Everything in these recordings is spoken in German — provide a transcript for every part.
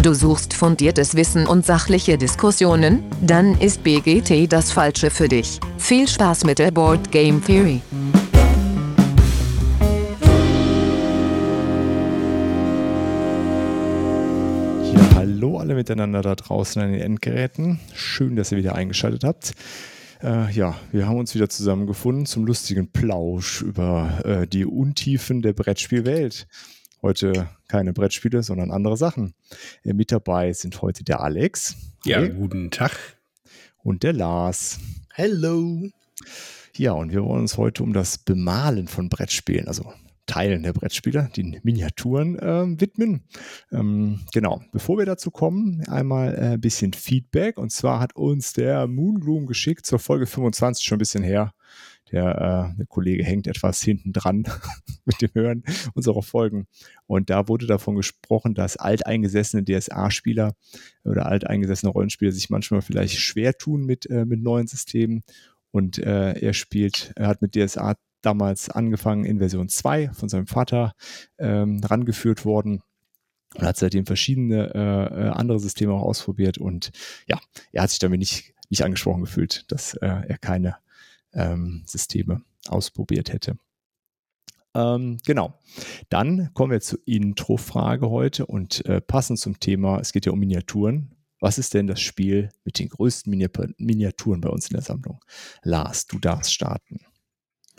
Du suchst fundiertes Wissen und sachliche Diskussionen? Dann ist BGT das Falsche für dich. Viel Spaß mit der Board Game Theory. Ja, hallo alle miteinander da draußen an den Endgeräten. Schön, dass ihr wieder eingeschaltet habt. Äh, ja, wir haben uns wieder zusammengefunden zum lustigen Plausch über äh, die Untiefen der Brettspielwelt. Heute keine Brettspiele, sondern andere Sachen. Äh, mit dabei sind heute der Alex. Ja, Hi. guten Tag. Und der Lars. Hello. Ja, und wir wollen uns heute um das Bemalen von Brettspielen, also Teilen der Brettspiele, den Miniaturen äh, widmen. Ähm, genau, bevor wir dazu kommen, einmal ein äh, bisschen Feedback. Und zwar hat uns der Moongloom geschickt zur Folge 25 schon ein bisschen her. Der, äh, der Kollege hängt etwas hinten dran mit dem Hören unserer Folgen. Und da wurde davon gesprochen, dass alteingesessene DSA-Spieler oder alteingesessene Rollenspieler sich manchmal vielleicht schwer tun mit, äh, mit neuen Systemen. Und äh, er spielt, er hat mit DSA damals angefangen in Version 2 von seinem Vater ähm, rangeführt worden und hat seitdem verschiedene äh, äh, andere Systeme auch ausprobiert und ja, er hat sich damit nicht, nicht angesprochen gefühlt, dass äh, er keine ähm, Systeme ausprobiert hätte. Ähm, genau. Dann kommen wir zur Intro-Frage heute und äh, passend zum Thema, es geht ja um Miniaturen. Was ist denn das Spiel mit den größten Miniaturen bei uns in der Sammlung? Lars, du darfst starten.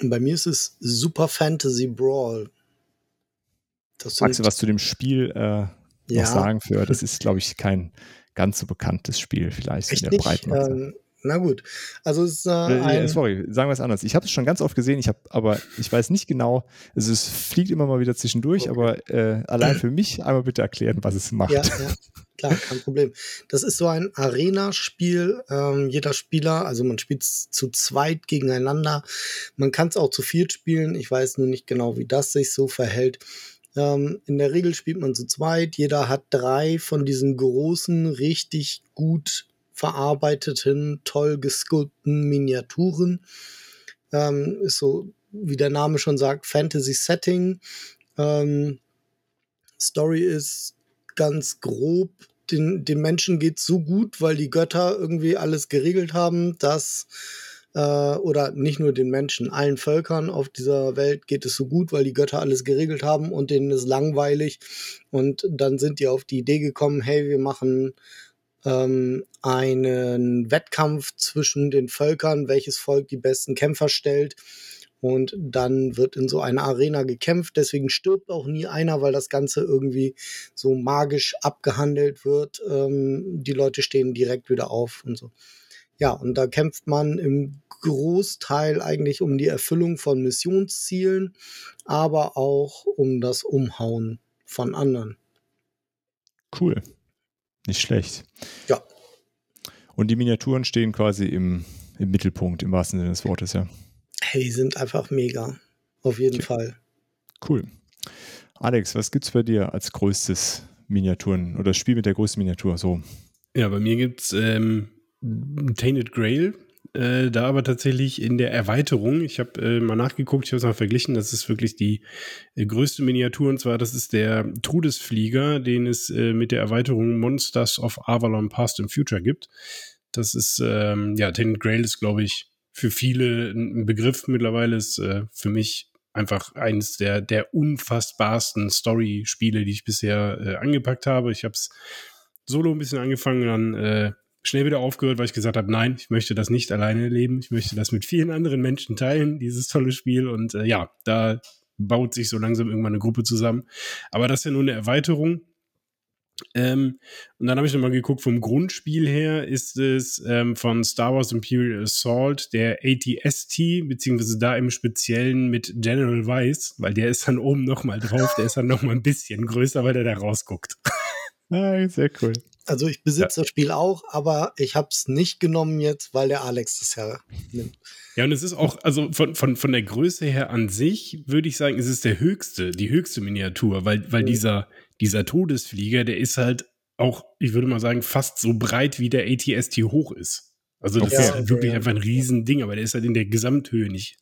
Bei mir ist es Super Fantasy Brawl. Magst du was zu dem Spiel äh, ja. noch sagen? Für, das ist, glaube ich, kein ganz so bekanntes Spiel, vielleicht Echt in der Breiten. Ähm, na gut. Also es ist, äh, äh, sorry, sagen wir es anders. Ich habe es schon ganz oft gesehen, ich habe, aber ich weiß nicht genau. Also es fliegt immer mal wieder zwischendurch, okay. aber äh, allein für mich einmal bitte erklären, was es macht. Ja, ja, klar, kein Problem. Das ist so ein Arena-Spiel. Ähm, jeder Spieler, also man spielt zu zweit gegeneinander. Man kann es auch zu viert spielen. Ich weiß nur nicht genau, wie das sich so verhält. Ähm, in der Regel spielt man zu zweit. Jeder hat drei von diesen großen, richtig gut verarbeiteten, toll gesculpten Miniaturen. Ähm, ist so, wie der Name schon sagt, Fantasy-Setting. Ähm, Story ist ganz grob. Den, den Menschen geht so gut, weil die Götter irgendwie alles geregelt haben, dass äh, oder nicht nur den Menschen, allen Völkern auf dieser Welt geht es so gut, weil die Götter alles geregelt haben und denen ist langweilig. Und dann sind die auf die Idee gekommen, hey, wir machen ähm, einen Wettkampf zwischen den Völkern, welches Volk die besten Kämpfer stellt. Und dann wird in so einer Arena gekämpft. Deswegen stirbt auch nie einer, weil das Ganze irgendwie so magisch abgehandelt wird. Ähm, die Leute stehen direkt wieder auf und so. Ja, und da kämpft man im Großteil eigentlich um die Erfüllung von Missionszielen, aber auch um das Umhauen von anderen. Cool. Nicht schlecht. Ja. Und die Miniaturen stehen quasi im, im Mittelpunkt, im wahrsten Sinne des Wortes, ja. Hey, sind einfach mega. Auf jeden okay. Fall. Cool. Alex, was gibt es bei dir als größtes Miniaturen oder das Spiel mit der größten Miniatur? So. Ja, bei mir gibt es ähm, Tainted Grail. Äh, da aber tatsächlich in der Erweiterung, ich habe äh, mal nachgeguckt, ich habe es mal verglichen, das ist wirklich die äh, größte Miniatur und zwar das ist der Todesflieger, den es äh, mit der Erweiterung Monsters of Avalon Past and Future gibt. Das ist, ähm, ja, Tainted Grail ist, glaube ich, für viele ein Begriff mittlerweile, ist äh, für mich einfach eines der, der unfassbarsten Story-Spiele, die ich bisher äh, angepackt habe. Ich habe es solo ein bisschen angefangen, dann schnell wieder aufgehört, weil ich gesagt habe, nein, ich möchte das nicht alleine erleben. Ich möchte das mit vielen anderen Menschen teilen, dieses tolle Spiel. Und äh, ja, da baut sich so langsam irgendwann eine Gruppe zusammen. Aber das ist ja nur eine Erweiterung. Ähm, und dann habe ich nochmal geguckt, vom Grundspiel her ist es ähm, von Star Wars Imperial Assault der ATST, beziehungsweise da im Speziellen mit General Weiss, weil der ist dann oben nochmal drauf, der ist dann nochmal ein bisschen größer, weil der da rausguckt. ah, sehr cool. Also ich besitze ja. das Spiel auch, aber ich habe es nicht genommen jetzt, weil der Alex das ja nimmt. Ja, und es ist auch, also von, von, von der Größe her an sich, würde ich sagen, es ist der höchste, die höchste Miniatur, weil, weil mhm. dieser, dieser Todesflieger, der ist halt auch, ich würde mal sagen, fast so breit wie der ATST hoch ist. Also das ja, ist halt wirklich ja. einfach ein Riesending, aber der ist halt in der Gesamthöhe nicht.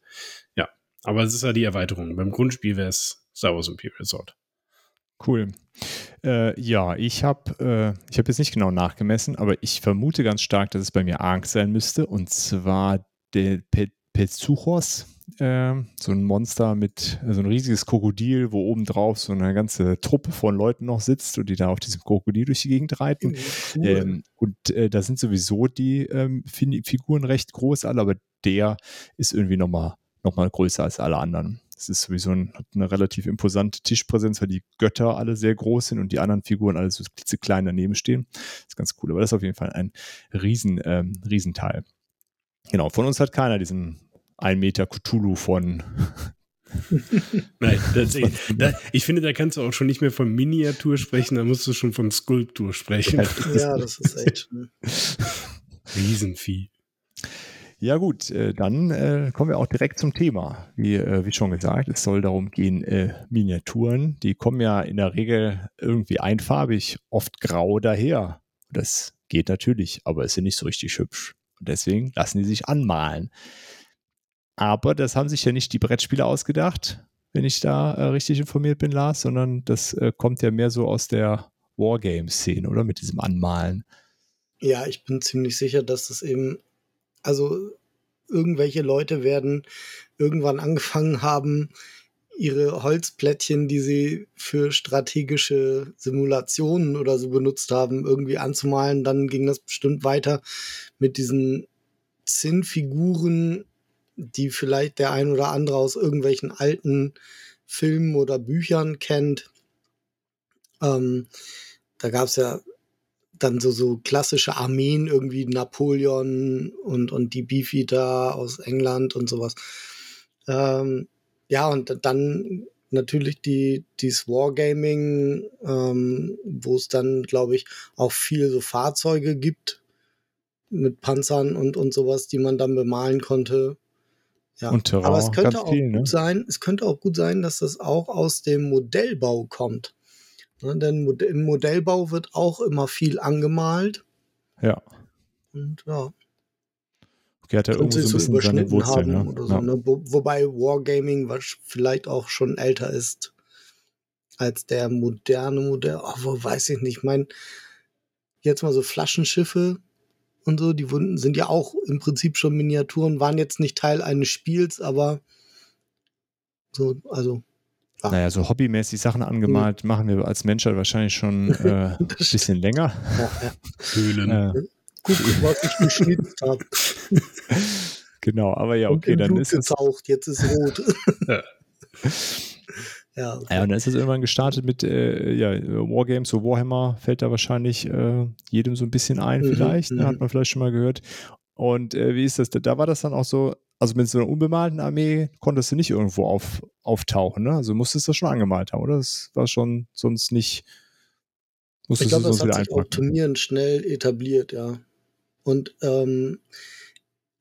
Ja, aber es ist halt die Erweiterung. Beim Grundspiel wäre es Star Wars Imperial Sword. Cool. Äh, ja, ich habe äh, ich hab jetzt nicht genau nachgemessen, aber ich vermute ganz stark, dass es bei mir Ark sein müsste. Und zwar der Pe Petsuchos, äh, so ein Monster mit äh, so ein riesiges Krokodil, wo oben drauf so eine ganze Truppe von Leuten noch sitzt und die da auf diesem Krokodil durch die Gegend reiten. Cool. Ähm, und äh, da sind sowieso die ähm, Figuren recht groß alle, aber der ist irgendwie nochmal noch mal größer als alle anderen. Es ist sowieso ein, eine relativ imposante Tischpräsenz, weil die Götter alle sehr groß sind und die anderen Figuren alle so klitzeklein daneben stehen. Das ist ganz cool, aber das ist auf jeden Fall ein Riesen, ähm, Riesenteil. Genau, von uns hat keiner diesen 1 Meter Cthulhu von Nein, tatsächlich. Da, ich finde, da kannst du auch schon nicht mehr von Miniatur sprechen, da musst du schon von Skulptur sprechen. Ja, das ist echt schön. Riesenvieh. Ja gut, äh, dann äh, kommen wir auch direkt zum Thema. Wie, äh, wie schon gesagt, es soll darum gehen, Miniaturen, die kommen ja in der Regel irgendwie einfarbig, oft grau daher. Das geht natürlich, aber ist ja nicht so richtig hübsch. Und deswegen lassen die sich anmalen. Aber das haben sich ja nicht die Brettspieler ausgedacht, wenn ich da richtig informiert bin, Lars, sondern das kommt ja mehr so aus der Wargame-Szene, oder? Mit diesem Anmalen. Ja, ich bin ziemlich sicher, dass das eben also irgendwelche Leute werden irgendwann angefangen haben, ihre Holzplättchen, die sie für strategische Simulationen oder so benutzt haben, irgendwie anzumalen. Dann ging das bestimmt weiter mit diesen Zinnfiguren, die vielleicht der ein oder andere aus irgendwelchen alten Filmen oder Büchern kennt. Ähm, da gab es ja dann so, so klassische Armeen, irgendwie Napoleon und, und die Beefeater aus England und sowas. Ähm, ja, und dann natürlich die, dieses Wargaming, ähm, wo es dann, glaube ich, auch viel so Fahrzeuge gibt mit Panzern und, und sowas, die man dann bemalen konnte. Ja. Und Terrain, Aber es könnte auch viel, gut ne? sein, es könnte auch gut sein, dass das auch aus dem Modellbau kommt. Ne, denn im Modellbau wird auch immer viel angemalt. Ja. Und ja. Okay, hat er irgendwo so ein bisschen seine Wurzeln, ne? Oder so, ja. ne? Wo, wobei Wargaming was vielleicht auch schon älter ist als der moderne Modell. Oh, wo weiß ich nicht. Ich meine, jetzt mal so Flaschenschiffe und so, die Wunden sind ja auch im Prinzip schon Miniaturen, waren jetzt nicht Teil eines Spiels, aber so, also Ah. Naja, so hobbymäßig Sachen angemalt mhm. machen wir als Menschheit wahrscheinlich schon äh, ein bisschen länger. Höhlen. Äh, Guck, was ich geschnitzt habe. Genau, aber ja, okay, dann Blut ist es. Getaucht, jetzt ist rot. ja. Ja, okay. ja, und dann ist es irgendwann gestartet mit äh, ja, Wargames, so Warhammer fällt da wahrscheinlich äh, jedem so ein bisschen ein, mhm, vielleicht. Ne, hat mhm. man vielleicht schon mal gehört. Und äh, wie ist das? Da war das dann auch so, also mit so einer unbemalten Armee konntest du nicht irgendwo auf, auftauchen, ne? Also musstest du das schon angemalt haben, oder? Das war schon sonst nicht. Ich glaube, das hat sich auf Turnieren schnell etabliert, ja. Und ähm,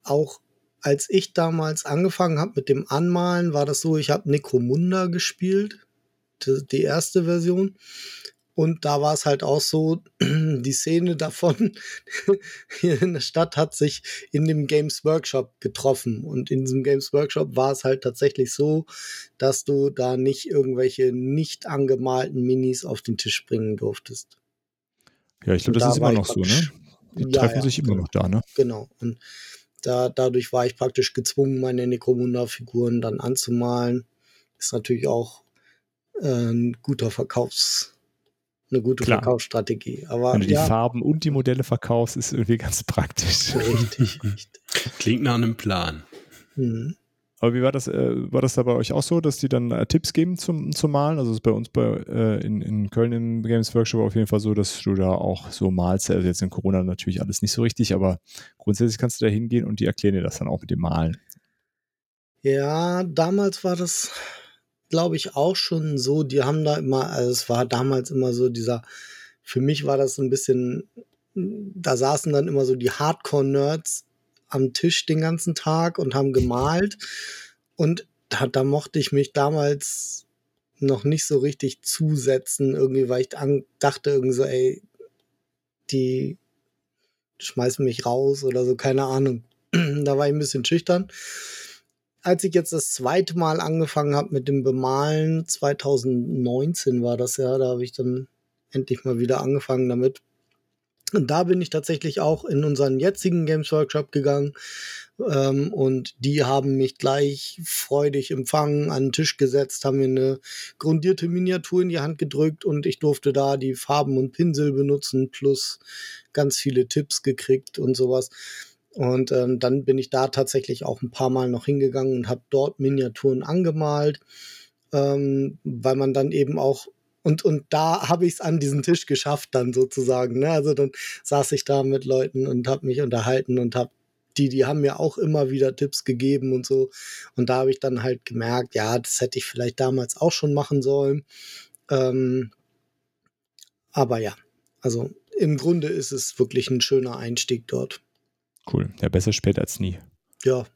auch als ich damals angefangen habe mit dem Anmalen, war das so, ich habe Necromunda gespielt, die, die erste Version. Und da war es halt auch so, die Szene davon hier in der Stadt hat sich in dem Games Workshop getroffen. Und in diesem Games Workshop war es halt tatsächlich so, dass du da nicht irgendwelche nicht angemalten Minis auf den Tisch bringen durftest. Ja, ich glaube, das da ist immer noch so, ne? Die ja, treffen ja, sich immer genau. noch da, ne? Genau. Und da, dadurch war ich praktisch gezwungen, meine Necromunda-Figuren dann anzumalen. Ist natürlich auch äh, ein guter Verkaufs- eine gute Klar. Verkaufsstrategie. Aber, Wenn du ja. die Farben und die Modelle verkaufst, ist irgendwie ganz praktisch. Richtig, richtig. Klingt nach einem Plan. Mhm. Aber wie war das, äh, war das da bei euch auch so, dass die dann äh, Tipps geben zum, zum Malen? Also ist bei uns bei, äh, in, in Köln im Games Workshop auf jeden Fall so, dass du da auch so malst. Also jetzt in Corona natürlich alles nicht so richtig, aber grundsätzlich kannst du da hingehen und die erklären dir das dann auch mit dem Malen. Ja, damals war das glaube ich, auch schon so, die haben da immer, also es war damals immer so dieser, für mich war das so ein bisschen, da saßen dann immer so die Hardcore-Nerds am Tisch den ganzen Tag und haben gemalt. Und da, da mochte ich mich damals noch nicht so richtig zusetzen, irgendwie, weil ich an, dachte irgendwie so, ey, die schmeißen mich raus oder so, keine Ahnung. da war ich ein bisschen schüchtern. Als ich jetzt das zweite Mal angefangen habe mit dem Bemalen, 2019 war das ja, da habe ich dann endlich mal wieder angefangen damit. Und da bin ich tatsächlich auch in unseren jetzigen Games Workshop gegangen. Ähm, und die haben mich gleich freudig empfangen, an den Tisch gesetzt, haben mir eine grundierte Miniatur in die Hand gedrückt und ich durfte da die Farben und Pinsel benutzen, plus ganz viele Tipps gekriegt und sowas. Und ähm, dann bin ich da tatsächlich auch ein paar Mal noch hingegangen und habe dort Miniaturen angemalt, ähm, weil man dann eben auch und, und da habe ich es an diesen Tisch geschafft dann sozusagen. Ne? Also dann saß ich da mit Leuten und habe mich unterhalten und habe die, die haben mir auch immer wieder Tipps gegeben und so. Und da habe ich dann halt gemerkt, ja, das hätte ich vielleicht damals auch schon machen sollen. Ähm, aber ja, also im Grunde ist es wirklich ein schöner Einstieg dort. Cool. Ja, besser spät als nie. Ja.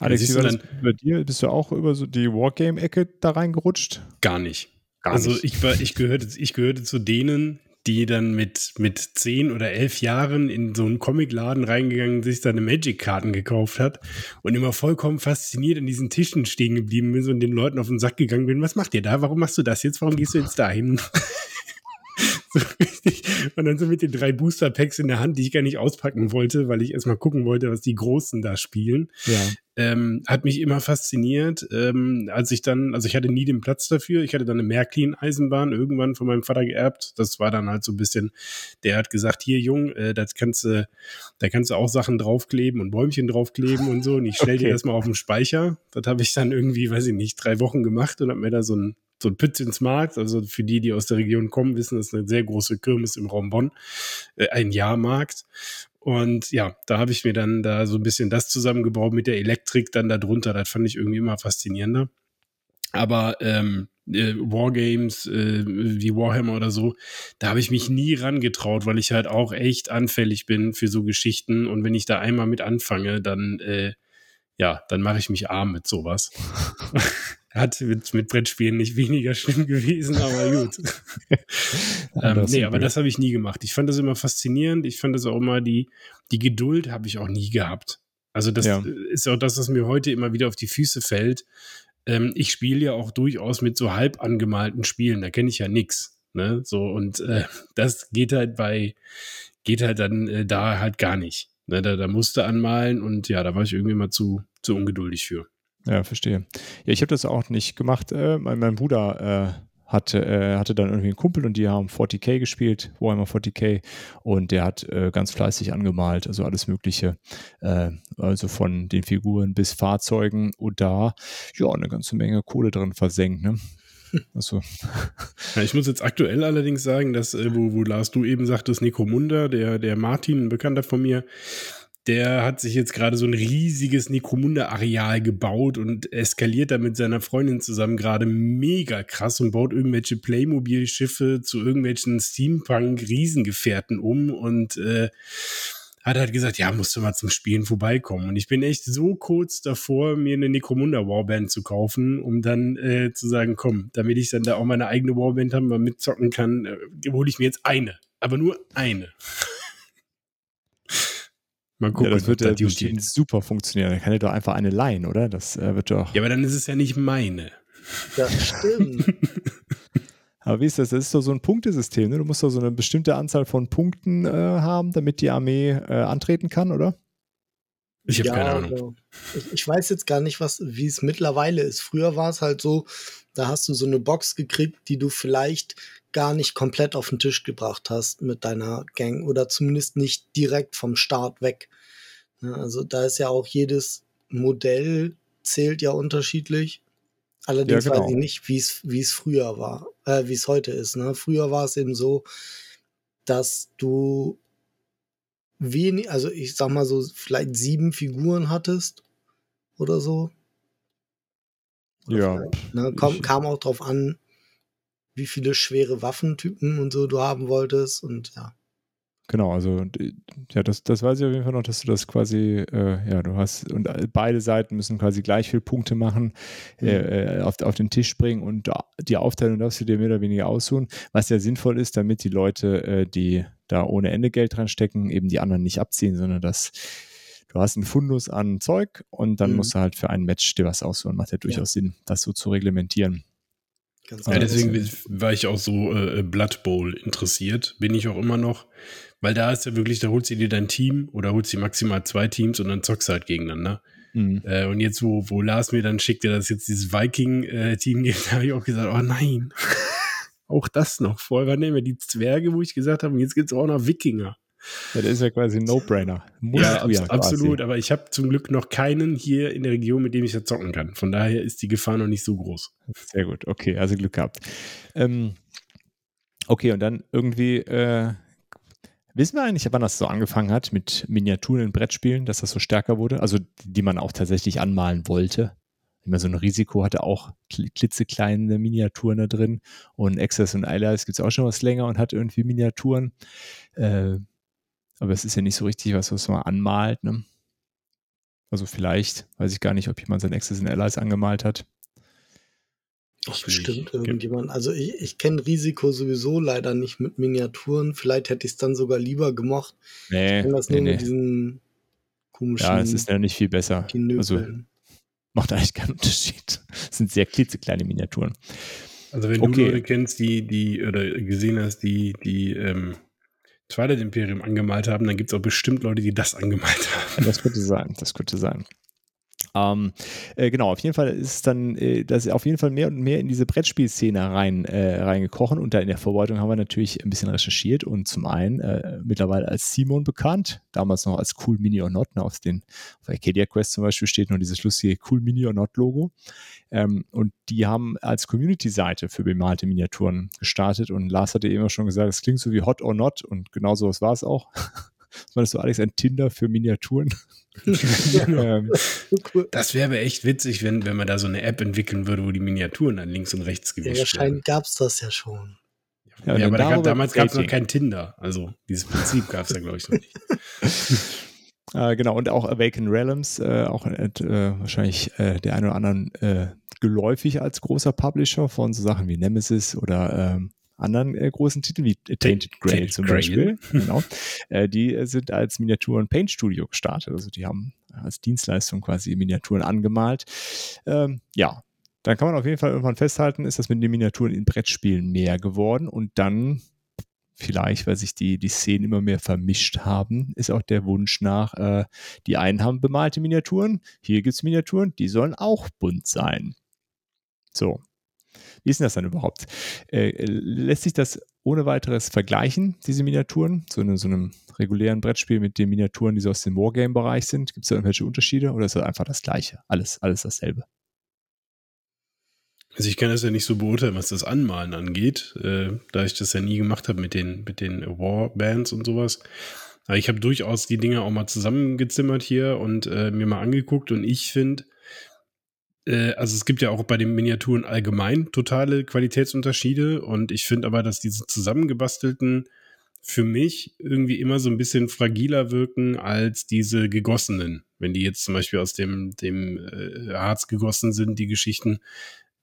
Alex, wie war das bei dir? Bist du auch über so die Wargame-Ecke da reingerutscht? Gar nicht. Gar also nicht. ich war, ich gehörte, ich gehörte zu denen, die dann mit, mit zehn oder elf Jahren in so einen Comicladen reingegangen, sich seine Magic-Karten gekauft hat und immer vollkommen fasziniert an diesen Tischen stehen geblieben bin und den Leuten auf den Sack gegangen bin. Was macht ihr da? Warum machst du das jetzt? Warum gehst du jetzt dahin? So richtig. Und dann so mit den drei Booster-Packs in der Hand, die ich gar nicht auspacken wollte, weil ich erstmal gucken wollte, was die Großen da spielen. Ja. Ähm, hat mich immer fasziniert. Ähm, als ich dann, also ich hatte nie den Platz dafür. Ich hatte dann eine Märklin-Eisenbahn irgendwann von meinem Vater geerbt. Das war dann halt so ein bisschen, der hat gesagt, hier Jung, äh, das kannst du, da kannst du auch Sachen draufkleben und Bäumchen draufkleben und so. Und ich stell okay. dir das mal auf den Speicher. Das habe ich dann irgendwie, weiß ich nicht, drei Wochen gemacht und habe mir da so ein so ein Pützensmarkt, also für die, die aus der Region kommen, wissen, das ist eine sehr große Kirmes im Raum Bonn, äh, ein Jahrmarkt. Und ja, da habe ich mir dann da so ein bisschen das zusammengebaut mit der Elektrik dann darunter. Das fand ich irgendwie immer faszinierender. Aber ähm, äh, Wargames äh, wie Warhammer oder so, da habe ich mich nie rangetraut, weil ich halt auch echt anfällig bin für so Geschichten. Und wenn ich da einmal mit anfange, dann äh, ja, dann mache ich mich arm mit sowas. Hat mit, mit Brettspielen nicht weniger schlimm gewesen, aber gut. ähm, nee, aber das habe ich nie gemacht. Ich fand das immer faszinierend. Ich fand das auch immer die, die Geduld habe ich auch nie gehabt. Also das ja. ist auch das, was mir heute immer wieder auf die Füße fällt. Ähm, ich spiele ja auch durchaus mit so halb angemalten Spielen. Da kenne ich ja nichts. Ne? So, und äh, das geht halt bei, geht halt dann äh, da halt gar nicht. Ne? Da, da musste anmalen und ja, da war ich irgendwie mal zu, zu ungeduldig für. Ja, verstehe. Ja, ich habe das auch nicht gemacht. Äh, mein, mein, Bruder äh, hatte, äh, hatte dann irgendwie einen Kumpel und die haben 40k gespielt, Warhammer 40k und der hat äh, ganz fleißig angemalt, also alles Mögliche, äh, also von den Figuren bis Fahrzeugen und da ja eine ganze Menge Kohle drin versenkt, ne? Also. Ja, ich muss jetzt aktuell allerdings sagen, dass, äh, wo, wo Lars du eben sagtest, Necromunda, der, der Martin, ein Bekannter von mir, der hat sich jetzt gerade so ein riesiges Necromunda-Areal gebaut und eskaliert da mit seiner Freundin zusammen gerade mega krass und baut irgendwelche Playmobil-Schiffe zu irgendwelchen Steampunk-Riesengefährten um und äh, hat halt gesagt, ja, musst du mal zum Spielen vorbeikommen. Und ich bin echt so kurz davor, mir eine Necromunda Warband zu kaufen, um dann äh, zu sagen, komm, damit ich dann da auch meine eigene Warband haben, mal mitzocken kann, äh, hole ich mir jetzt eine. Aber nur eine. Mal gucken, ja, das wird ja bestimmt super funktionieren. Dann kann er doch einfach eine leihen, oder? Das äh, wird doch. Ja, aber dann ist es ja nicht meine. Das stimmt. aber wie ist das? Das ist doch so ein Punktesystem, ne? Du musst doch so eine bestimmte Anzahl von Punkten äh, haben, damit die Armee äh, antreten kann, oder? Ich habe ja, keine Ahnung. Also, ich, ich, weiß jetzt gar nicht, was, wie es mittlerweile ist. Früher war es halt so, da hast du so eine Box gekriegt, die du vielleicht gar nicht komplett auf den Tisch gebracht hast mit deiner Gang oder zumindest nicht direkt vom Start weg. Also da ist ja auch jedes Modell zählt ja unterschiedlich. Allerdings ja, genau. weiß ich nicht, wie es wie es früher war, äh, wie es heute ist. Ne? Früher war es eben so, dass du wenig, also ich sag mal so, vielleicht sieben Figuren hattest oder so. Oder ja. Ne, kam, kam auch drauf an, wie viele schwere Waffentypen und so du haben wolltest und ja. Genau, also ja, das, das weiß ich auf jeden Fall noch, dass du das quasi, äh, ja, du hast, und beide Seiten müssen quasi gleich viel Punkte machen, mhm. äh, auf, auf den Tisch bringen und die Aufteilung darfst du dir mehr oder weniger aussuchen, was ja sinnvoll ist, damit die Leute, äh, die da ohne Ende Geld dran stecken, eben die anderen nicht abziehen, sondern dass du hast einen Fundus an Zeug und dann Mhm. musst du halt für ein Match dir was aussuchen. Macht ja durchaus Sinn, das so zu reglementieren. Ganz Ja, Ja, deswegen war ich auch so äh, Blood Bowl interessiert. Bin ich auch immer noch. Weil da ist ja wirklich, da holst du dir dein Team oder holst dir maximal zwei Teams und dann zockst du halt gegeneinander. Mhm. Äh, und jetzt, wo, wo Lars mir dann schickt, dass jetzt dieses Viking-Team gibt, da habe ich auch gesagt, oh nein. auch das noch. Vorher waren immer die Zwerge, wo ich gesagt habe, und jetzt gibt es auch noch Wikinger. Ja, das ist ja quasi ein No-Brainer. Ja, abs quasi. absolut. Aber ich habe zum Glück noch keinen hier in der Region, mit dem ich da zocken kann. Von daher ist die Gefahr noch nicht so groß. Sehr gut, okay, also Glück gehabt. Ähm, okay, und dann irgendwie, äh, wissen wir eigentlich, wann das so angefangen hat mit Miniaturen in Brettspielen, dass das so stärker wurde? Also, die man auch tatsächlich anmalen wollte. Immer so ein Risiko hatte auch kl- klitzekleine Miniaturen da drin. Und Access und Allies gibt es auch schon was länger und hat irgendwie Miniaturen. Äh, aber es ist ja nicht so richtig was, was man anmalt. Ne? Also vielleicht, weiß ich gar nicht, ob jemand sein Access und Allies angemalt hat. Ach, Ich bestimmt nicht. irgendjemand. Also ich, ich kenne Risiko sowieso leider nicht mit Miniaturen. Vielleicht hätte ich es dann sogar lieber gemocht. Nee, Ich kenne das nee, nur nee. mit diesen komischen Ja, es ist ja nicht viel besser. Also macht eigentlich keinen Unterschied. Es sind sehr klitzekleine Miniaturen. Also wenn Okay. du Leute kennst, die, die, oder gesehen hast, die, die ähm, Twilight Imperium angemalt haben, dann gibt es auch bestimmt Leute, die das angemalt haben. Das könnte sein, das könnte sein. Ähm, äh, genau, auf jeden Fall ist es dann, äh, das ist auf jeden Fall mehr und mehr in diese Brettspielszene rein, äh, reingekrochen und da in der Vorbereitung haben wir natürlich ein bisschen recherchiert und zum einen äh, mittlerweile als Simon bekannt, damals noch als Cool Mini or Not, ne, auf den auf Arcadia Quest zum Beispiel steht noch dieses lustige Cool Mini or Not Logo ähm, und die haben als Community-Seite für bemalte Miniaturen gestartet und Lars hatte eben auch schon gesagt, es klingt so wie Hot or Not und genau so war es auch. Was meinst du, Alex, ein Tinder für Miniaturen? ähm, Cool. Das wäre aber echt witzig, wenn, wenn man da so eine App entwickeln würde, wo die Miniaturen dann links und rechts Ja, gewischt werden. wahrscheinlich gab es das ja schon. Ja, Ja, aber da, darüber damals gab es noch kein Tinder. Also dieses Prinzip gab es ja, glaube ich, noch nicht. Äh, genau, und auch Awaken Realms, äh, auch äh, wahrscheinlich äh, der einen oder anderen äh, geläufig als großer Publisher von so Sachen wie Nemesis oder ähm, anderen äh, großen Titeln wie Tainted Grail Tainted zum Grail. Beispiel. genau. Äh, die sind als Miniaturen Paint Studio gestartet. Also die haben als Dienstleistung quasi Miniaturen angemalt. Ähm, ja, dann kann man auf jeden Fall irgendwann festhalten, ist das mit den Miniaturen in Brettspielen mehr geworden und dann vielleicht, weil sich die, die Szenen immer mehr vermischt haben, ist auch der Wunsch nach, äh, die einen haben bemalte Miniaturen, hier gibt es Miniaturen, die sollen auch bunt sein. So. Wie ist denn das dann überhaupt? Äh, lässt sich das ohne weiteres vergleichen, diese Miniaturen, so in so einem regulären Brettspiel mit den Miniaturen, die so aus dem Wargame-Bereich sind? Gibt es da irgendwelche Unterschiede oder ist das einfach das Gleiche? Alles, alles dasselbe. Also ich kann das ja nicht so beurteilen, was das Anmalen angeht, äh, da ich das ja nie gemacht habe mit den, mit den Warbands und sowas. Aber ich habe durchaus die Dinge auch mal zusammengezimmert hier und äh, mir mal angeguckt und ich finde, also es gibt ja auch bei den Miniaturen allgemein totale Qualitätsunterschiede und ich finde aber, dass diese zusammengebastelten für mich irgendwie immer so ein bisschen fragiler wirken als diese gegossenen. Wenn die jetzt zum Beispiel aus dem, dem äh, Harz gegossen sind, die Geschichten,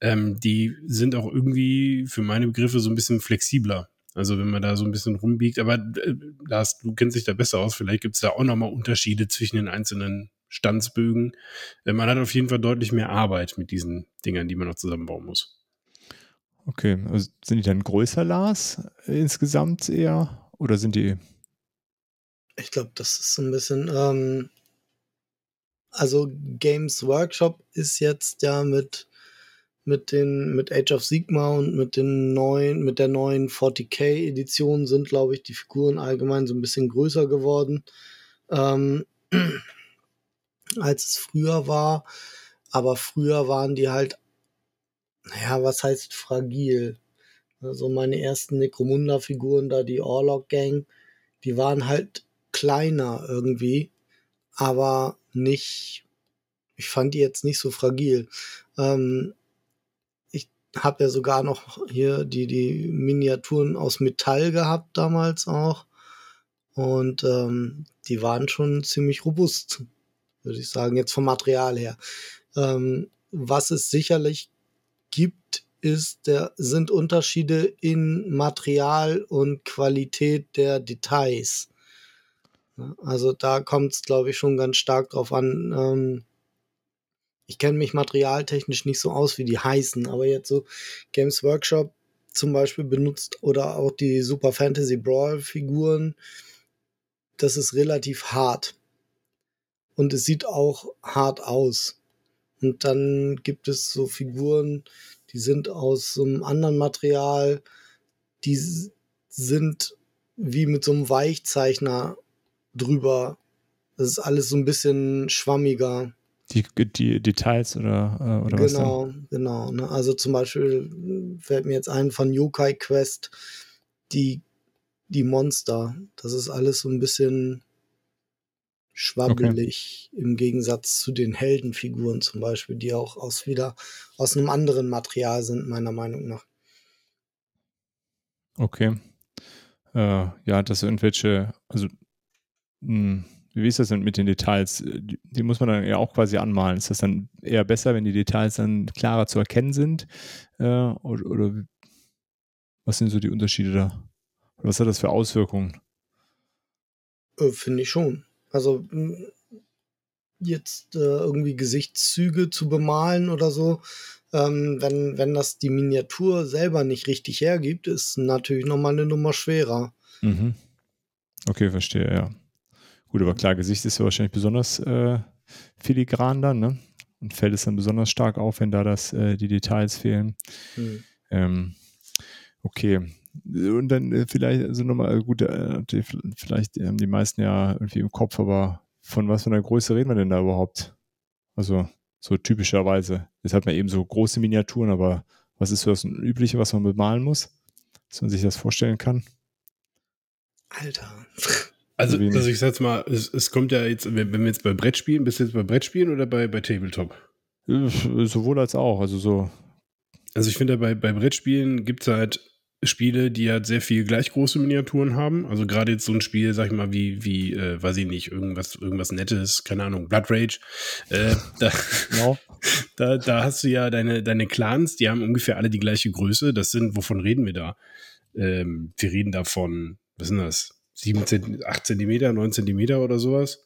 ähm, die sind auch irgendwie für meine Begriffe so ein bisschen flexibler. Also wenn man da so ein bisschen rumbiegt, aber äh, Lars, du kennst dich da besser aus, vielleicht gibt es da auch nochmal Unterschiede zwischen den einzelnen Stanzbögen. Äh, man hat auf jeden Fall deutlich mehr Arbeit mit diesen Dingern, die man noch zusammenbauen muss. Okay, also sind die dann größer, Lars, äh, insgesamt eher? Oder sind die Ich glaube, das ist so ein bisschen. Ähm, also Games Workshop ist jetzt ja mit mit den mit Age of Sigma und mit den neuen mit der neuen 40k Edition sind glaube ich die Figuren allgemein so ein bisschen größer geworden ähm, als es früher war. Aber früher waren die halt naja was heißt fragil? Also meine ersten Necromunda Figuren da die Orlok Gang die waren halt kleiner irgendwie aber nicht ich fand die jetzt nicht so fragil. Ähm, habe ja sogar noch hier die, die Miniaturen aus Metall gehabt damals auch. Und ähm, die waren schon ziemlich robust, würde ich sagen, jetzt vom Material her. Ähm, was es sicherlich gibt, ist, der, sind Unterschiede in Material und Qualität der Details. Also da kommt es, glaube ich, schon ganz stark drauf an. Ähm, ich kenne mich materialtechnisch nicht so aus, wie die heißen, aber jetzt so Games Workshop zum Beispiel benutzt oder auch die Super Fantasy Brawl Figuren, das ist relativ hart. Und es sieht auch hart aus. Und dann gibt es so Figuren, die sind aus so einem anderen Material, die sind wie mit so einem Weichzeichner drüber. Das ist alles so ein bisschen schwammiger. Die, die Details oder, äh, oder genau, was? Genau, genau. Ne? Also zum Beispiel fällt mir jetzt ein von Yokai Quest die, die Monster. Das ist alles so ein bisschen schwabbelig okay. im Gegensatz zu den Heldenfiguren zum Beispiel, die auch aus wieder aus einem anderen Material sind, meiner Meinung nach. Okay. Äh, ja, dass irgendwelche, also mh, hm, wie ist das denn mit den Details? Die, die, muss man dann ja auch quasi anmalen. Ist das dann eher besser, wenn die Details dann klarer zu erkennen sind? Äh, oder, oder, was sind so die Unterschiede da? Was hat das für Auswirkungen? Äh, Finde ich schon. Also jetzt äh, irgendwie Gesichtszüge zu bemalen oder so, ähm, wenn, wenn das die Miniatur selber nicht richtig hergibt, ist natürlich nochmal eine Nummer schwerer. Mhm. Okay, verstehe, ja. Gut, aber klar, Gesicht ist ja wahrscheinlich besonders äh, filigran dann, ne? Und fällt es dann besonders stark auf, wenn da das, äh, die Details fehlen. Mhm. Ähm, okay. Und dann äh, vielleicht, also nochmal, äh, gut, äh, die, vielleicht haben die meisten ja irgendwie im Kopf, aber von was für einer Größe reden wir denn da überhaupt? Also, so typischerweise. Jetzt hat man eben so große Miniaturen, aber was ist so das Übliche, was man bemalen muss? Dass man sich das vorstellen kann? Alter. Also, also ich sag's mal, es, es, kommt ja jetzt, wenn wir jetzt bei Brettspielen, bist du jetzt bei Brettspielen oder bei, bei Tabletop? Sowohl als auch, also so. Also ich finde, bei, bei Brettspielen gibt es halt Spiele, die halt sehr viel gleich große Miniaturen haben. Also gerade jetzt so ein Spiel, sag ich mal, wie, wie, äh, weiß ich nicht, irgendwas, irgendwas Nettes, keine Ahnung, Blood Rage. Äh, da, genau. da, da hast du ja deine, deine Clans, die haben ungefähr alle die gleiche Größe. Das sind, wovon reden wir da? Ähm, wir reden davon, was sind das? 7, 8 Zentimeter, 9 Zentimeter oder sowas.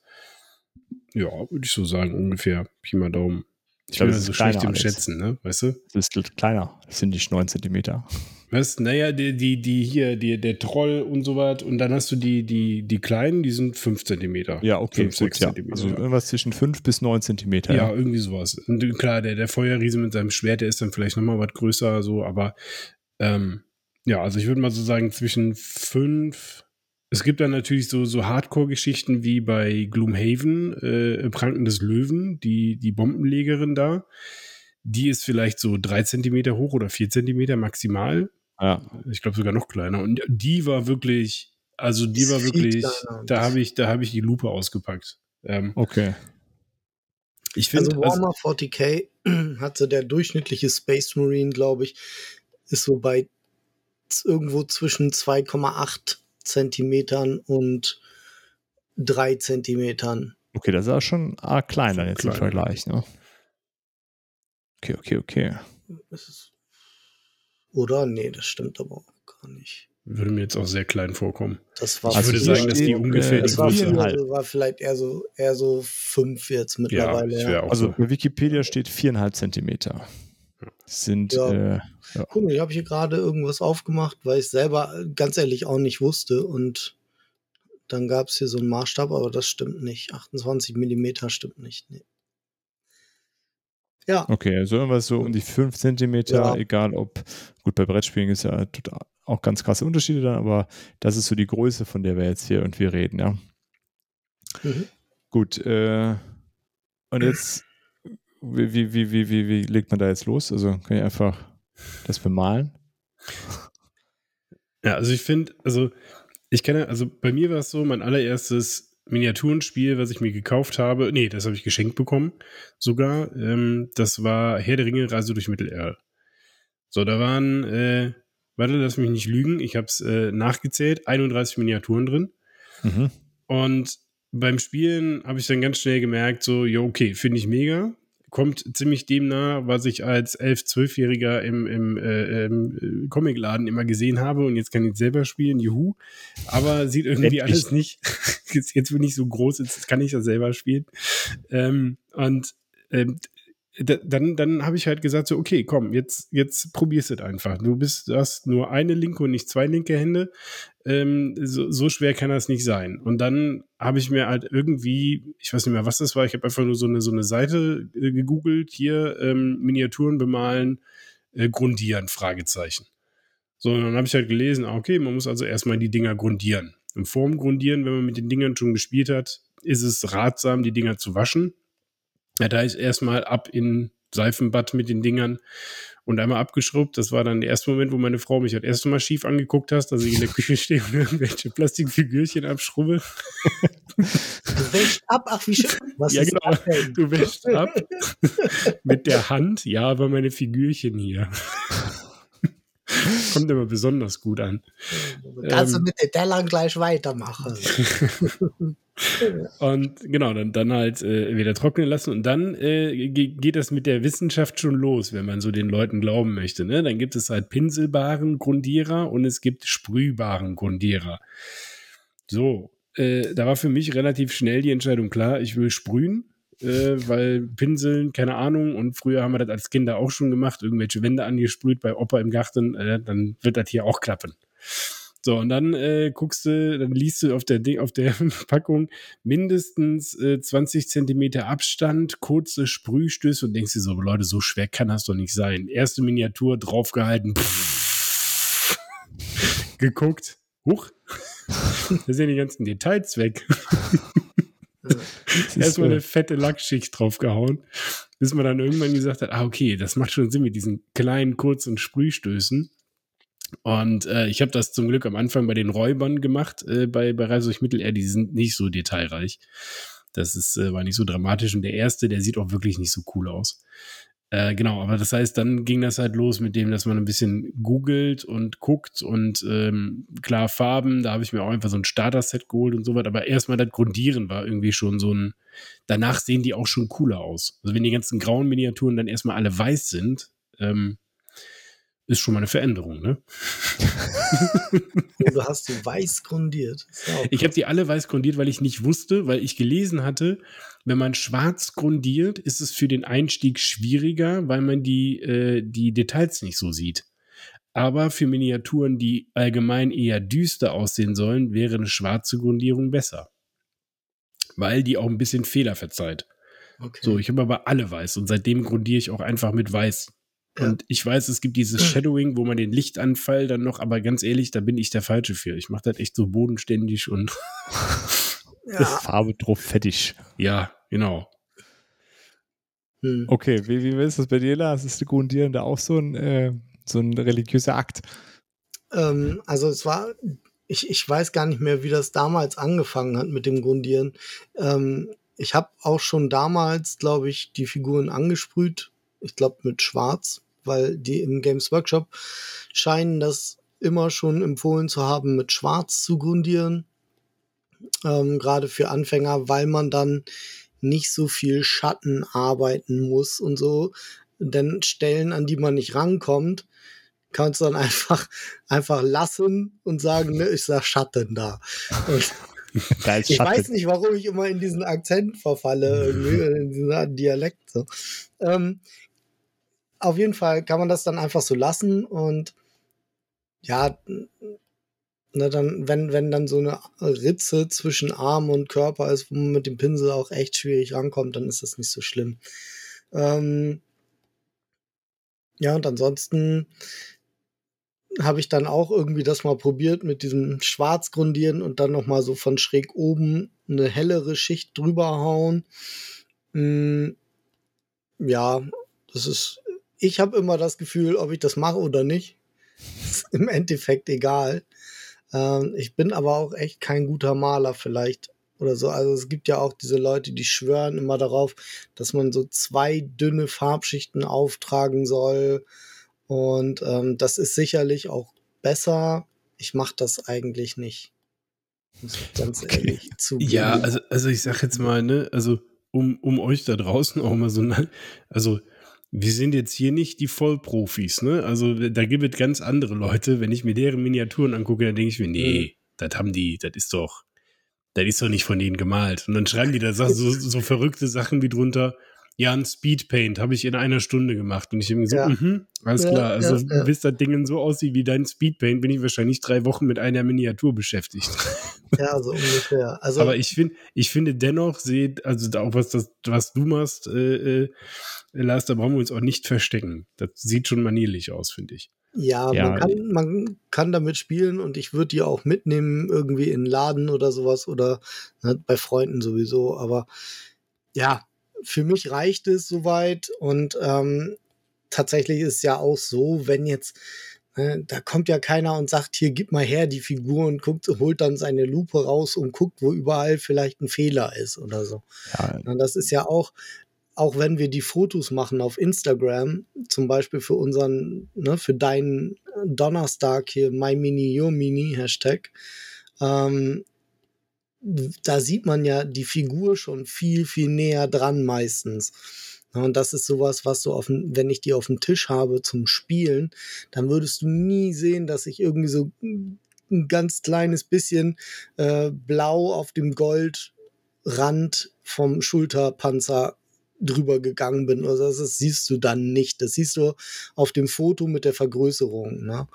Ja, würde ich so sagen, ungefähr. Pi mal Daumen. Ich glaube, das ist so schlecht im Schätzen, ne? Weißt du? Das ist kleiner. Das sind nicht 9 Zentimeter. Was? Naja, die, die, die hier, die, der Troll und so was. Und dann hast du die, die, die kleinen, die sind 5 Zentimeter. Ja, okay. 5, 6 ja. Zentimeter. Also irgendwas zwischen 5 bis 9 Zentimeter. Ja, ja, irgendwie sowas. Und klar, der, der Feuerriese mit seinem Schwert, der ist dann vielleicht nochmal was größer, so, aber ähm, ja, also ich würde mal so sagen, zwischen 5 es gibt dann natürlich so, so Hardcore-Geschichten wie bei Gloomhaven, äh, Pranken des Löwen, die, die Bombenlegerin da. Die ist vielleicht so drei Zentimeter hoch oder vier Zentimeter maximal. Ja. Ich glaube sogar noch kleiner. Und die war wirklich, also die war wirklich, da habe ich, da habe ich die Lupe ausgepackt. Ähm, okay. Ich finde, also Warhammer also, 40k hat so der durchschnittliche Space Marine, glaube ich, ist so bei irgendwo zwischen 2,8 Zentimetern und drei Zentimetern. Okay, das ist auch schon arg klein dann jetzt klein. im Vergleich, ne? Okay, okay, okay. Oder? Nee, das stimmt aber auch gar nicht. Würde mir jetzt auch sehr klein vorkommen. Das war ich würde sagen, dass die ungefähr äh, die Größe war, war vielleicht eher so, eher so fünf jetzt mittlerweile. Ja, also bei Wikipedia steht viereinhalb Zentimeter. Sind ja. Äh, ja. Guck mal, ich habe hier gerade irgendwas aufgemacht, weil ich selber äh, ganz ehrlich auch nicht wusste. Und dann gab es hier so einen Maßstab, aber das stimmt nicht. 28 Millimeter stimmt nicht. Nee. Ja. Okay, also irgendwas so um die 5 Zentimeter, ja. egal ob, gut, bei Brettspielen ist ja auch ganz krasse Unterschiede dann, aber das ist so die Größe, von der wir jetzt hier irgendwie reden, ja. Mhm. Gut, äh, und jetzt, wie, wie, wie, wie, wie, wie legt man da jetzt los? Also kann ich einfach das bemalen? Ja, also ich finde, also ich kenne, also bei mir war es so, mein allererstes Miniaturenspiel, was ich mir gekauft habe, nee, das habe ich geschenkt bekommen, sogar. Ähm, das war Herr der Ringe, Reise durch Mittelerde. So, da waren, äh, warte, lass mich nicht lügen, ich habe es äh, nachgezählt, 31 Miniaturen drin. Mhm. Und beim Spielen habe ich dann ganz schnell gemerkt, so, ja, okay, finde ich mega. Kommt ziemlich dem nah, was ich als 11-, 12-Jähriger im, im, äh, im Comicladen immer gesehen habe und jetzt kann ich selber spielen, juhu. Aber sieht irgendwie alles nicht, jetzt, jetzt bin ich so groß, jetzt kann ich das selber spielen. Ähm, und ähm, dann, dann habe ich halt gesagt, so, okay, komm, jetzt, jetzt probierst du es einfach. Du bist, du hast nur eine linke und nicht zwei linke Hände. Ähm, so, so schwer kann das nicht sein. Und dann habe ich mir halt irgendwie, ich weiß nicht mehr, was das war, ich habe einfach nur so eine, so eine Seite äh, gegoogelt, hier ähm, Miniaturen bemalen, äh, grundieren, Fragezeichen. So, und dann habe ich halt gelesen, ah, okay, man muss also erstmal die Dinger grundieren. Und vorm Grundieren, wenn man mit den Dingern schon gespielt hat, ist es ratsam, die Dinger zu waschen ja, da ist erstmal ab in Seifenbad mit den Dingern und einmal abgeschrubbt. Das war dann der erste Moment, wo meine Frau mich das erste Mal schief angeguckt hat, dass ich in der Küche stehe und irgendwelche Plastikfigürchen abschrubbe. Du wäschst ab, ach wie schön. Was ja, genau. Du wäschst ab mit der Hand. Ja, aber meine Figürchen hier. Kommt immer besonders gut an. Kannst ähm, du mit den Tellern gleich weitermachen. Und genau, dann, dann halt äh, wieder trocknen lassen und dann äh, geht das mit der Wissenschaft schon los, wenn man so den Leuten glauben möchte. Ne? Dann gibt es halt pinselbaren Grundierer und es gibt sprühbaren Grundierer. So, äh, da war für mich relativ schnell die Entscheidung klar, ich will sprühen, äh, weil Pinseln, keine Ahnung, und früher haben wir das als Kinder auch schon gemacht, irgendwelche Wände angesprüht bei Opa im Garten, äh, dann wird das hier auch klappen. So, und dann äh, guckst du, dann liest du auf der, auf der Packung mindestens äh, 20 Zentimeter Abstand, kurze Sprühstöße und denkst dir so, Leute, so schwer kann das doch nicht sein. Erste Miniatur draufgehalten, pff, geguckt, huch, da sind die ganzen Details weg. Erstmal eine fette Lackschicht draufgehauen, bis man dann irgendwann gesagt hat, ah, okay, das macht schon Sinn mit diesen kleinen, kurzen Sprühstößen. Und äh, ich habe das zum Glück am Anfang bei den Räubern gemacht, äh, bei, bei Reise durch Mittelerde, die sind nicht so detailreich. Das ist, äh, war nicht so dramatisch. Und der erste, der sieht auch wirklich nicht so cool aus. Äh, genau, aber das heißt, dann ging das halt los mit dem, dass man ein bisschen googelt und guckt und ähm, klar Farben, da habe ich mir auch einfach so ein Starter-Set geholt und so weiter, aber erstmal das Grundieren war irgendwie schon so ein, danach sehen die auch schon cooler aus. Also wenn die ganzen grauen Miniaturen dann erstmal alle weiß sind, ähm, ist schon mal eine Veränderung, ne? du hast die weiß grundiert. Ich habe die alle weiß grundiert, weil ich nicht wusste, weil ich gelesen hatte, wenn man schwarz grundiert, ist es für den Einstieg schwieriger, weil man die, äh, die Details nicht so sieht. Aber für Miniaturen, die allgemein eher düster aussehen sollen, wäre eine schwarze Grundierung besser. Weil die auch ein bisschen Fehler verzeiht. Okay. So, ich habe aber alle weiß und seitdem grundiere ich auch einfach mit weiß. Und ich weiß, es gibt dieses Shadowing, wo man den Lichtanfall dann noch, aber ganz ehrlich, da bin ich der Falsche für. Ich mache das echt so bodenständig und ja. Farbe drauf fettig. Ja, genau. Hm. Okay, wie, wie ist das bei dir, Lars? Ist der Grundieren da auch so ein, äh, so ein religiöser Akt? Ähm, also es war, ich, ich weiß gar nicht mehr, wie das damals angefangen hat mit dem Grundieren. Ähm, ich habe auch schon damals, glaube ich, die Figuren angesprüht. Ich glaube mit Schwarz weil die im Games Workshop scheinen das immer schon empfohlen zu haben, mit Schwarz zu grundieren. Ähm, Gerade für Anfänger, weil man dann nicht so viel Schatten arbeiten muss und so. Denn Stellen, an die man nicht rankommt, kannst du dann einfach, einfach lassen und sagen, ne, ich sag Schatten da. da ich Schatten. weiß nicht, warum ich immer in diesen Akzent verfalle, in diesen Dialekt. So. Ähm, auf jeden Fall kann man das dann einfach so lassen und ja, na dann, wenn, wenn dann so eine Ritze zwischen Arm und Körper ist, wo man mit dem Pinsel auch echt schwierig rankommt, dann ist das nicht so schlimm. Ähm, ja, und ansonsten habe ich dann auch irgendwie das mal probiert mit diesem Schwarzgrundieren und dann nochmal so von schräg oben eine hellere Schicht drüber hauen. Hm, ja, das ist ich habe immer das Gefühl, ob ich das mache oder nicht, ist im Endeffekt egal. Ähm, ich bin aber auch echt kein guter Maler vielleicht oder so. Also es gibt ja auch diese Leute, die schwören immer darauf, dass man so zwei dünne Farbschichten auftragen soll. Und ähm, das ist sicherlich auch besser. Ich mache das eigentlich nicht. Ganz okay. ehrlich zugeben. Ja, also, also ich sag jetzt mal, ne, also um, um euch da draußen auch mal so, also wir sind jetzt hier nicht die Vollprofis, ne? Also da gibt es ganz andere Leute. Wenn ich mir deren Miniaturen angucke, dann denke ich mir, nee, mhm. das haben die, das ist doch, das ist doch nicht von denen gemalt. Und dann schreiben die da so, so verrückte Sachen wie drunter, ja, ein Speedpaint habe ich in einer Stunde gemacht. Und ich habe mir so, ja. mhm, alles ja, klar. Also, ja, bis das Ding so aussieht wie dein Speedpaint, bin ich wahrscheinlich drei Wochen mit einer Miniatur beschäftigt. Ja, so ungefähr. Also, Aber ich, find, ich finde dennoch, seht, also auch was, das, was du machst, äh, äh, Lars, da brauchen wir uns auch nicht verstecken. Das sieht schon manierlich aus, finde ich. Ja, ja, Man, kann, man kann damit spielen und ich würde die auch mitnehmen, irgendwie in Laden oder sowas oder ne, bei Freunden sowieso. Aber ja, für mich reicht es soweit und ähm, tatsächlich ist ja auch so, wenn jetzt ne, da kommt ja keiner und sagt, hier gib mal her die Figur und guckt, holt dann seine Lupe raus und guckt, wo überall vielleicht ein Fehler ist oder so. Ja. Und das ist ja auch, auch wenn wir die Fotos machen auf Instagram, zum Beispiel für unseren, ne, für deinen Donnerstag hier, My Mini, Your Mini Hashtag, ähm, da sieht man ja die Figur schon viel, viel näher dran meistens. Und das ist sowas, was du auf wenn ich die auf dem Tisch habe zum Spielen, dann würdest du nie sehen, dass ich irgendwie so ein ganz kleines bisschen äh, blau auf dem Goldrand vom Schulterpanzer drüber gegangen bin. Also das siehst du dann nicht. Das siehst du auf dem Foto mit der Vergrößerung. Ne?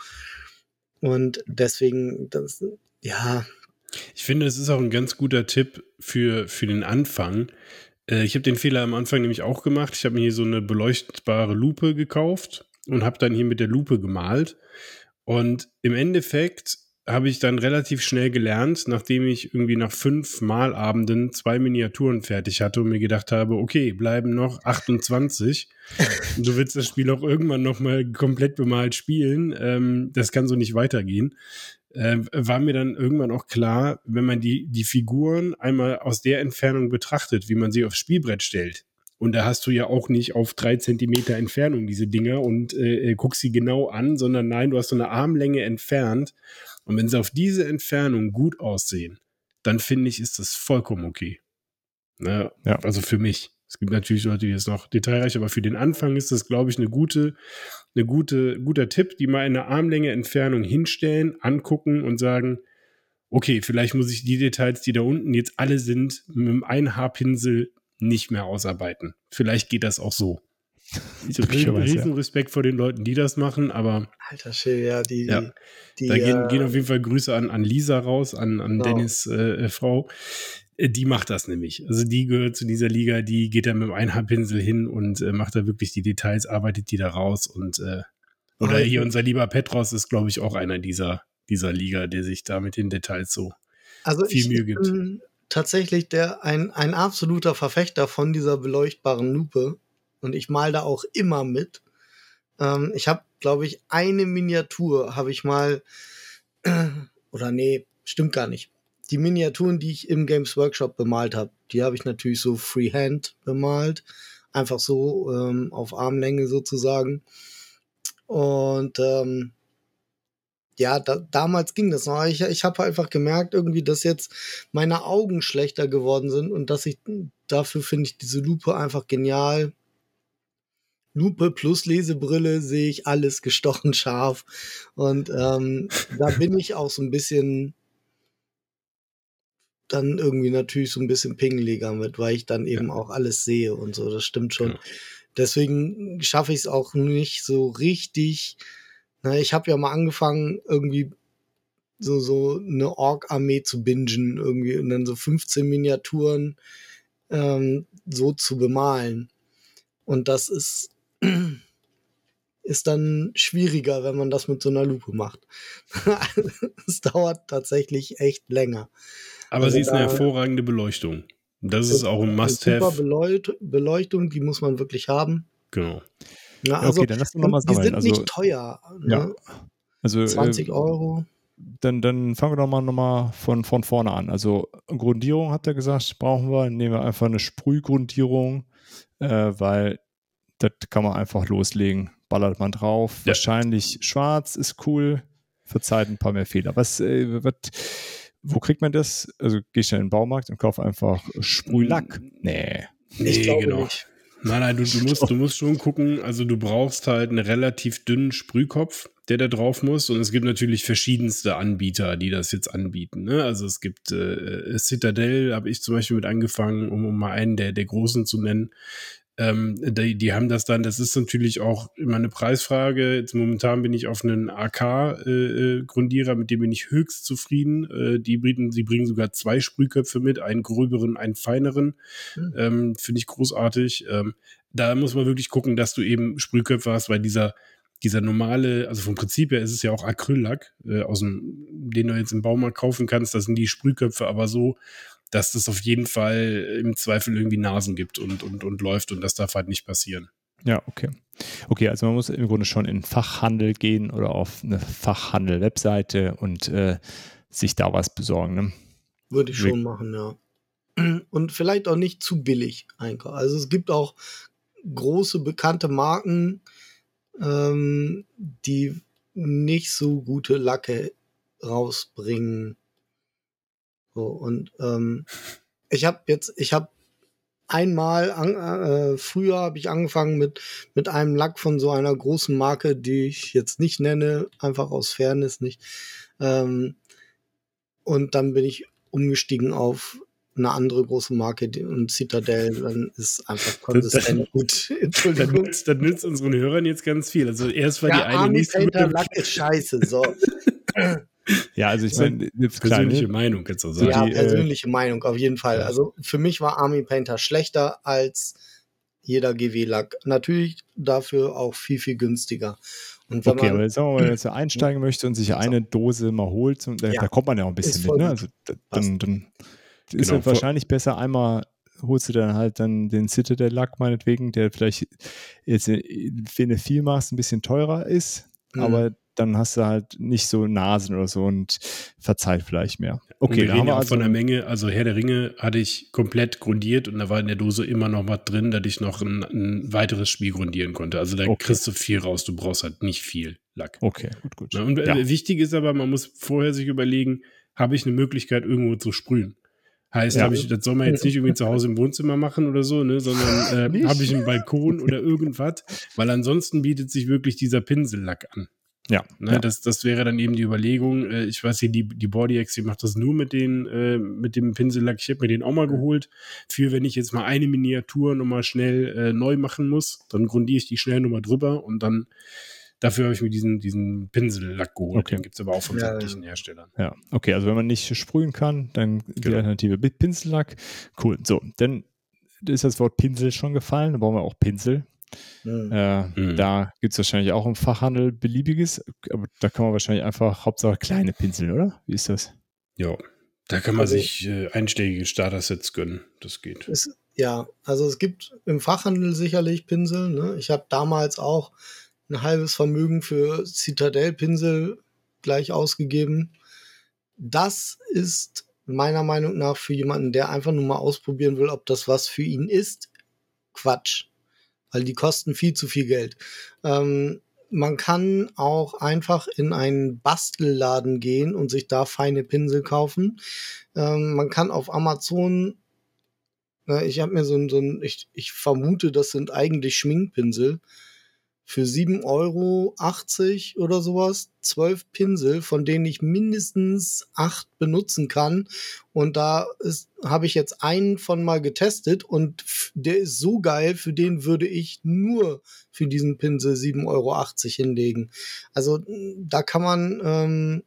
Und deswegen, das, ja, ich finde, es ist auch ein ganz guter Tipp für, für den Anfang. Äh, ich habe den Fehler am Anfang nämlich auch gemacht. Ich habe mir hier so eine beleuchtbare Lupe gekauft und habe dann hier mit der Lupe gemalt. Und im Endeffekt habe ich dann relativ schnell gelernt, nachdem ich irgendwie nach fünf Malabenden zwei Miniaturen fertig hatte und mir gedacht habe, okay, bleiben noch 28. du willst das Spiel auch irgendwann nochmal komplett bemalt spielen. Ähm, das kann so nicht weitergehen äh, war mir dann irgendwann auch klar, wenn man die, die Figuren einmal aus der Entfernung betrachtet, wie man sie aufs Spielbrett stellt. Und da hast du ja auch nicht auf drei Zentimeter Entfernung diese Dinger und äh, äh, guckst sie genau an, sondern nein, du hast so eine Armlänge entfernt. Und wenn sie auf diese Entfernung gut aussehen, dann finde ich, ist das vollkommen okay. Ne? Ja. Also für mich. Es gibt natürlich Leute, die das noch detailreich, aber für den Anfang ist das, glaube ich, eine gute, eine gute, guter Tipp, die mal in einer Armlänge Entfernung hinstellen, angucken und sagen, okay, vielleicht muss ich die Details, die da unten jetzt alle sind, mit einem Einhaarpinsel nicht mehr ausarbeiten. Vielleicht geht das auch so. Riesen, riesen Respekt vor den Leuten, die das machen, aber. Alter Schill, ja, die. Ja, die da gehen, äh, gehen auf jeden Fall Grüße an, an Lisa raus, an, an genau. Dennis äh, Frau. Äh, die macht das nämlich. Also die gehört zu dieser Liga, die geht da mit dem Einhandpinsel hin und äh, macht da wirklich die Details, arbeitet die da raus und äh, oder okay. hier unser lieber Petros ist, glaube ich, auch einer dieser, dieser Liga, der sich da mit den Details so also viel Mühe gibt. Bin tatsächlich der, ein, ein absoluter Verfechter von dieser beleuchtbaren Lupe und ich mal da auch immer mit. Ähm, ich habe, glaube ich, eine Miniatur habe ich mal, oder nee, stimmt gar nicht die Miniaturen, die ich im Games Workshop bemalt habe, die habe ich natürlich so freehand bemalt. Einfach so ähm, auf Armlänge sozusagen. Und ähm, ja, da, damals ging das noch. Ich, ich habe einfach gemerkt, irgendwie, dass jetzt meine Augen schlechter geworden sind und dass ich dafür finde ich diese Lupe einfach genial. Lupe plus Lesebrille sehe ich alles gestochen scharf. Und ähm, da bin ich auch so ein bisschen dann irgendwie natürlich so ein bisschen pingeliger mit, weil ich dann eben ja. auch alles sehe und so. Das stimmt schon. Ja. Deswegen schaffe ich es auch nicht so richtig. Na, ich habe ja mal angefangen, irgendwie so, so eine Ork-Armee zu bingen, irgendwie, und dann so 15 Miniaturen ähm, so zu bemalen. Und das ist, ist dann schwieriger, wenn man das mit so einer Lupe macht. Es dauert tatsächlich echt länger. Aber also sie ist eine hervorragende Beleuchtung. Das ist auch ein Must-Have. Super Beleuchtung, die muss man wirklich haben. Genau. Ja, also, okay, dann lass uns nochmal sammeln. Die sind also, nicht teuer. Ne? Ja. Also, 20 äh, Euro. Dann, dann fangen wir doch mal nochmal von, von vorne an. Also Grundierung hat er gesagt, brauchen wir. Nehmen wir einfach eine Sprühgrundierung, äh, weil das kann man einfach loslegen. Ballert man drauf. Ja. Wahrscheinlich schwarz ist cool. Verzeiht ein paar mehr Fehler. Was, äh, was wo kriegt man das? Also gehe ich in den Baumarkt und kaufe einfach Sprühlack? Nee. Nee, genau. Nicht. Nein, nein, du, du, musst, du musst schon gucken, also du brauchst halt einen relativ dünnen Sprühkopf, der da drauf muss. Und es gibt natürlich verschiedenste Anbieter, die das jetzt anbieten. Ne? Also es gibt äh, Citadel, habe ich zum Beispiel mit angefangen, um, um mal einen der, der großen zu nennen. Ähm, die, die haben das dann, das ist natürlich auch immer eine Preisfrage. Jetzt momentan bin ich auf einen AK-Grundierer, äh, mit dem bin ich höchst zufrieden. Äh, die, bieten, die bringen sogar zwei Sprühköpfe mit, einen gröberen, einen feineren. Mhm. Ähm, Finde ich großartig. Ähm, da muss man wirklich gucken, dass du eben Sprühköpfe hast, weil dieser dieser normale, also vom Prinzip her ist es ja auch Acryllack, äh, aus dem, den du jetzt im Baumarkt kaufen kannst. Das sind die Sprühköpfe aber so, dass das auf jeden Fall im Zweifel irgendwie Nasen gibt und, und, und läuft und das darf halt nicht passieren. Ja, okay. Okay, also man muss im Grunde schon in Fachhandel gehen oder auf eine Fachhandel-Webseite und äh, sich da was besorgen. Ne? Würde ich schon machen, ja. Und vielleicht auch nicht zu billig einkaufen. Also es gibt auch große bekannte Marken, ähm, die nicht so gute Lacke rausbringen. So, und ähm, ich habe jetzt, ich habe einmal, an, äh, früher habe ich angefangen mit, mit einem Lack von so einer großen Marke, die ich jetzt nicht nenne, einfach aus Fairness nicht. Ähm, und dann bin ich umgestiegen auf eine andere große Marke und Citadel, dann ist einfach konsistent gut. Entschuldigung. Das, das nützt unseren Hörern jetzt ganz viel. Also erst war ja, die eine Army nicht Painter Lack ist scheiße, so. Ja, also ich meine, persönliche kleine, Meinung jetzt so sagen. Ja, die, äh, persönliche äh, Meinung auf jeden Fall. Also für mich war Army Painter schlechter als jeder GW-Lack. Natürlich dafür auch viel, viel günstiger. okay, man, aber jetzt, wenn man jetzt einsteigen möchte und sich eine Dose mal holt, da, ja, da kommt man ja auch ein bisschen mit. Ne? Also, dann, dann ist genau, es wahrscheinlich besser, einmal holst du dann halt dann den Citadel-Lack meinetwegen, der vielleicht jetzt, wenn du viel machst, ein bisschen teurer ist, mhm. aber dann hast du halt nicht so Nasen oder so und verzeiht vielleicht mehr. Okay, wir reden ja auch also von der Menge. Also Herr der Ringe hatte ich komplett grundiert und da war in der Dose immer noch was drin, dass ich noch ein, ein weiteres Spiel grundieren konnte. Also da okay. kriegst du viel raus. Du brauchst halt nicht viel Lack. Okay, gut, gut. Und äh, ja. wichtig ist aber, man muss vorher sich überlegen, habe ich eine Möglichkeit, irgendwo zu sprühen? Heißt, ja. ich, das soll man jetzt nicht irgendwie zu Hause im Wohnzimmer machen oder so, ne, sondern äh, habe ich einen Balkon oder irgendwas, weil ansonsten bietet sich wirklich dieser Pinsellack an. Ja, ne, ja. Das, das wäre dann eben die Überlegung. Äh, ich weiß hier, die, die Bodyex, die macht das nur mit, den, äh, mit dem Pinsellack. Ich habe mir den auch mal geholt. Für wenn ich jetzt mal eine Miniatur nochmal schnell äh, neu machen muss, dann grundiere ich die schnell nochmal drüber und dann dafür habe ich mir diesen, diesen Pinsellack geholt. Okay. Den gibt es aber auch von ja, sämtlichen Herstellern. Ja, okay, also wenn man nicht sprühen kann, dann die genau. Alternative Pinsellack. Cool. So, dann ist das Wort Pinsel schon gefallen. Dann brauchen wir auch Pinsel. Mhm. Äh, mhm. Da gibt es wahrscheinlich auch im Fachhandel beliebiges, aber da kann man wahrscheinlich einfach Hauptsache kleine Pinseln, oder? Wie ist das? Ja, da kann man also, sich äh, einschlägige Starter-Sets gönnen. Das geht. Es, ja, also es gibt im Fachhandel sicherlich Pinsel. Ne? Ich habe damals auch ein halbes Vermögen für Citadel-Pinsel gleich ausgegeben. Das ist meiner Meinung nach für jemanden, der einfach nur mal ausprobieren will, ob das was für ihn ist, Quatsch weil die kosten viel zu viel Geld. Ähm, man kann auch einfach in einen Bastelladen gehen und sich da feine Pinsel kaufen. Ähm, man kann auf Amazon, äh, ich habe mir so ein, so ein ich, ich vermute, das sind eigentlich Schminkpinsel für 7,80 Euro oder sowas zwölf Pinsel, von denen ich mindestens acht benutzen kann. Und da habe ich jetzt einen von mal getestet und der ist so geil, für den würde ich nur für diesen Pinsel 7,80 Euro hinlegen. Also da kann man ähm,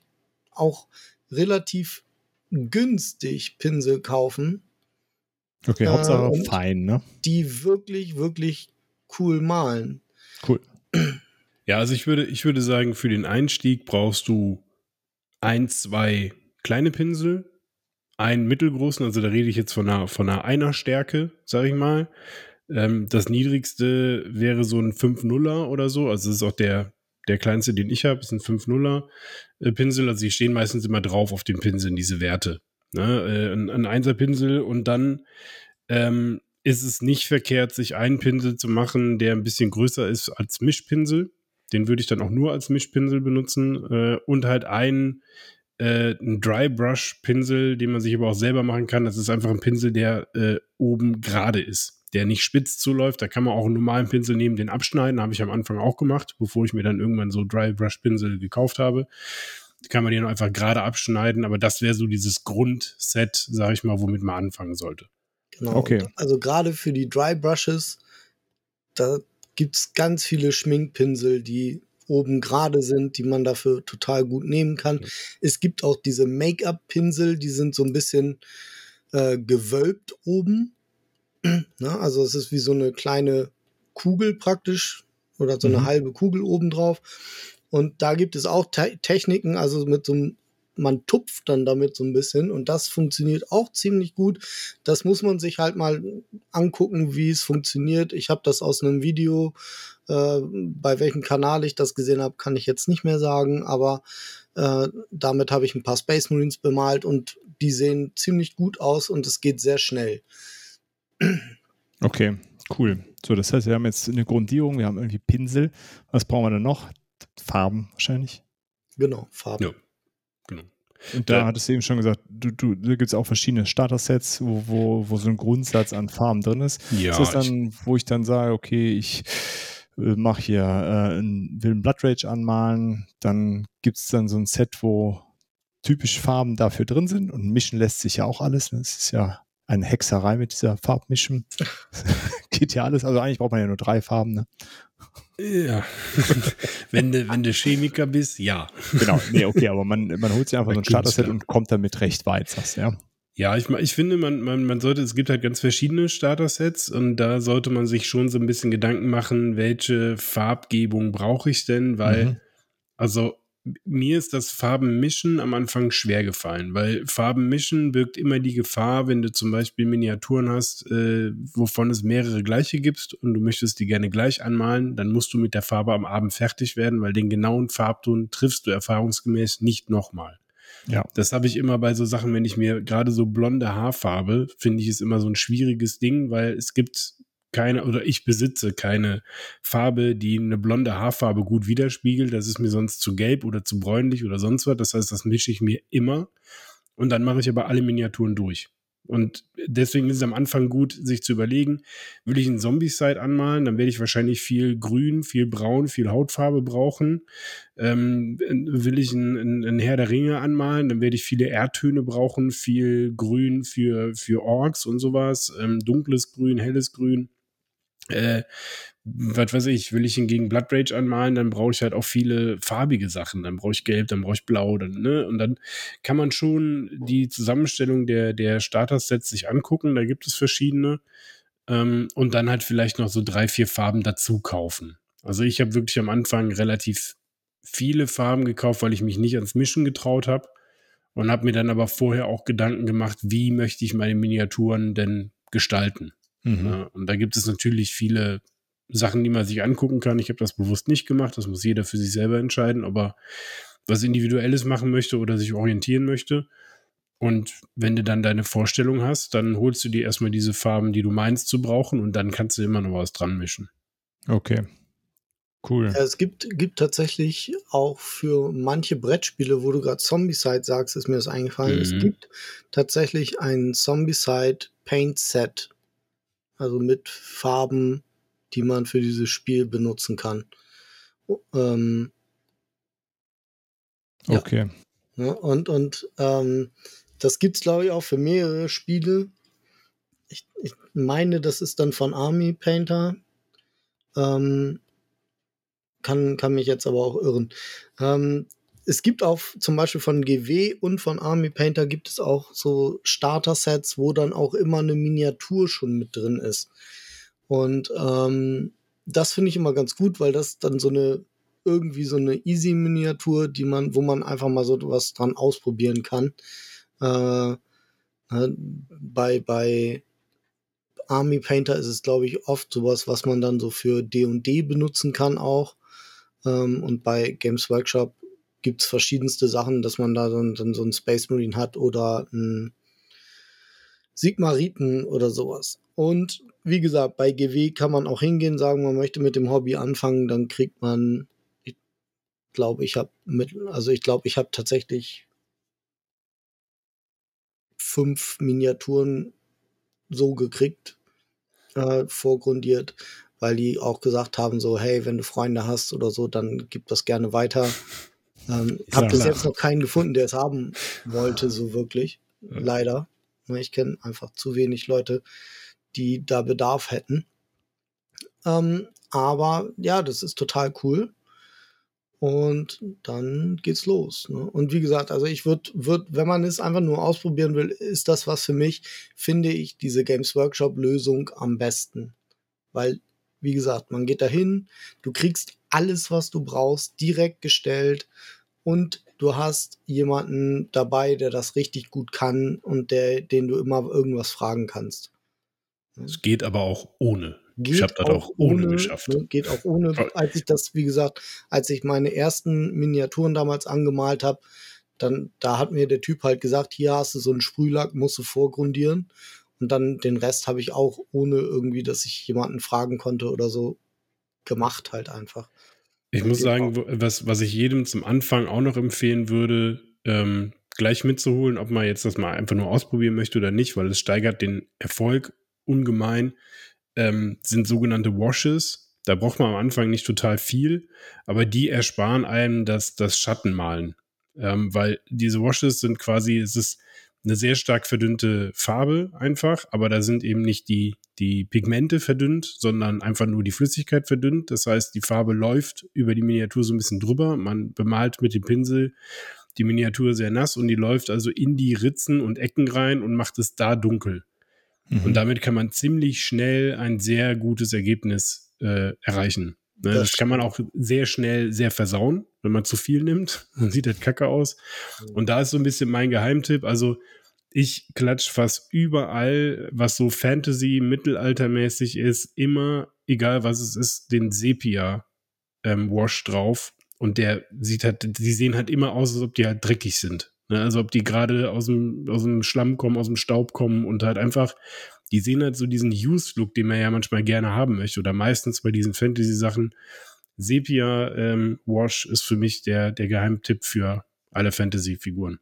auch relativ günstig Pinsel kaufen. Okay, Hauptsache äh, fein, ne? Die wirklich, wirklich cool malen. Cool. Ja, also ich würde, ich würde sagen, für den Einstieg brauchst du ein, zwei kleine Pinsel, einen mittelgroßen, also da rede ich jetzt von einer, von einer Einerstärke, sag ich mal. Ähm, das niedrigste wäre so ein 5-0er oder so, also das ist auch der, der kleinste, den ich habe, ist ein 5-0er äh, Pinsel, also die stehen meistens immer drauf auf den Pinseln, diese Werte. Ne? Äh, ein, ein Einserpinsel und dann ähm, ist es nicht verkehrt, sich einen Pinsel zu machen, der ein bisschen größer ist als Mischpinsel. Den würde ich dann auch nur als Mischpinsel benutzen. Äh, und halt einen, äh, einen Dry Brush Pinsel, den man sich aber auch selber machen kann. Das ist einfach ein Pinsel, der äh, oben gerade ist. der nicht spitz zuläuft. Da kann man auch einen normalen Pinsel nehmen, den abschneiden. Habe ich am Anfang auch gemacht, bevor ich mir dann irgendwann so Dry Brush Pinsel gekauft habe. Kann man den einfach gerade abschneiden, aber das wäre so dieses Grundset, sage ich mal, womit man anfangen sollte. Genau. Okay. Also gerade für die Dry Brushes, da gibt es ganz viele Schminkpinsel, die oben gerade sind, die man dafür total gut nehmen kann. Ja. Es gibt auch diese Make-up-Pinsel, die sind so ein bisschen äh, gewölbt oben. Na, also es ist wie so eine kleine Kugel praktisch oder so eine Mhm. halbe Kugel oben drauf. Und da gibt es auch Te Techniken, also mit so einem, man tupft dann damit so ein bisschen und das funktioniert auch ziemlich gut. Das muss man sich halt mal angucken, wie es funktioniert. Ich habe das aus einem Video, äh, bei welchem Kanal ich das gesehen habe, kann ich jetzt nicht mehr sagen, aber äh, damit habe ich ein paar Space Marines bemalt und die sehen ziemlich gut aus und es geht sehr schnell. Okay, cool. So, das heißt, wir haben jetzt eine Grundierung, wir haben irgendwie Pinsel. Was brauchen wir denn noch? Farben wahrscheinlich. Genau, Farben. Ja. Und da Ja. hattest du eben schon gesagt, du, du, da gibt es auch verschiedene Starter-Sets, wo, wo, wo so ein Grundsatz an Farben drin ist. Ja, ist das dann, wo ich dann sage, okay, ich äh, mache hier, äh, will einen Blood Rage anmalen, dann gibt es dann so ein Set, wo typisch Farben dafür drin sind und mischen lässt sich ja auch alles. ne? Das ist ja eine Hexerei mit dieser Farbmischen. Geht ja alles, also eigentlich braucht man ja nur drei Farben. Ne? Ja. wenn du wenn du Chemiker bist, ja. Genau, nee, okay, aber man, man holt sich einfach so ein Starter-Set und kommt damit recht weit, sagst ja. Ja, ich, ich finde, man, man, man sollte, es gibt halt ganz verschiedene Starter-Sets und da sollte man sich schon so ein bisschen Gedanken machen, welche Farbgebung brauche ich denn, weil, Mhm. also mir ist das Farbenmischen am Anfang schwer gefallen, weil Farbenmischen birgt immer die Gefahr, wenn du zum Beispiel Miniaturen hast, äh, wovon es mehrere gleiche gibt und du möchtest die gerne gleich anmalen, dann musst du mit der Farbe am Abend fertig werden, weil den genauen Farbton triffst du erfahrungsgemäß nicht nochmal. Ja. Das habe ich immer bei so Sachen, wenn ich mir gerade so blonde Haarfarbe, finde ich es immer so ein schwieriges Ding, weil es gibt keine, oder ich besitze keine Farbe, die eine blonde Haarfarbe gut widerspiegelt. Das ist mir sonst zu gelb oder zu bräunlich oder sonst was. Das heißt, das mische ich mir immer. Und dann mache ich aber alle Miniaturen durch. Und deswegen ist es am Anfang gut, sich zu überlegen, will ich einen Zombie-Side anmalen, dann werde ich wahrscheinlich viel Grün, viel Braun, viel Hautfarbe brauchen. Ähm, will ich einen, einen einen Herr der Ringe anmalen, dann werde ich viele Erdtöne brauchen, viel Grün für, für Orks und sowas, ähm, dunkles Grün, helles Grün. Äh, was weiß ich, will ich hingegen Blood Rage anmalen, dann brauche ich halt auch viele farbige Sachen. Dann brauche ich Gelb, dann brauche ich Blau, dann, ne? Und dann kann man schon die Zusammenstellung der, der Starter-Sets sich angucken. Da gibt es verschiedene. Ähm, und dann halt vielleicht noch so drei, vier Farben dazu kaufen. Also ich habe wirklich am Anfang relativ viele Farben gekauft, weil ich mich nicht ans Mischen getraut habe. Und habe mir dann aber vorher auch Gedanken gemacht, wie möchte ich meine Miniaturen denn gestalten. Mhm. Ja, und da gibt es natürlich viele Sachen, die man sich angucken kann. Ich habe das bewusst nicht gemacht. Das muss jeder für sich selber entscheiden, ob er was Individuelles machen möchte oder sich orientieren möchte. Und wenn du dann deine Vorstellung hast, dann holst du dir erstmal diese Farben, die du meinst zu brauchen, und dann kannst du immer noch was dran mischen. Okay. Cool. Es gibt, gibt tatsächlich auch für manche Brettspiele, wo du gerade Zombicide sagst, ist mir das eingefallen. Es Mhm. gibt tatsächlich ein Zombicide Paint Set. Also mit Farben, die man für dieses Spiel benutzen kann. Ähm, ja. Okay. Ne? Und, und ähm, das gibt's glaube ich, auch für mehrere Spiele. Ich, ich meine, das ist dann von Army Painter. Ähm, kann, kann mich jetzt aber auch irren. Ähm, es gibt auch zum Beispiel von GW und von Army Painter gibt es auch so Starter-Sets, wo dann auch immer eine Miniatur schon mit drin ist. Und ähm, das finde ich immer ganz gut, weil das dann so eine irgendwie so eine Easy-Miniatur, die man, wo man einfach mal so was dran ausprobieren kann. Äh, äh, bei, bei Army Painter ist es, glaube ich, oft sowas, was man dann so für D&D benutzen kann auch. Ähm, und bei Games Workshop gibt's verschiedenste Sachen, dass man da dann, dann so einen Space Marine hat oder einen Sigmariten oder sowas. Und wie gesagt, bei GW kann man auch hingehen, sagen, man möchte mit dem Hobby anfangen, dann kriegt man, ich glaube, ich habe mit, also ich glaube, ich habe tatsächlich fünf Miniaturen so gekriegt. äh, vorgrundiert, weil die auch gesagt haben, so, hey, wenn du Freunde hast oder so, dann gib das gerne weiter. Ähm, hab bis jetzt noch keinen gefunden, der es haben wollte, so wirklich. Ja. Leider. Ne, ich kenne einfach zu wenig Leute, die da Bedarf hätten. Ähm, aber ja, das ist total cool. Und dann geht's los. Ne? Und wie gesagt, also ich würde, würd, wenn man es einfach nur ausprobieren will, ist das was für mich, finde ich, diese Games Workshop-Lösung am besten. Weil, wie gesagt, man geht dahin, du kriegst alles, was du brauchst, direkt gestellt und du hast jemanden dabei, der das richtig gut kann und der, den du immer irgendwas fragen kannst. Es geht aber auch ohne. Geht ich habe das auch, ohne, geschafft. Ne, geht auch ohne. Als ich das, wie gesagt, als ich meine ersten Miniaturen damals angemalt habe, dann da hat mir der Typ halt gesagt, hier hast du so einen Sprühlack, musst du vorgrundieren. Und dann den Rest habe ich auch ohne irgendwie, dass ich jemanden fragen konnte oder so gemacht halt einfach. Ich muss sagen, was, was ich jedem zum Anfang auch noch empfehlen würde, ähm, gleich mitzuholen, ob man jetzt das mal einfach nur ausprobieren möchte oder nicht, weil es steigert den Erfolg ungemein ähm, sind sogenannte Washes. Da braucht man am Anfang nicht total viel, aber die ersparen einem das, das Schattenmalen. Ähm, weil diese Washes sind quasi, es ist eine sehr stark verdünnte Farbe einfach, aber da sind eben nicht die, die Pigmente verdünnt, sondern einfach nur die Flüssigkeit verdünnt. Das heißt, die Farbe läuft über die Miniatur so ein bisschen drüber. Man bemalt mit dem Pinsel die Miniatur sehr nass und die läuft also in die Ritzen und Ecken rein und macht es da dunkel. Mhm. Und damit kann man ziemlich schnell ein sehr gutes Ergebnis äh, erreichen. Ne, das, das kann man auch sehr schnell sehr versauen, wenn man zu viel nimmt. Dann sieht das kacke aus. Mhm. Und da ist so ein bisschen mein Geheimtipp. Also ich klatsch fast überall, was so Fantasy, mittelaltermäßig ist, immer, egal was es ist, den Sepia ähm, drauf. Und der sieht halt, die sehen halt immer aus, als ob die halt dreckig sind. Ne? Also ob die gerade aus dem, aus dem Schlamm kommen, aus dem Staub kommen und halt einfach, die sehen halt so diesen Used-Look, den man ja manchmal gerne haben möchte. Oder meistens bei diesen Fantasy-Sachen. Sepia ähm, Wash ist für mich der, der Geheimtipp für alle Fantasy-Figuren.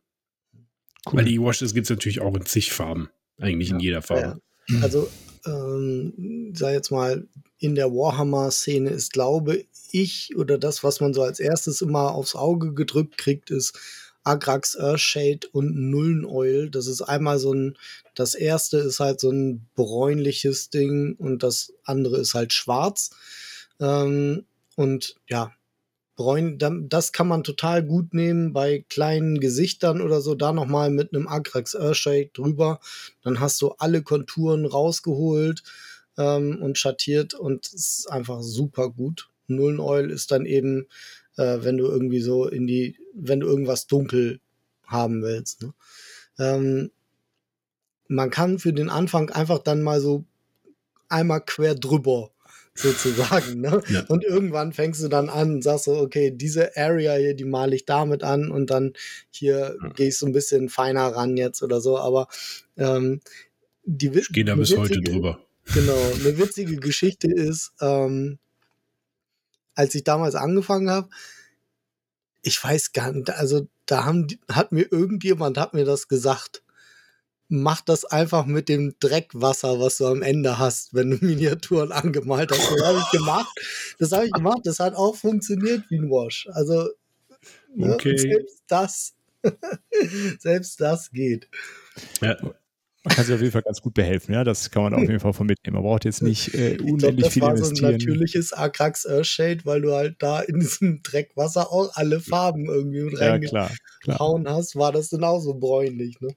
Cool. Weil die Washes gibt es natürlich auch in zig Farben. Eigentlich ja, in jeder Farbe. Ja. Also, ähm, sag jetzt mal, in der Warhammer-Szene ist, glaube ich, oder das, was man so als erstes immer aufs Auge gedrückt kriegt, ist Agrax Earthshade und Nullen Oil. Das ist einmal so ein, das erste ist halt so ein bräunliches Ding und das andere ist halt schwarz. Ähm, und ja, bräun, das kann man total gut nehmen bei kleinen Gesichtern oder so. Da nochmal mit einem Agrax Earthshade drüber. Dann hast du alle Konturen rausgeholt ähm, und schattiert und es ist einfach super gut. Nullen Oil ist dann eben äh, wenn du irgendwie so in die, wenn du irgendwas dunkel haben willst. Ne? Ähm, man kann für den Anfang einfach dann mal so einmal quer drüber sozusagen. Ne? Ja. Und irgendwann fängst du dann an und sagst so, okay, diese Area hier, die male ich damit an und dann hier ja. gehe ich so ein bisschen feiner ran jetzt oder so. Aber ähm, die Ich gehe da bis witzige, heute drüber. Genau, eine witzige Geschichte ist, ähm, als ich damals angefangen habe, ich weiß gar nicht, also da haben, hat mir irgendjemand, hat mir das gesagt. Mach das einfach mit dem Dreckwasser, was du am Ende hast, wenn du Miniaturen angemalt hast. Das habe ich gemacht. Das habe ich gemacht. Das hat auch funktioniert wie ein Wash. Also ne, okay. selbst das, selbst das geht. Ja. Man kann sich auf jeden Fall ganz gut behelfen, ja. Das kann man auf jeden Fall von mitnehmen. Man braucht jetzt nicht äh, unendlich viel investieren. Das war so ein natürliches Akrax Earthshade, weil du halt da in diesem Dreckwasser auch alle Farben irgendwie mit ja, reingehauen hast, war das dann auch so bräunlich, ne?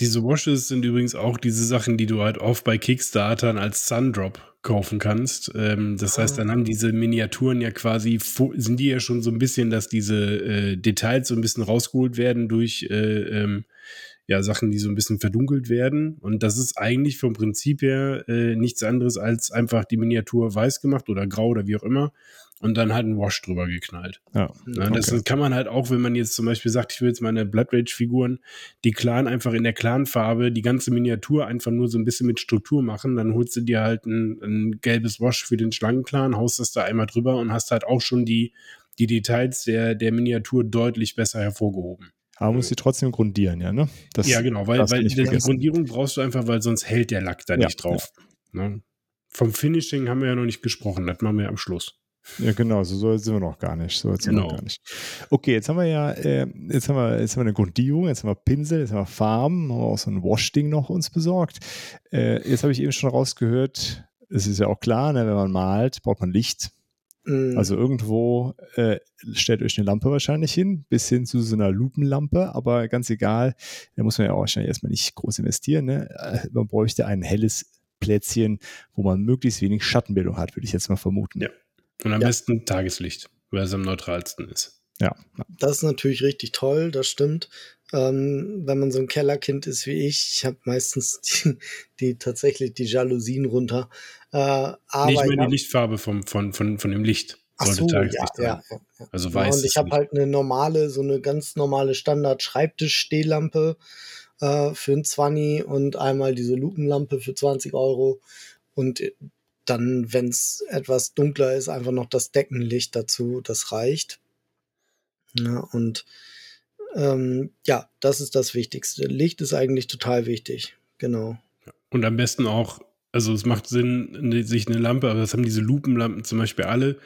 Diese Washes sind übrigens auch diese Sachen, die du halt oft bei Kickstartern als Sundrop kaufen kannst. Ähm, das heißt, dann ah. haben diese Miniaturen ja quasi, sind die ja schon so ein bisschen, dass diese äh, Details so ein bisschen rausgeholt werden durch äh, ähm, ja, Sachen, die so ein bisschen verdunkelt werden. Und das ist eigentlich vom Prinzip her äh, nichts anderes als einfach die Miniatur weiß gemacht oder grau oder wie auch immer und dann halt ein Wash drüber geknallt. Ja, das okay. kann man halt auch, wenn man jetzt zum Beispiel sagt, ich will jetzt meine Blood Rage Figuren, die Clan einfach in der Clan-Farbe, die ganze Miniatur einfach nur so ein bisschen mit Struktur machen, dann holst du dir halt ein, ein gelbes Wash für den Schlangenclan, haust das da einmal drüber und hast halt auch schon die, die Details der, der Miniatur deutlich besser hervorgehoben. Aber muss sie trotzdem grundieren, ja, ne? Das, ja, genau, weil, weil die Grundierung brauchst du einfach, weil sonst hält der Lack da ja, nicht drauf. Ja. Ne? vom Finishing haben wir ja noch nicht gesprochen, das machen wir am Schluss. Ja, genau, so, so sind wir noch gar nicht. So sind Genau. wir noch gar nicht. Okay, jetzt haben wir ja, äh, jetzt haben wir, jetzt haben wir eine Grundierung, jetzt haben wir Pinsel, jetzt haben wir Farben, haben wir auch so ein Wash-Ding noch uns besorgt. Äh, jetzt habe ich eben schon rausgehört, es ist ja auch klar, ne, wenn man malt, braucht man Licht. Mm, Also irgendwo äh, stellt euch eine Lampe wahrscheinlich hin, bis hin zu so einer Lupenlampe, aber ganz egal, da muss man ja auch wahrscheinlich erstmal nicht groß investieren. Ne? Äh, Man bräuchte ein helles Plätzchen, wo man möglichst wenig Schattenbildung hat, würde ich jetzt mal vermuten. Ja. Und am Ja. besten Tageslicht, weil es am neutralsten ist. Ja. Das ist natürlich richtig toll, das stimmt. Ähm, wenn man so ein Kellerkind ist wie ich, ich habe meistens die, die tatsächlich die Jalousien runter. Äh, aber nee, ich meine die Lichtfarbe vom, von, von, von dem Licht. Ach so, ja, ja, ja, ja. Also Ja, weiß. und ich habe halt eine normale, so eine ganz normale Standard-Schreibtisch-Stehlampe äh, für ein 20 und einmal diese Lupenlampe für 20 Euro. Und dann, wenn es etwas dunkler ist, einfach noch das Deckenlicht dazu, das reicht. Ja, und ähm, ja, das ist das Wichtigste. Licht ist eigentlich total wichtig. Genau. Und am besten auch, also es macht Sinn, ne- sich eine Lampe, aber das haben diese Lupenlampen zum Beispiel alle,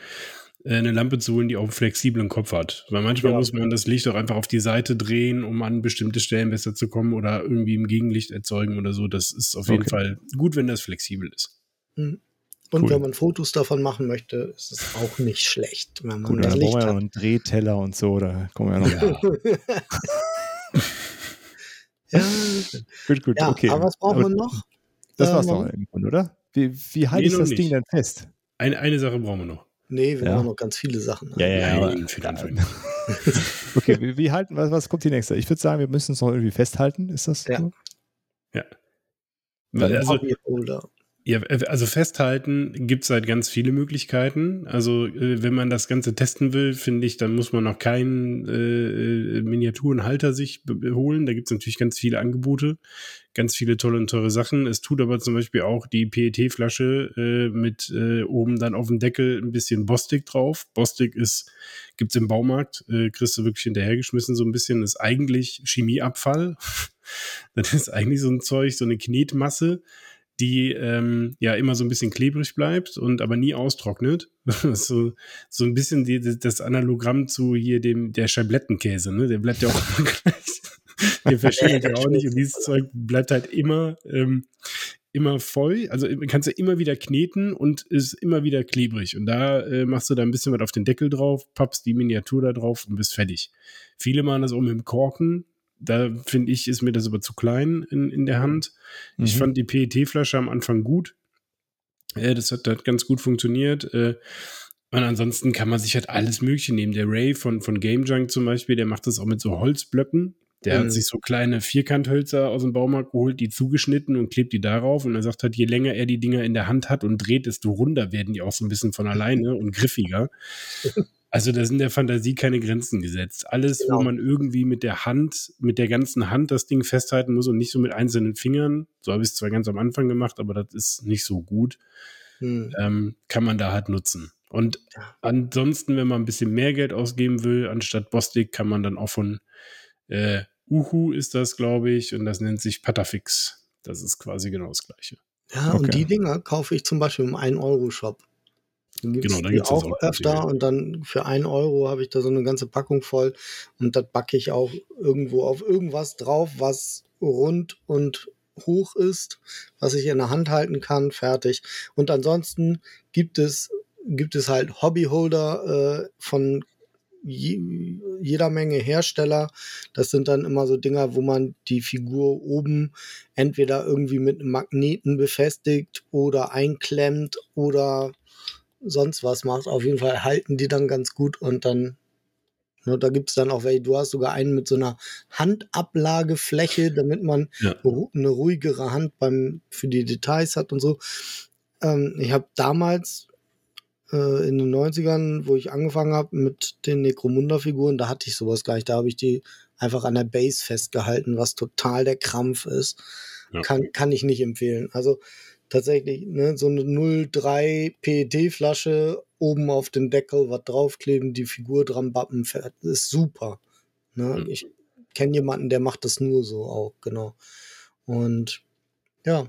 äh, eine Lampe zu holen, die auch einen flexiblen Kopf hat. Weil manchmal Ja. muss man das Licht auch einfach auf die Seite drehen, um an bestimmte Stellen besser zu kommen oder irgendwie im Gegenlicht erzeugen oder so. Das ist auf jeden Okay. Fall gut, wenn das flexibel ist. Mhm. Und Cool. wenn man Fotos davon machen möchte, ist es auch nicht schlecht, wenn man Gut, das Licht brauchen wir ja noch hat. einen Drehteller und so, da kommen wir ja noch. ja, Gut, gut, ja okay. aber was braucht Aber man noch? Das war's man- doch Grunde, oder? Wie, wie halte Nee, ich das nicht. Ding denn fest? Eine, eine Sache brauchen wir noch. Nee, wir Ja. brauchen noch ganz viele Sachen. Nein, aber- für den Anfang. Okay, wie, wie halten, was, was kommt die nächste? Ich würde sagen, wir müssen es noch irgendwie festhalten. Ist das Ja. so? Weil, Also. Ja, also festhalten gibt es halt ganz viele Möglichkeiten. Also äh, wenn man das Ganze testen will, finde ich, dann muss man noch keinen äh, äh, Miniaturenhalter sich holen. Da gibt es natürlich ganz viele Angebote, ganz viele tolle und teure Sachen. Es tut aber zum Beispiel auch die PET-Flasche äh, mit äh, oben dann auf dem Deckel ein bisschen Bostik drauf. Bostik ist, gibt's im Baumarkt, äh, kriegst du wirklich hinterhergeschmissen so ein bisschen, ist eigentlich Chemieabfall. das ist eigentlich so ein Zeug, so eine Knetmasse die ähm, ja immer so ein bisschen klebrig bleibt und aber nie austrocknet. so, so ein bisschen die, das Analogramm zu hier dem der Scheiblettenkäse, ne? Der bleibt ja auch immer gleich. Der verschwindet ja auch nicht und dieses Zeug bleibt halt immer ähm, immer voll. Also kannst du immer wieder kneten und ist immer wieder klebrig. Und da äh, machst du da ein bisschen was auf den Deckel drauf, pappst die Miniatur da drauf und bist fertig. Viele machen das auch mit dem Korken. Da finde ich, ist mir das aber zu klein in, in der Hand. Ich Mhm. fand die PET-Flasche am Anfang gut. Äh, das hat, hat ganz gut funktioniert. Äh, und ansonsten kann man sich halt alles Mögliche nehmen. Der Ray von, von Game Junk zum Beispiel, der macht das auch mit so Holzblöcken. Der Mhm. hat sich so kleine Vierkanthölzer aus dem Baumarkt geholt, die zugeschnitten und klebt die darauf. Und er sagt halt, je länger er die Dinger in der Hand hat und dreht, desto runder werden die auch so ein bisschen von alleine und griffiger. Also da sind der Fantasie keine Grenzen gesetzt. Alles, Genau. wo man irgendwie mit der Hand, mit der ganzen Hand das Ding festhalten muss und nicht so mit einzelnen Fingern. So habe ich es zwar ganz am Anfang gemacht, aber das ist nicht so gut. Hm. Ähm, kann man da halt nutzen. Und Ja. ansonsten, wenn man ein bisschen mehr Geld ausgeben will, anstatt Bostik, kann man dann auch von äh, Uhu ist das, glaube ich, und das nennt sich Patafix. Das ist quasi genau das Gleiche. Ja, Okay. und die Dinger kaufe ich zum Beispiel im 1-Euro-Shop. Dann gibt's Genau, die auch auch öfter und dann für 1 Euro habe ich da so eine ganze Packung voll und das backe ich auch irgendwo auf irgendwas drauf, was rund und hoch ist, was ich in der Hand halten kann, fertig. Und ansonsten gibt es, gibt es halt Hobbyholder äh, von je, jeder Menge Hersteller. Das sind dann immer so Dinger, wo man die Figur oben entweder irgendwie mit Magneten befestigt oder einklemmt oder sonst was macht. Auf jeden Fall halten die dann ganz gut und dann, ne, da gibt's dann auch welche, du hast sogar einen mit so einer Handablagefläche, damit man Ja. eine ruhigere Hand beim, für die Details hat und so. Ähm, ich habe damals äh, in den 90ern, wo ich angefangen habe mit den Necromunda-Figuren, da hatte ich sowas gleich. Da habe ich die einfach an der Base festgehalten, was total der Krampf ist. Ja. Kann, kann ich nicht empfehlen. Also tatsächlich, ne, so eine 03 PET-Flasche oben auf den Deckel, was draufkleben, die Figur dran bappen, fährt, ist super. Ne? Mhm. Ich kenne jemanden, der macht das nur so auch, genau. Und ja,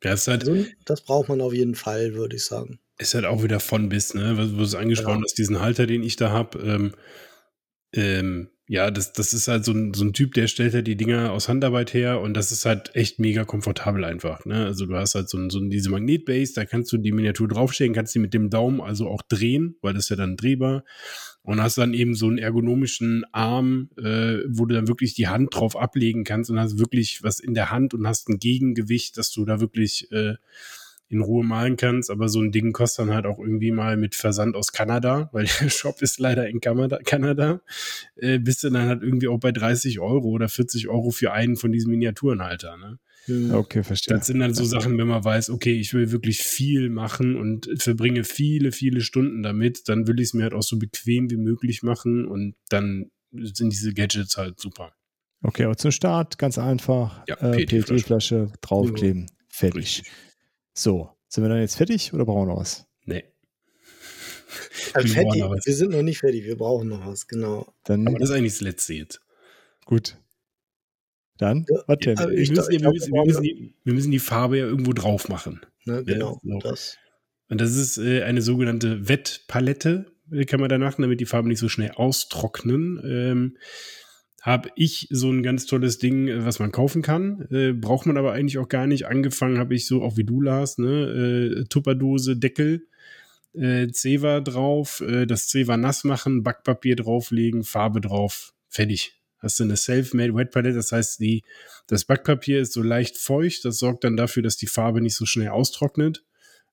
Das, ist halt, Also, das braucht man auf jeden Fall, würde ich sagen. ist halt auch wieder von bis, ne? Was du es angesprochen Ja. hast, diesen Halter, den ich da habe. Ähm, ähm, ja, das, das ist halt so ein, so ein Typ, der stellt halt die Dinger aus Handarbeit her und das ist halt echt mega komfortabel einfach. Ne? Also du hast halt so, ein, so diese Magnetbase, da kannst du die Miniatur draufstellen, kannst die mit dem Daumen also auch drehen, weil das ist ja dann drehbar. Und hast dann eben so einen ergonomischen Arm, äh, wo du dann wirklich die Hand drauf ablegen kannst und hast wirklich was in der Hand und hast ein Gegengewicht, dass du da wirklich äh, in Ruhe malen kannst. Aber so ein Ding kostet dann halt auch irgendwie mal mit Versand aus Kanada, weil der Shop ist leider in Kanada, Kanada äh, bist du dann halt irgendwie auch bei 30 Euro oder 40 Euro für einen von diesen Miniaturenhalter. Ne? Okay, verstehe. Das sind dann so Sachen, wenn man weiß, okay, ich will wirklich viel machen und verbringe viele, viele Stunden damit, dann will ich es mir halt auch so bequem wie möglich machen und dann sind diese Gadgets halt super. Okay, aber zum Start ganz einfach. Ja, äh, PET-Flasche. Draufkleben. Fertig. Richtig. So, sind wir dann jetzt fertig oder brauchen wir noch was? Nee. Also Wir fertig, wir sind noch nicht fertig, wir brauchen noch was, genau. Dann Aber das ist eigentlich das Letzte jetzt. gut. Dann, Ja, was denn? Wir Ich müssen, die, Farbe ja irgendwo drauf machen. Ne, genau, so. das. Und das ist äh, eine sogenannte Wettpalette, äh, kann man danach, damit die Farben nicht so schnell austrocknen. Ähm, habe ich so ein ganz tolles Ding, äh, was man kaufen kann. Äh, braucht man aber eigentlich auch gar nicht. Angefangen habe ich so, auch wie du, Lars, ne? Äh, Tupperdose, Deckel, äh, Zewa drauf, äh, das Zewa nass machen, Backpapier drauflegen, Farbe drauf, fertig. Hast du eine Self-Made Wet Palette, das heißt, die, das Backpapier ist so leicht feucht, das sorgt dann dafür, dass die Farbe nicht so schnell austrocknet.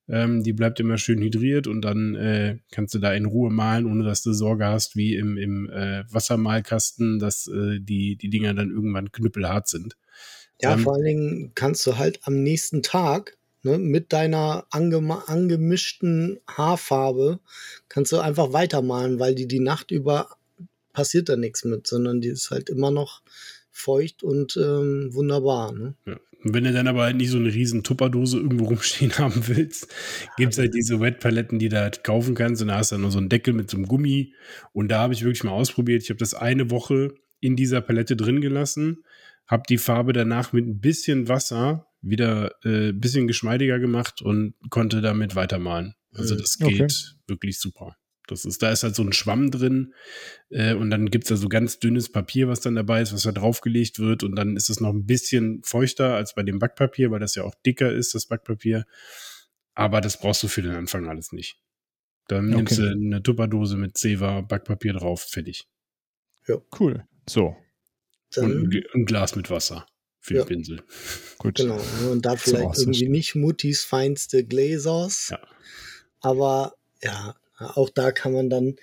Ähm, die bleibt immer schön hydriert und dann äh, kannst du da in Ruhe malen, ohne dass du Sorge hast, wie im, im äh, Wassermalkasten, dass äh, die, die Dinger dann irgendwann knüppelhart sind. Ja, Ähm, vor allen Dingen kannst du halt am nächsten Tag ne, mit deiner angemischten Haarfarbe kannst du einfach weitermalen, weil die die Nacht über passiert da nichts mit, sondern die ist halt immer noch feucht und ähm, wunderbar. Ne? Ja. Und wenn du dann aber halt nicht so eine riesen Tupperdose irgendwo rumstehen haben willst, gibt's halt diese Wet-Paletten, die du halt kaufen kannst und da hast du dann nur so einen Deckel mit so einem Gummi und da habe ich wirklich mal ausprobiert. Ich habe das eine Woche in dieser Palette drin gelassen, habe die Farbe danach mit ein bisschen Wasser wieder äh, ein bisschen geschmeidiger gemacht und konnte damit weitermalen. Also Mhm. das Okay. geht wirklich super. Das ist, da ist halt so ein Schwamm drin äh, und dann gibt's da so ganz dünnes Papier, was dann dabei ist, was da draufgelegt wird und dann ist es noch ein bisschen feuchter als bei dem Backpapier, weil das ja auch dicker ist, das Backpapier. Aber das brauchst du für den Anfang alles nicht. Dann Okay. nimmst du eine Tupperdose mit Zewa, Backpapier drauf, fertig. Cool. So, Dann, Und ein, ein Glas mit Wasser für Ja. den Pinsel. gut. genau. ne, Und da So vielleicht austauschen. irgendwie nicht Muttis feinste Gläsers. Ja. Aber ja, auch da kann man dann,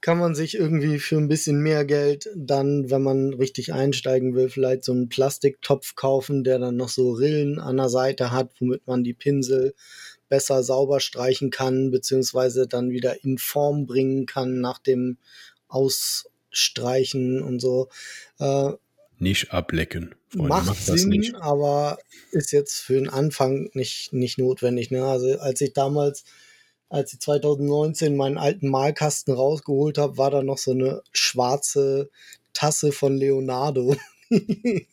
kann man sich irgendwie für ein bisschen mehr Geld dann, wenn man richtig einsteigen will, vielleicht so einen Plastiktopf kaufen, der dann noch so Rillen an der Seite hat, womit man die Pinsel besser sauber streichen kann, beziehungsweise dann wieder in Form bringen kann nach dem Ausstreichen und so. Äh, Nicht ablecken. Freunde, Macht macht Sinn, aber ist jetzt für den Anfang nicht, nicht notwendig. Ne? Also als ich damals, als ich 2019 meinen alten Malkasten rausgeholt habe, war da noch so eine schwarze Tasse von Leonardo, die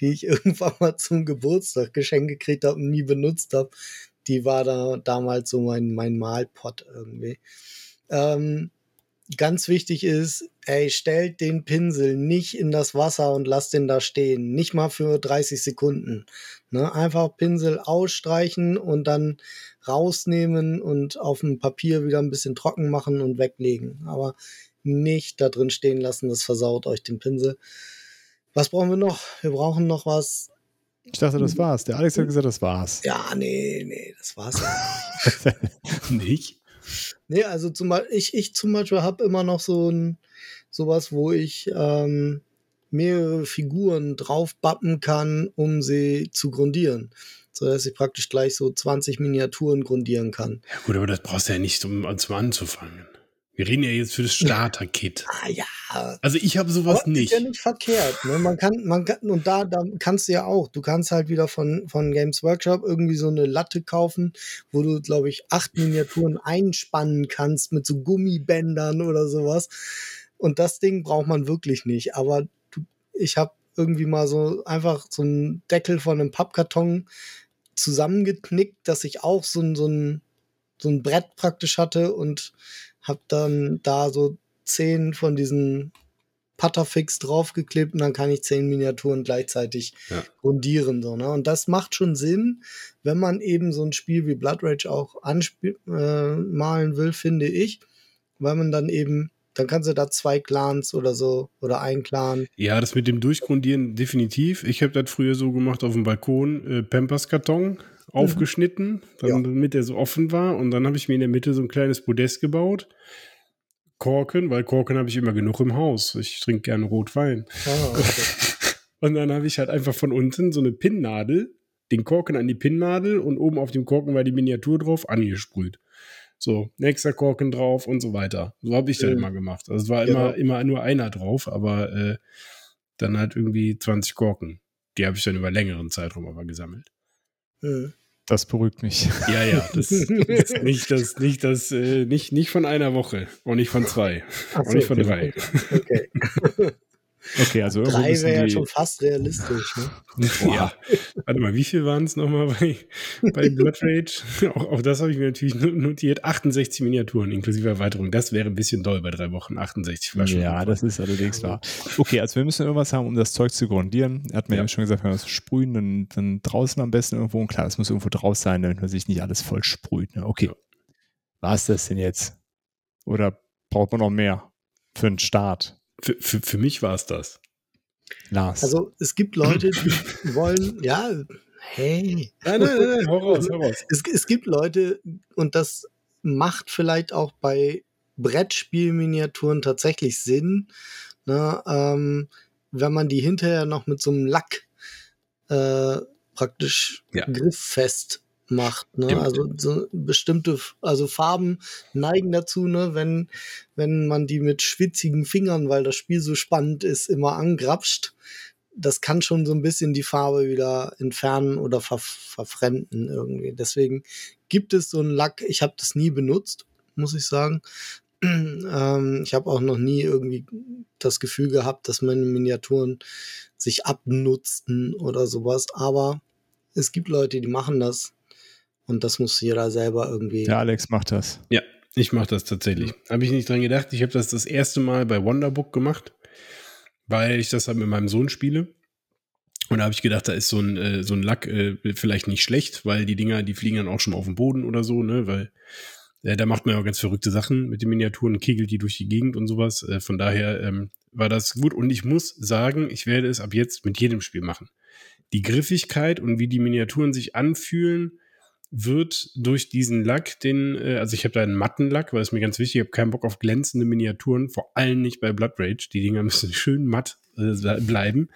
ich irgendwann mal zum Geburtstag geschenkt gekriegt habe und nie benutzt habe. Die war da damals so mein, mein Malpot irgendwie. Ähm, ganz wichtig ist, ey, stellt den Pinsel nicht in das Wasser und lasst den da stehen. Nicht mal für 30 Sekunden. Ne? Einfach Pinsel ausstreichen und dann rausnehmen und auf dem Papier wieder ein bisschen trocken machen und weglegen. Aber nicht da drin stehen lassen, das versaut euch den Pinsel. Was brauchen wir noch? Wir brauchen noch was. Ich dachte, das war's. Der Alex hat gesagt, das war's. Ja, nee, nee, das war's ja nicht. Nicht? Nee, also zum Beispiel, ich, ich zum Beispiel habe immer noch so ein sowas, wo ich ähm, mehrere Figuren draufbappen kann, um sie zu grundieren. So dass ich praktisch gleich so 20 Miniaturen grundieren kann. Ja, gut, aber das brauchst du ja nicht, um, um anzufangen. Wir reden ja jetzt für das Starter-Kit. Ah ja, Also ich habe sowas aber nicht. ist ja nicht verkehrt. Ne? Man kann, man kann, und da, da kannst du ja auch, du kannst halt wieder von, von Games Workshop irgendwie so eine Latte kaufen, wo du, glaube ich, acht Miniaturen einspannen kannst mit so Gummibändern oder sowas. Und das Ding braucht man wirklich nicht. Aber ich habe irgendwie mal so einfach so einen Deckel von einem Pappkarton zusammengeknickt, dass ich auch so ein, so ein, so ein Brett praktisch hatte und habe dann da so zehn von diesen Putterfix draufgeklebt und dann kann ich zehn Miniaturen gleichzeitig Ja. grundieren. So, ne? Und das macht schon Sinn, wenn man eben so ein Spiel wie Blood Rage auch anmalen äh, malen will, finde ich. Weil man dann eben, dann kannst du da zwei Clans oder so oder ein Clan. Ja, das mit dem Durchgrundieren definitiv. Ich habe das früher so gemacht auf dem Balkon, äh, Pampers-Karton aufgeschnitten, dann, Ja. damit der so offen war. Und dann habe ich mir in der Mitte so ein kleines Podest gebaut. Korken, weil Korken habe ich immer genug im Haus. Ich trinke gerne Rotwein. Ah, okay. Und dann habe ich halt einfach von unten so eine Pinnnadel, den Korken an die Pinnnadel und oben auf dem Korken war die Miniatur drauf, angesprüht. So, nächster Korken drauf und so weiter. So habe ich das Mhm. immer gemacht. Also es war Genau. immer, immer nur einer drauf, aber äh, dann halt irgendwie 20 Korken. Die habe ich dann über längeren Zeitraum aber gesammelt. Hm. Das beruhigt mich. Ja, ja, das ist nicht das, nicht das, äh, nicht, nicht von einer Woche, auch nicht von zwei, Ach auch so, nicht von drei. Okay. Okay, also irgendwo Drei wäre ja schon fast realistisch. Ne? Ja. Warte mal, wie viel waren es nochmal bei, bei Blood Rage? auch, auch das habe ich mir natürlich no- notiert. 68 Miniaturen inklusive Erweiterung. Das wäre ein bisschen doll bei drei Wochen. 68 Flaschen. Ja, das ist allerdings wahr. Okay, also wir müssen irgendwas haben, um das Zeug zu grundieren. Er hat mir Ja. ja schon gesagt, wenn wir es sprühen, dann, dann draußen am besten irgendwo. Und klar, es muss irgendwo draus sein, damit man sich nicht alles voll sprüht. Ne? Okay. Ja. War es das denn jetzt? Oder braucht man noch mehr für einen Start? Für, für, für mich war es das. Lars. Also es gibt Leute, die wollen, ja, hey. Nein, nein, nein, nein, hau raus, hau raus. Es, es gibt Leute, und das macht vielleicht auch bei Brettspielminiaturen tatsächlich Sinn, ne, ähm, wenn man die hinterher noch mit so einem Lack äh, praktisch Ja. grifffest macht. Ne? Also so bestimmte, also Farben neigen dazu, ne, wenn, wenn man die mit schwitzigen Fingern, weil das Spiel so spannend ist, immer angrapscht. Das kann schon so ein bisschen die Farbe wieder entfernen oder ver verfremden irgendwie. Deswegen gibt es so einen Lack. Ich habe das nie benutzt, muss ich sagen. ähm, ich habe auch noch nie irgendwie das Gefühl gehabt, dass meine Miniaturen sich abnutzten oder sowas. Aber es gibt Leute, die machen das. Und das muss jeder selber irgendwie. Der Alex macht das. Ja, ich mache das tatsächlich. Habe ich nicht dran gedacht. Ich habe das das erste Mal bei Wonderbook gemacht, weil ich das halt mit meinem Sohn spiele. Und da habe ich gedacht, da ist so ein, äh, so ein Lack äh, vielleicht nicht schlecht, weil die Dinger, die fliegen dann auch schon mal auf den Boden oder so, ne? Weil äh, da macht man ja auch ganz verrückte Sachen mit den Miniaturen, kegelt die durch die Gegend und sowas. Äh, von daher ähm, war das gut. Und ich muss sagen, ich werde es ab jetzt mit jedem Spiel machen. Die Griffigkeit und wie die Miniaturen sich anfühlen, wird durch diesen Lack, den, äh, also ich habe da einen matten Lack, weil es mir ganz wichtig, ich habe keinen Bock auf glänzende Miniaturen, vor allem nicht bei Blood Rage. Die Dinger müssen schön matt äh, bleiben.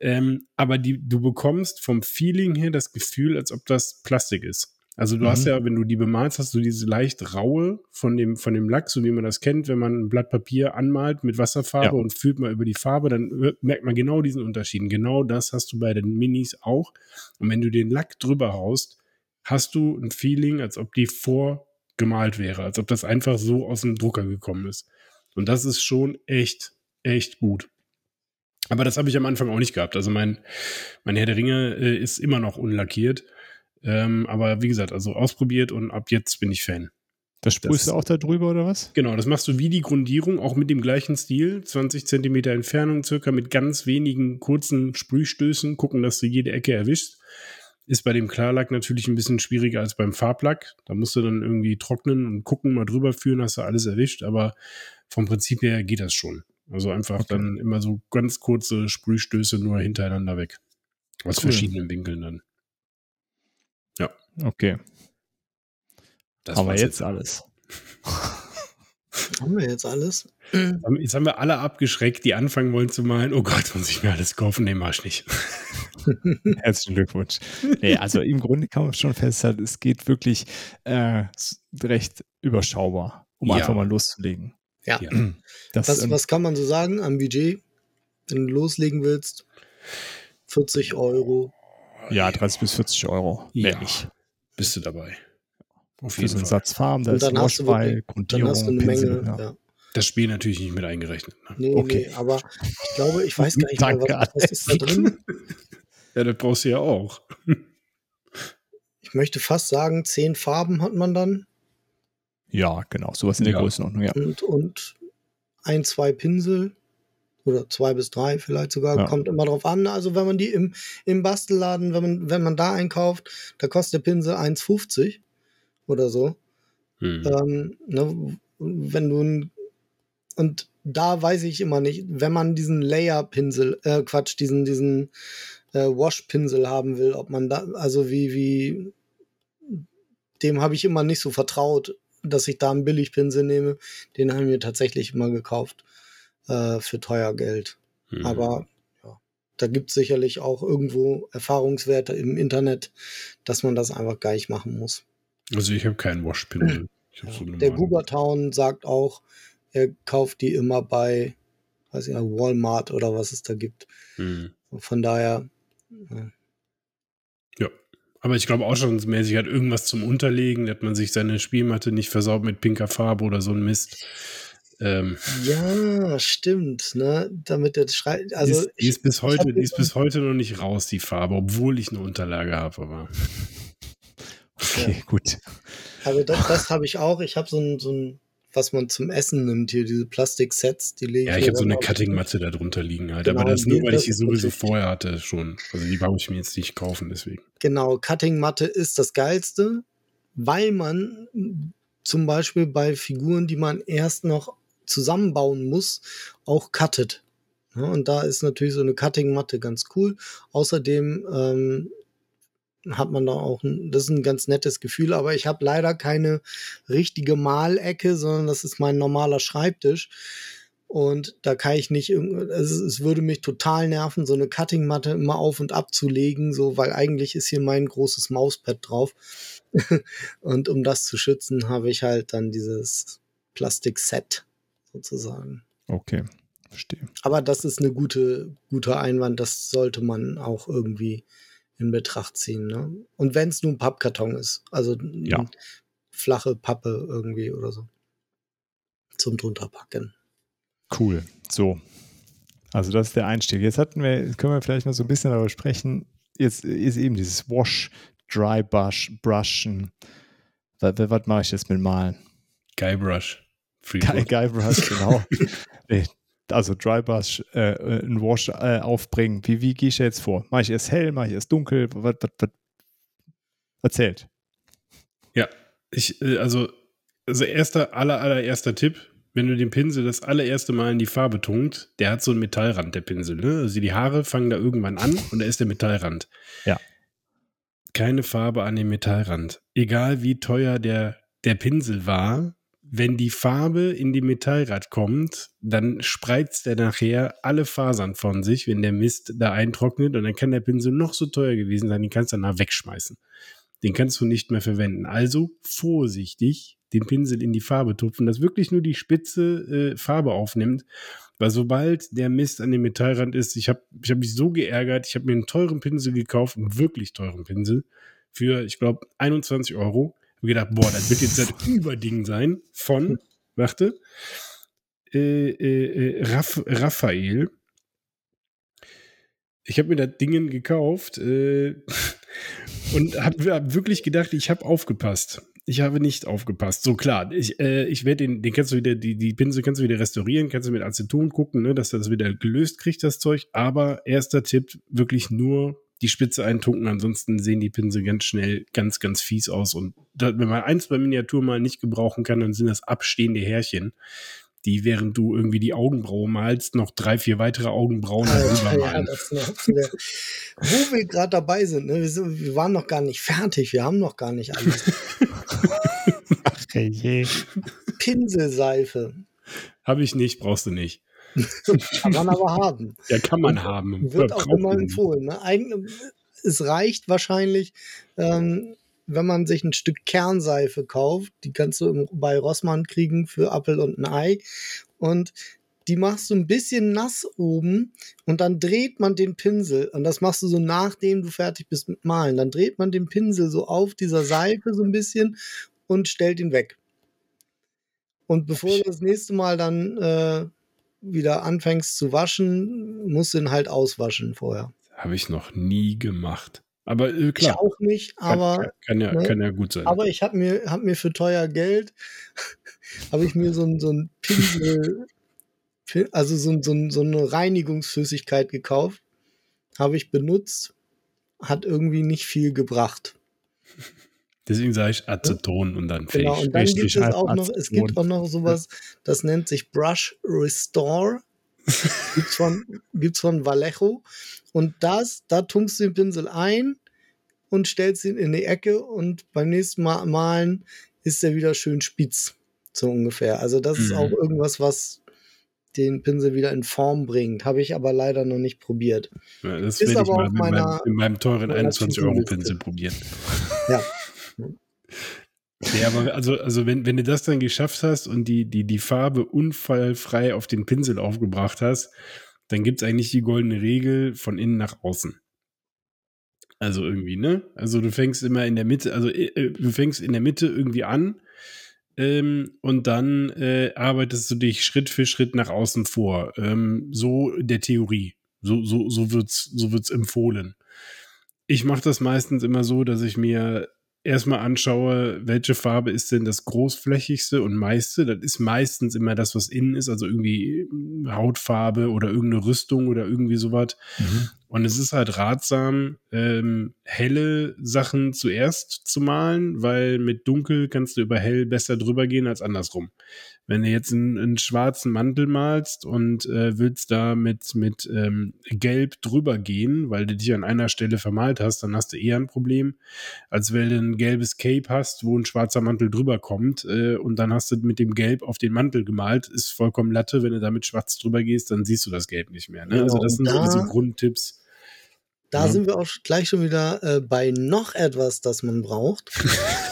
Ähm, aber die, du bekommst vom Feeling her das Gefühl, als ob das Plastik ist. Also du Mhm. hast ja, wenn du die bemalst, hast du diese leicht raue von dem, von dem Lack, so wie man das kennt, wenn man ein Blatt Papier anmalt mit Wasserfarbe Ja. und fühlt mal über die Farbe, dann hört- merkt man genau diesen Unterschied. Genau das hast du bei den Minis auch. Und wenn du den Lack drüber haust, hast du ein Feeling, als ob die vorgemalt wäre, als ob das einfach so aus dem Drucker gekommen ist. Und das ist schon echt, echt gut. Aber das habe ich am Anfang auch nicht gehabt. Also mein, mein Herr der Ringe äh, ist immer noch unlackiert. Ähm, aber wie gesagt, also ausprobiert und ab jetzt bin ich Fan. Das sprühst Das- du auch da drüber oder was? Genau, das machst du wie die Grundierung, auch mit dem gleichen Stil. 20 Zentimeter Entfernung circa mit ganz wenigen kurzen Sprühstößen, gucken, dass du jede Ecke erwischst. Ist bei dem Klarlack natürlich ein bisschen schwieriger als beim Farblack. Da musst du dann irgendwie trocknen und gucken, mal drüber führen, hast du alles erwischt. Aber vom Prinzip her geht das schon. Also einfach Okay. dann immer so ganz kurze Sprühstöße nur hintereinander weg. Aus Cool. verschiedenen Winkeln dann. Okay. Das wir war's jetzt alles. Haben wir jetzt alles? Jetzt haben wir alle abgeschreckt, die anfangen wollen zu malen. Oh Gott, muss ich mir alles kaufen? Nee, mach ich nicht. Herzlichen Glückwunsch. Nee, also im Grunde kann man schon festhalten, es geht wirklich äh, recht überschaubar, um Ja. einfach mal loszulegen. Ja. Ja. Das, Was, was kann man so sagen am Budget? Wenn du loslegen willst, 40 Euro. ja, 30 bis 40 Euro. Mehr Ja. nicht. Bist du dabei? Auf jeden einen Fall. Satz Farben, da Und ist dann hast, du Wash bei, wirklich, dann Grundierung, hast du eine Pinsel, Menge. ja. Ja. Das Spiel natürlich nicht mit eingerechnet. Ne? Nee, Okay. nee, aber ich glaube, ich weiß gar nicht mehr, Danke, was, was ist da drin? Ja, das brauchst du ja auch. ich möchte fast sagen, zehn Farben hat man dann. Ja, genau, sowas in der Ja. Größenordnung, ja. Und, und ein, zwei Pinsel. Oder zwei bis drei vielleicht sogar. Ja. Kommt immer drauf an. Also wenn man die im, im Bastelladen, wenn man, wenn man da einkauft, da kostet der Pinsel 1,50 oder so. Hm. Ähm, ne, wenn du ein, und da weiß ich immer nicht, wenn man diesen Layer-Pinsel, äh, Quatsch, diesen, diesen äh, Wash-Pinsel haben will, ob man da, also wie, wie, dem habe ich immer nicht so vertraut, dass ich da einen Billigpinsel nehme. Den habe ich mir tatsächlich immer gekauft äh, für teuer Geld. Hm. Aber ja, da gibt es sicherlich auch irgendwo Erfahrungswerte im Internet, dass man das einfach gleich machen muss. Also ich habe keinen Washpinsel. Ich hab so Der. Gubertown sagt auch, er kauft die immer bei, weiß ich, Walmart oder was es da gibt. Hm. Von daher, Ja. Aber ich glaube, ausstattungsmäßig hat irgendwas zum Unterlegen, dass man sich seine Spielmatte nicht versaut mit pinker Farbe oder so ein Mist. Ähm, ja, stimmt, ne? Damit der schreit, die also ist, die ist bis heute, die ist bis heute noch nicht raus, die Farbe, obwohl ich eine Unterlage habe. Aber Okay, gut. Also das, das habe ich auch. Ich habe so ein, so ein, was man zum Essen nimmt, hier diese Plastiksets, die lege ja, mir ich habe so eine Cutting-Matte da drunter liegen halt. Genau, aber das nur, die- weil ich das die ist sowieso vorher hatte schon. Also die brauche ich mir jetzt nicht kaufen, deswegen. Genau, Cutting-Matte ist das Geilste, weil man zum Beispiel bei Figuren, die man erst noch zusammenbauen muss, auch cuttet. Ja, und da ist natürlich so eine Cutting-Matte ganz cool. Außerdem ähm, hat man da auch, ein, das ist ein ganz nettes Gefühl, aber ich habe leider keine richtige Malecke, sondern das ist mein normaler Schreibtisch. Und da kann ich nicht, es, es würde mich total nerven, so eine Cutting-Matte immer auf und ab zu legen, so, weil eigentlich ist hier mein großes Mauspad drauf. und um das zu schützen, habe ich halt dann dieses Plastikset sozusagen. Okay, verstehe. Aber das ist eine gute, guter Einwand, das sollte man auch irgendwie in Betracht ziehen. Ne? Und wenn es nur ein Pappkarton ist, also Ja. eine flache Pappe irgendwie oder so. Zum drunterpacken. Cool. So. Also das ist der Einstieg. Jetzt hatten wir, jetzt können wir vielleicht noch so ein bisschen darüber sprechen. Jetzt ist eben dieses Wash, Dry Brush, Brushen. Was, was mache ich jetzt mit Malen? Guybrush. Free Guy, Guy Brush, genau. Nee, also Dry Brush, äh, ein Wash äh, aufbringen. Wie, wie gehe ich jetzt vor? Mache ich erst hell, mache ich erst dunkel? Was, was, was? Erzählt. Ja, ich, äh, also, also erster, aller, allererster Tipp, wenn du den Pinsel das allererste Mal in die Farbe tunkt, der hat so einen Metallrand, der Pinsel. Ne? Also die Haare fangen da irgendwann an und da ist der Metallrand. Ja. Keine Farbe an dem Metallrand. Egal wie teuer der, der Pinsel war, wenn die Farbe in die Metallrad kommt, dann spreizt er nachher alle Fasern von sich, wenn der Mist da eintrocknet und dann kann der Pinsel noch so teuer gewesen sein, den kannst du danach wegschmeißen. Den kannst du nicht mehr verwenden. Also vorsichtig den Pinsel in die Farbe tupfen, dass wirklich nur die spitze äh, Farbe aufnimmt. Weil sobald der Mist an dem Metallrand ist, ich habe ich hab mich so geärgert, ich habe mir einen teuren Pinsel gekauft, einen wirklich teuren Pinsel, für, ich glaube, 21 Euro. Hab gedacht, boah, das wird jetzt das Überding sein von, warte, äh, äh, äh, Raff, Raphael. Ich habe mir das Ding gekauft äh, und habe hab wirklich gedacht, ich habe aufgepasst. Ich habe nicht aufgepasst. So klar, ich, äh, ich werde den, den kannst du wieder, die, die Pinsel kannst du wieder restaurieren, kannst du mit Aceton gucken, ne, dass das wieder gelöst kriegt, das Zeug. Aber erster Tipp, wirklich nur die Spitze eintunken, ansonsten sehen die Pinsel ganz schnell ganz, ganz fies aus. Und da, wenn man eins bei Miniatur mal nicht gebrauchen kann, dann sind das abstehende Härchen, die während du irgendwie die Augenbraue malst, noch drei, vier weitere Augenbrauen darüber Alter, ja, malen. der, wo wir gerade dabei sind, ne? wir, sind, wir waren noch gar nicht fertig, wir haben noch gar nicht alles. Ach je. Pinselseife Habe ich nicht, brauchst du nicht. kann man aber haben. Ja, kann man haben. Wird auch immer empfohlen. Ne? Eigentlich, es reicht wahrscheinlich, ähm, wenn man sich ein Stück Kernseife kauft. Die kannst du im, bei Rossmann kriegen für Apfel und ein Ei. Und die machst du ein bisschen nass oben und dann dreht man den Pinsel. Und das machst du so nachdem du fertig bist mit Malen. Dann dreht man den Pinsel so auf dieser Seife so ein bisschen und stellt ihn weg. Und bevor du das nächste Mal dann äh, wieder anfängst zu waschen, musst du ihn halt auswaschen vorher. Habe ich noch nie gemacht. Aber äh, Ich klar, auch nicht, aber, kann, kann, ja, ne? kann ja gut sein. aber ich habe mir, hab mir für teuer Geld, habe ich mir so ein, so ein Pinsel, Pin- also so, ein- so, ein- so eine Reinigungsflüssigkeit gekauft, habe ich benutzt, hat irgendwie nicht viel gebracht. Deswegen sage ich Aceton und dann Genau, fähig. und dann gibt Richtig. es halt auch noch, es gibt auch noch sowas, das nennt sich Brush Restore. gibt's von, gibt's von Vallejo. Und das, da tunkst du den Pinsel ein und stellst ihn in die Ecke und beim nächsten Mal malen ist er wieder schön spitz. So ungefähr. Also das ist Mhm. auch irgendwas, was den Pinsel wieder in Form bringt. Habe ich aber leider noch nicht probiert. Ja, das Ist ich aber mal auf mit meiner- meinem, in meinem teuren meiner 21-Euro-Pinsel To-Do-Liste. probieren. Ja. Ja, aber also, also wenn, wenn du das dann geschafft hast und die, die, die Farbe unfallfrei auf den Pinsel aufgebracht hast, dann gibt's eigentlich die goldene Regel von innen nach außen. Also irgendwie, ne? Also du fängst immer in der Mitte, also äh, du fängst in der Mitte irgendwie an ähm, und dann äh, arbeitest du dich Schritt für Schritt nach außen vor. Ähm, so der Theorie. So, so, so wird's, so wird's empfohlen. Ich mache das meistens immer so, dass ich mir erstmal anschaue, welche Farbe ist denn das großflächigste und meiste. Das ist meistens immer das, was innen ist, also irgendwie Hautfarbe oder irgendeine Rüstung oder irgendwie sowas. Mhm. Und es ist halt ratsam, ähm, helle Sachen zuerst zu malen, weil mit dunkel kannst du über hell besser drüber gehen als andersrum. Wenn du jetzt einen, einen schwarzen Mantel malst und äh, willst da mit, mit ähm, gelb drüber gehen, weil du dich an einer Stelle vermalt hast, dann hast du eher ein Problem, als wenn du ein gelbes Cape hast, wo ein schwarzer Mantel drüber kommt äh, und dann hast du mit dem Gelb auf den Mantel gemalt, ist vollkommen Latte. Wenn du da mit schwarz drüber gehst, dann siehst du das Gelb nicht mehr. Ne? Genau, Also das sind und so diese da- Grundtipps. Da Ja. sind wir auch gleich schon wieder äh, bei noch etwas, das man braucht.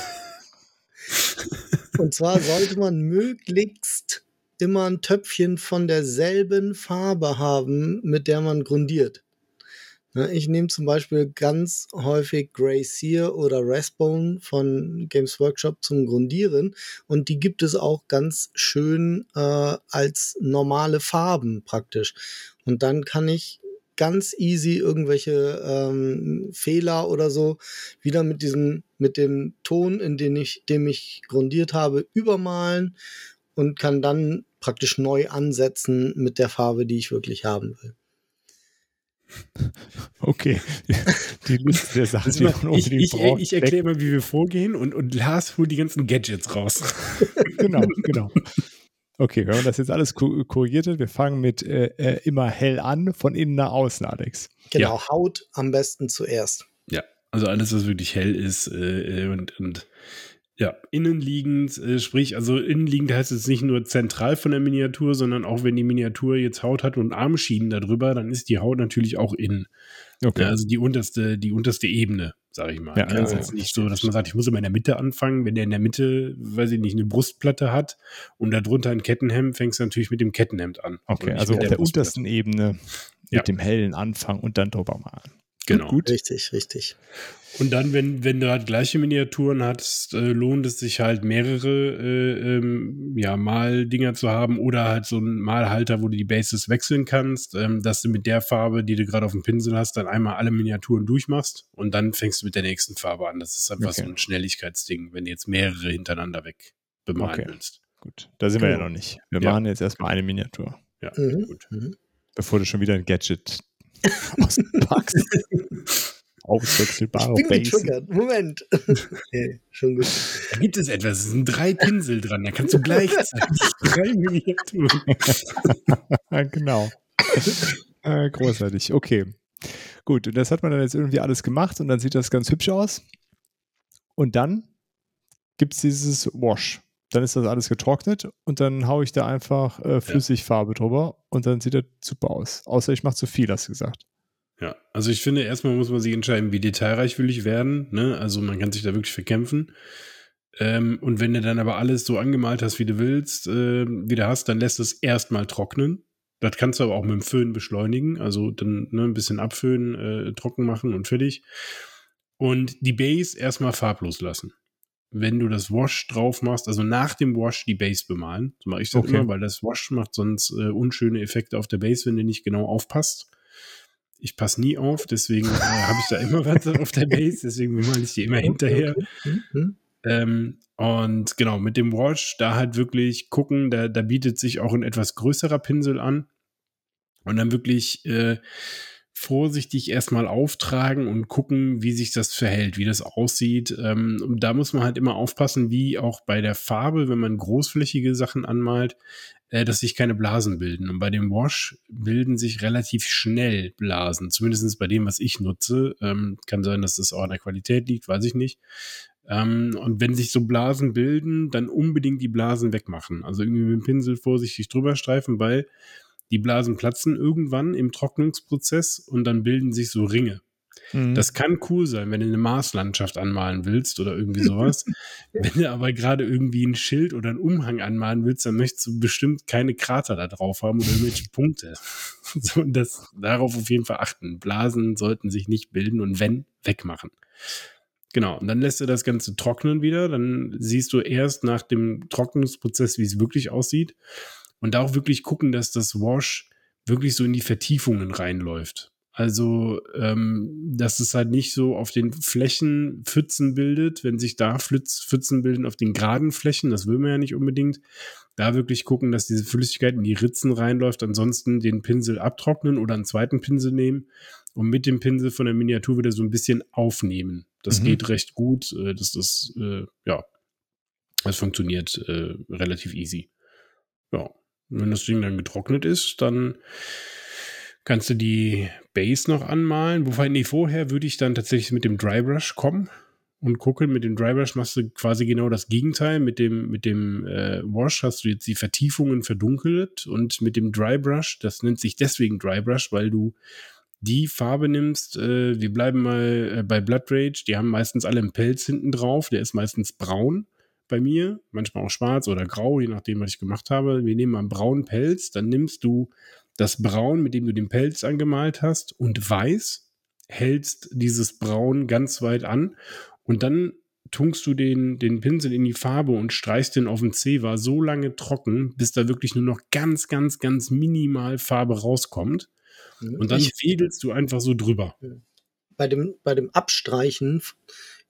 Und zwar sollte man möglichst immer ein Töpfchen von derselben Farbe haben, mit der man grundiert. Ne, Ich nehme zum Beispiel ganz häufig Grey Sear oder Raspbone von Games Workshop zum Grundieren und die gibt es auch ganz schön äh, als normale Farben praktisch. Und dann kann ich ganz easy irgendwelche ähm, Fehler oder so wieder mit diesem, mit dem Ton, in den ich, dem ich grundiert habe, übermalen und kann dann praktisch neu ansetzen mit der Farbe, die ich wirklich haben will. Okay. Die Liste der Sachen, Also die man ich unbedingt ich, braucht. ich erkläre mal, wie wir vorgehen und, und Lars holt die ganzen Gadgets raus. genau, genau. Okay, wenn man das jetzt alles ko- korrigiert hat, wir fangen mit äh, äh, immer hell an, von innen nach außen, Alex. Genau, Haut am besten zuerst. Ja, also alles, was wirklich hell ist äh, äh, und, und ja, innenliegend, äh, sprich, also innenliegend heißt es nicht nur zentral von der Miniatur, sondern auch wenn die Miniatur jetzt Haut hat und Armschienen darüber, dann ist die Haut natürlich auch innen. Okay. Also die unterste, die unterste Ebene, sage ich mal. Ja, es ist ja, jetzt ja, nicht so, dass man sagt, ich muss immer in der Mitte anfangen. Wenn der in der Mitte, weiß ich nicht, eine Brustplatte hat und darunter ein Kettenhemd, fängst du natürlich mit dem Kettenhemd an. okay, also auf der Brustplatte. untersten Ebene mit dem hellen Anfang und dann drüber malen. Genau. Gut. Richtig, richtig. Und dann, wenn, wenn du halt gleiche Miniaturen hast, äh, lohnt es sich halt mehrere äh, ähm, ja, Maldinger zu haben oder halt so einen Malhalter, wo du die Bases wechseln kannst, ähm, dass du mit der Farbe, die du gerade auf dem Pinsel hast, dann einmal alle Miniaturen durchmachst und dann fängst du mit der nächsten Farbe an. Das ist einfach Okay. so ein Schnelligkeitsding, wenn du jetzt mehrere hintereinander weg bemalen Okay. willst. Gut, da sind wir ja Genau. noch nicht. Wir Ja. machen jetzt erstmal eine Miniatur, Ja, Mhm. gut. Mhm. bevor du schon wieder ein Gadget auspackst. Auswechselbare Ich bin getriggert. Moment. okay, schon gut. Da gibt es etwas, es sind drei Pinsel dran, da kannst du gleichzeitig drei Miniaturen. Ja, genau. äh, großartig. Okay. Gut, und das hat man dann jetzt irgendwie alles gemacht und dann sieht das ganz hübsch aus. Und dann gibt es dieses Wash. Dann ist das alles getrocknet und dann haue ich da einfach äh, Flüssigfarbe drüber und dann sieht das super aus. Außer ich mache zu viel, hast du gesagt. Ja, also ich finde, erstmal muss man sich entscheiden, wie detailreich will ich werden. Ne? Also man kann sich da wirklich verkämpfen. Ähm, und wenn du dann aber alles so angemalt hast, wie du willst, äh, wie du hast, dann lässt es erstmal trocknen. Das kannst du aber auch mit dem Föhn beschleunigen. Also dann ne, ein bisschen abföhnen, äh, trocken machen und fertig. Und die Base erstmal farblos lassen. Wenn du das Wash drauf machst, also nach dem Wash die Base bemalen. So mache ich das Okay. immer, weil das Wash macht sonst äh, unschöne Effekte auf der Base, wenn du nicht genau aufpasst. Ich passe nie auf, deswegen äh, habe ich da immer was auf der Base, deswegen bemale ich die immer hinterher. Mhm. Ähm, und genau, mit dem Wash, da halt wirklich gucken, da, da bietet sich auch ein etwas größerer Pinsel an. Und dann wirklich äh, vorsichtig erstmal auftragen und gucken, wie sich das verhält, wie das aussieht. Ähm, und da muss man halt immer aufpassen, wie auch bei der Farbe, wenn man großflächige Sachen anmalt, äh, dass sich keine Blasen bilden. Und bei dem Wash bilden sich relativ schnell Blasen, zumindest bei dem, was ich nutze. Ähm, kann sein, dass das auch an der Qualität liegt, weiß ich nicht. Ähm, und wenn sich so Blasen bilden, dann unbedingt die Blasen wegmachen. Also irgendwie mit dem Pinsel vorsichtig drüber streifen, weil die Blasen platzen irgendwann im Trocknungsprozess und dann bilden sich so Ringe. Mhm. Das kann cool sein, wenn du eine Marslandschaft anmalen willst oder irgendwie sowas. wenn du aber gerade irgendwie ein Schild oder einen Umhang anmalen willst, dann möchtest du bestimmt keine Krater da drauf haben oder irgendwelche Punkte. so, und das, darauf auf jeden Fall achten. Blasen sollten sich nicht bilden und wenn, wegmachen. Genau, und dann lässt du das Ganze trocknen wieder. Dann siehst du erst nach dem Trocknungsprozess, wie es wirklich aussieht. Und da auch wirklich gucken, dass das Wash wirklich so in die Vertiefungen reinläuft. Also, ähm, dass es halt nicht so auf den Flächen Pfützen bildet, wenn sich da Pfützen bilden auf den geraden Flächen, das will man ja nicht unbedingt. Da wirklich gucken, dass diese Flüssigkeit in die Ritzen reinläuft, ansonsten den Pinsel abtrocknen oder einen zweiten Pinsel nehmen und mit dem Pinsel von der Miniatur wieder so ein bisschen aufnehmen. Das mhm. geht recht gut. Äh, das ist, äh, ja, das funktioniert äh, relativ easy. Ja. Wenn das Ding dann getrocknet ist, dann kannst du die Base noch anmalen. Wobei, nee, vorher würde ich dann tatsächlich mit dem Drybrush kommen und gucken. Mit dem Drybrush machst du quasi genau das Gegenteil. Mit dem, mit dem äh, Wash hast du jetzt die Vertiefungen verdunkelt und mit dem Drybrush, das nennt sich deswegen Drybrush, weil du die Farbe nimmst, äh, wir bleiben mal äh, bei Blood Rage, die haben meistens alle einen Pelz hinten drauf, der ist meistens braun bei mir, manchmal auch schwarz oder grau, je nachdem, was ich gemacht habe. Wir nehmen mal einen braunen Pelz, dann nimmst du das Braun, mit dem du den Pelz angemalt hast, und weiß, hältst dieses Braun ganz weit an und dann tunkst du den, den Pinsel in die Farbe und streichst den auf den Zewa so lange trocken, bis da wirklich nur noch ganz, ganz, ganz minimal Farbe rauskommt. Und dann ich, fädelst du einfach so drüber. Bei dem, bei dem Abstreichen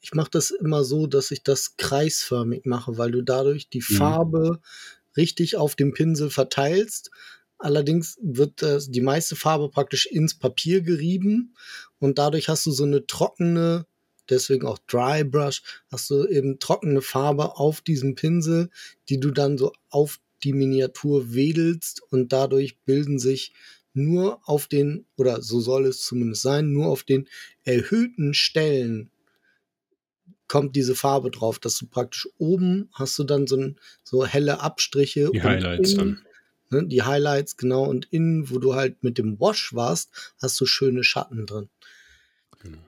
ich mache das immer so, dass ich das kreisförmig mache, weil du dadurch die mhm. Farbe richtig auf dem Pinsel verteilst. Allerdings wird äh, die meiste Farbe praktisch ins Papier gerieben und dadurch hast du so eine trockene, deswegen auch Dry Brush, hast du eben trockene Farbe auf diesem Pinsel, die du dann so auf die Miniatur wedelst und dadurch bilden sich nur auf den, oder so soll es zumindest sein, nur auf den erhöhten Stellen kommt diese Farbe drauf, dass du praktisch oben hast du dann so, ein, so helle Abstriche. Die Highlights innen, dann. Ne, die Highlights, genau. Und innen, wo du halt mit dem Wash warst, hast du schöne Schatten drin. Genau.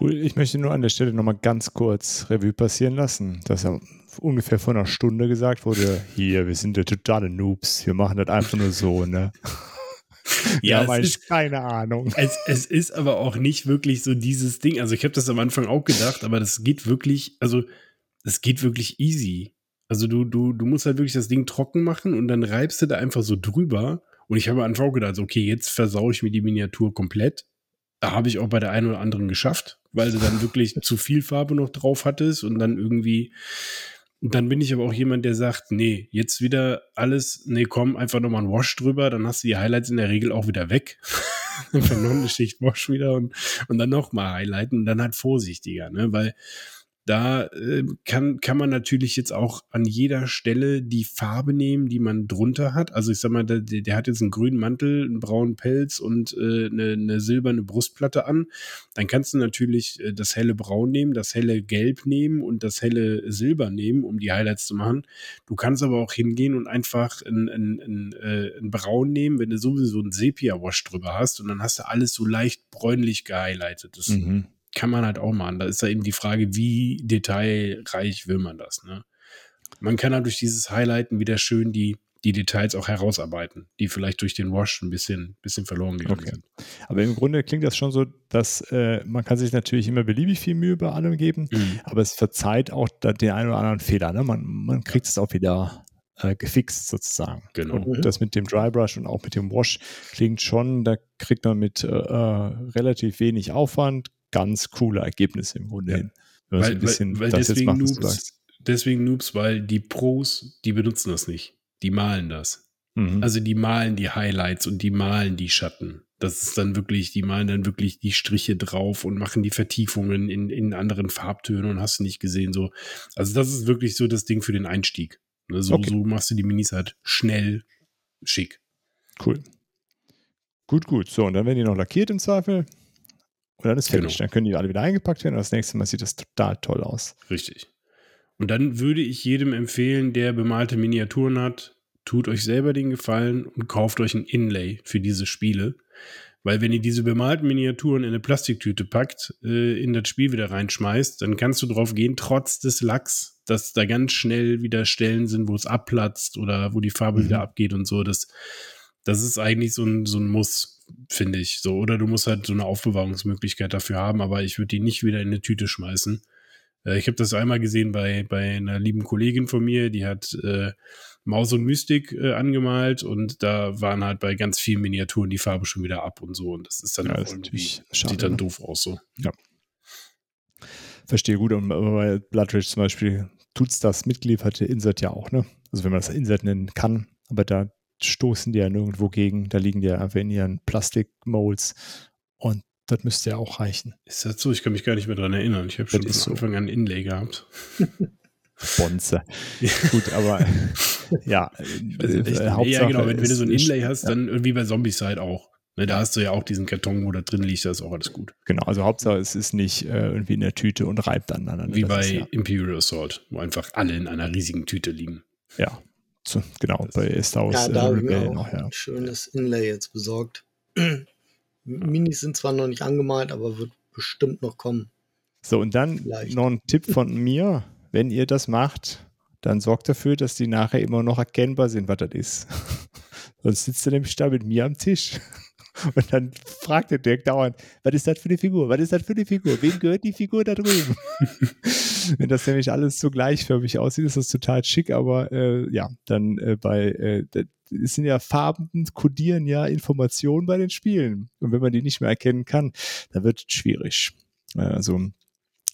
Cool, ich möchte nur an der Stelle nochmal ganz kurz Revue passieren lassen, dass ja ungefähr vor einer Stunde gesagt wurde, hier, wir sind ja totale Noobs, wir machen das einfach nur so, ne? ja, ja ist, keine Ahnung. Es, es ist aber auch nicht wirklich so dieses Ding. Also ich habe das am Anfang auch gedacht, aber das geht wirklich, also es geht wirklich easy. Also du, du, du musst halt wirklich das Ding trocken machen und dann reibst du da einfach so drüber. Und ich habe am Anfang auch gedacht, okay, jetzt versaue ich mir die Miniatur komplett. Da habe ich auch bei der einen oder anderen geschafft, weil du dann wirklich zu viel Farbe noch drauf hattest und dann irgendwie dann bin ich aber auch jemand, der sagt, nee, jetzt wieder alles, nee, komm, einfach nochmal ein Wash drüber, dann hast du die Highlights in der Regel auch wieder weg. einfach noch eine Schicht Wash wieder und, und dann nochmal Highlighten und dann halt vorsichtiger, ne, weil da äh, kann, kann man natürlich jetzt auch an jeder Stelle die Farbe nehmen, die man drunter hat. Also ich sag mal, der, der hat jetzt einen grünen Mantel, einen braunen Pelz und äh, eine, eine silberne Brustplatte an. Dann kannst du natürlich äh, das helle Braun nehmen, das helle Gelb nehmen und das helle Silber nehmen, um die Highlights zu machen. Du kannst aber auch hingehen und einfach ein, ein, ein, äh, ein Braun nehmen, wenn du sowieso einen Sepia-Wash drüber hast und dann hast du alles so leicht bräunlich gehighlightet. Das mhm kann man halt auch machen. Da ist ja eben die Frage, wie detailreich will man das. Ne? Man kann halt durch dieses Highlighten wieder schön die, die Details auch herausarbeiten, die vielleicht durch den Wash ein bisschen, bisschen verloren gegangen okay. sind. Aber im Grunde klingt das schon so, dass äh, man kann sich natürlich immer beliebig viel Mühe bei allem geben, mhm. aber es verzeiht auch den einen oder anderen Fehler. Ne? Man, man kriegt es auch wieder äh, gefixt sozusagen. Genau. Und Mhm. das mit dem Drybrush und auch mit dem Wash klingt schon, da kriegt man mit äh, äh, relativ wenig Aufwand ganz coole Ergebnisse im Grunde Ja. hin. Wenn Weil, ein bisschen weil, weil das jetzt deswegen, macht, was du Noobs, deswegen Noobs, weil die Pros, die benutzen das nicht. Die malen das. Mhm. Also die malen die Highlights und die malen die Schatten. Das ist dann wirklich, die malen dann wirklich die Striche drauf und machen die Vertiefungen in, in anderen Farbtönen und hast du nicht gesehen. So. Also das ist wirklich so das Ding für den Einstieg. Ne, So, Okay. so machst du die Minis halt schnell schick. Cool. Gut, gut. So, und dann werden die noch lackiert im Zweifel. Und dann ist fertig. Genau. Dann können die alle wieder eingepackt werden und das nächste Mal sieht das total toll aus. Richtig. Und dann würde ich jedem empfehlen, der bemalte Miniaturen hat, tut euch selber den Gefallen und kauft euch ein Inlay für diese Spiele. Weil wenn ihr diese bemalten Miniaturen in eine Plastiktüte packt, äh, in das Spiel wieder reinschmeißt, dann kannst du drauf gehen, trotz des Lacks, dass da ganz schnell wieder Stellen sind, wo es abplatzt oder wo die Farbe Mhm. wieder abgeht und so. Das, das ist eigentlich so ein, so ein Muss, finde ich. So, oder du musst halt so eine Aufbewahrungsmöglichkeit dafür haben, aber ich würde die nicht wieder in eine Tüte schmeißen. Äh, ich habe das einmal gesehen bei, bei einer lieben Kollegin von mir, die hat äh, Maus und Mystik äh, angemalt und da waren halt bei ganz vielen Miniaturen die Farbe schon wieder ab und so. Und das ist dann Ja, ist irgendwie, natürlich schade, sieht dann ne? doof aus so. Verstehe gut. Und bei Blood Rage zum Beispiel tut's das mitgelieferte Insert ja auch, ne? Also wenn man das Insert nennen kann, aber da stoßen die ja nirgendwo gegen. Da liegen die ja einfach in ihren Plastikmolds und das müsste ja auch reichen. Ist das so? Ich kann mich gar nicht mehr dran erinnern. Ich habe schon von so. Anfang an Inlay gehabt. Bonze. Gut, aber ja, echt, äh, ja, Hauptsache genau, wenn, wenn du so ein ist- Inlay hast, ja. dann irgendwie bei Zombicide auch. Ne, da hast du ja auch diesen Karton, wo da drin liegt, da ist auch alles gut. Genau, also Hauptsache es ist nicht äh, irgendwie in der Tüte und reibt aneinander. Wie Das bei ist ja, Imperial Assault, wo einfach alle in einer riesigen Tüte liegen. ja so, genau, bei Star Wars Ja, äh, da habe ich mir auch ja. ein schönes Inlay jetzt besorgt. Minis sind zwar noch nicht angemalt, aber wird bestimmt noch kommen. So, und dann Vielleicht. noch ein Tipp von mir, wenn ihr das macht, dann sorgt dafür, dass die nachher immer noch erkennbar sind, was das ist. Sonst sitzt ihr nämlich da mit mir am Tisch. Und dann fragt der Dirk dauernd, was ist das für eine Figur? Was ist das für eine Figur? Wem gehört die Figur da drüben? Wenn das nämlich alles so gleichförmig aussieht, ist das total schick, aber äh, ja, dann äh, bei, äh, es sind ja Farben, kodieren ja Informationen bei den Spielen. Und wenn man die nicht mehr erkennen kann, dann wird es schwierig. Äh, Also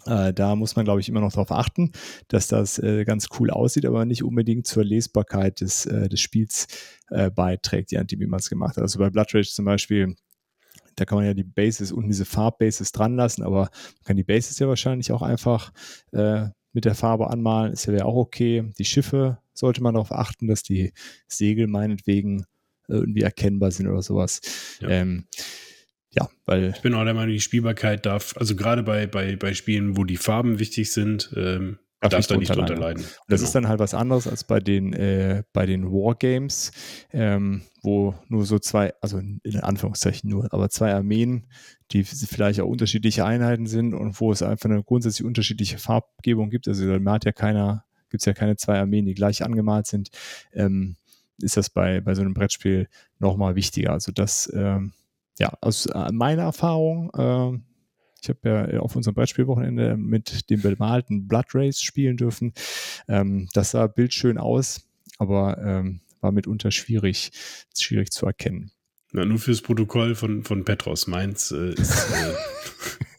äh, da muss man, glaube ich, immer noch darauf achten, dass das äh, ganz cool aussieht, aber nicht unbedingt zur Lesbarkeit des, äh, des Spiels äh, beiträgt, nachdem, wie man es gemacht hat. Also bei Blood Rage zum Beispiel, da kann man ja die Bases unten diese Farbbases dran lassen, aber man kann die Bases ja wahrscheinlich auch einfach äh, mit der Farbe anmalen, ist ja auch okay. Die Schiffe sollte man darauf achten, dass die Segel meinetwegen irgendwie erkennbar sind oder sowas. Ja. Ähm, ja, weil Ich bin auch der Meinung, die Spielbarkeit darf, also gerade bei, bei, bei Spielen, wo die Farben wichtig sind, ähm, Darf darf nicht da nicht drunter leiden. Das Genau. ist dann halt was anderes als bei den, äh, bei den Wargames, ähm, wo nur so zwei, also in Anführungszeichen nur, aber zwei Armeen, die vielleicht auch unterschiedliche Einheiten sind und wo es einfach eine grundsätzlich unterschiedliche Farbgebung gibt. Also da hat ja keiner, gibt es ja keine zwei Armeen, die gleich angemalt sind. Ähm, ist das bei, bei so einem Brettspiel nochmal wichtiger. Also das, ähm, ja, aus äh, meiner Erfahrung, ähm, ich habe ja auf unserem Brettspielwochenende mit dem bemalten Blood Race spielen dürfen. Ähm, das sah bildschön aus, aber ähm, war mitunter schwierig, schwierig zu erkennen. Na, nur fürs Protokoll von, von Petros. Meins äh, ist äh,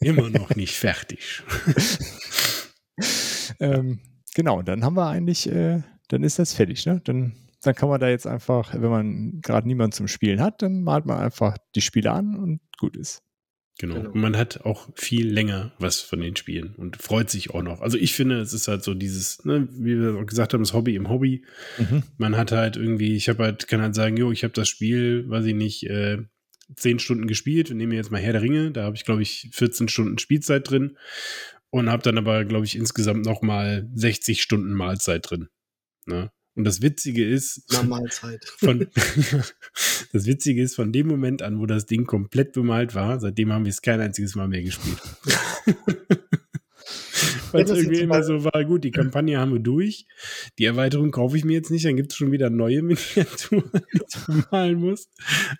immer noch nicht fertig. ähm, genau, dann haben wir eigentlich, äh, dann ist das fertig, ne? Dann, dann kann man da jetzt einfach, wenn man gerade niemanden zum Spielen hat, dann malt man einfach die Spiele an und gut ist. Genau. Genau. Und man hat auch viel länger was von den Spielen und freut sich auch noch. Also ich finde, es ist halt so dieses, ne, wie wir auch gesagt haben, das Hobby im Hobby. Man hat halt irgendwie, ich habe halt, kann halt sagen, jo, ich habe das Spiel, weiß ich nicht, äh, zehn Stunden gespielt. Wir nehmen jetzt mal Herr der Ringe, da habe ich, glaube ich, 14 Stunden Spielzeit drin und habe dann aber, glaube ich, insgesamt noch mal 60 Stunden Mahlzeit drin. Ne? Und das Witzige ist, Na, Mahlzeit. von, das Witzige ist, von dem Moment an, wo das Ding komplett bemalt war, seitdem haben wir es kein einziges Mal mehr gespielt. Weil es irgendwie immer so war, gut, die Kampagne haben wir durch, die Erweiterung kaufe ich mir jetzt nicht, dann gibt es schon wieder neue Miniaturen, die ich bemalen muss.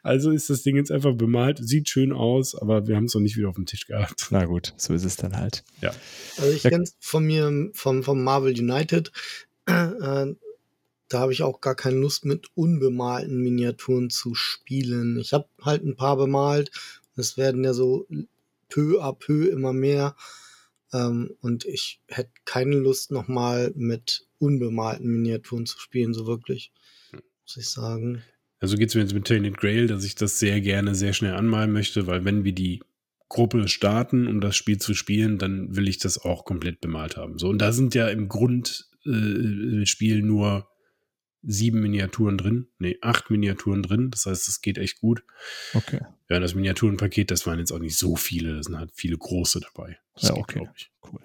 Also ist das Ding jetzt einfach bemalt, sieht schön aus, aber wir haben es noch nicht wieder auf dem Tisch gehabt. Na gut, so ist es dann halt. Also ich Ja. kenne von mir vom, vom Marvel United. Äh, da habe ich auch gar keine Lust mit unbemalten Miniaturen zu spielen. Ich habe halt ein paar bemalt. Es werden ja so peu à peu immer mehr. Ähm, und ich hätte keine Lust nochmal mit unbemalten Miniaturen zu spielen, so wirklich, muss ich sagen. Also geht es mir jetzt mit Tainted Grail, dass ich das sehr gerne sehr schnell anmalen möchte, weil wenn wir die Gruppe starten, um das Spiel zu spielen, dann will ich das auch komplett bemalt haben. So, und da sind ja im Grundspiel äh, nur sieben Miniaturen drin, nee, acht Miniaturen drin. Das heißt, es geht echt gut. Okay. Ja, das Miniaturenpaket, das waren jetzt auch nicht so viele, das sind halt viele große dabei. Das ja, okay. Geht, cool.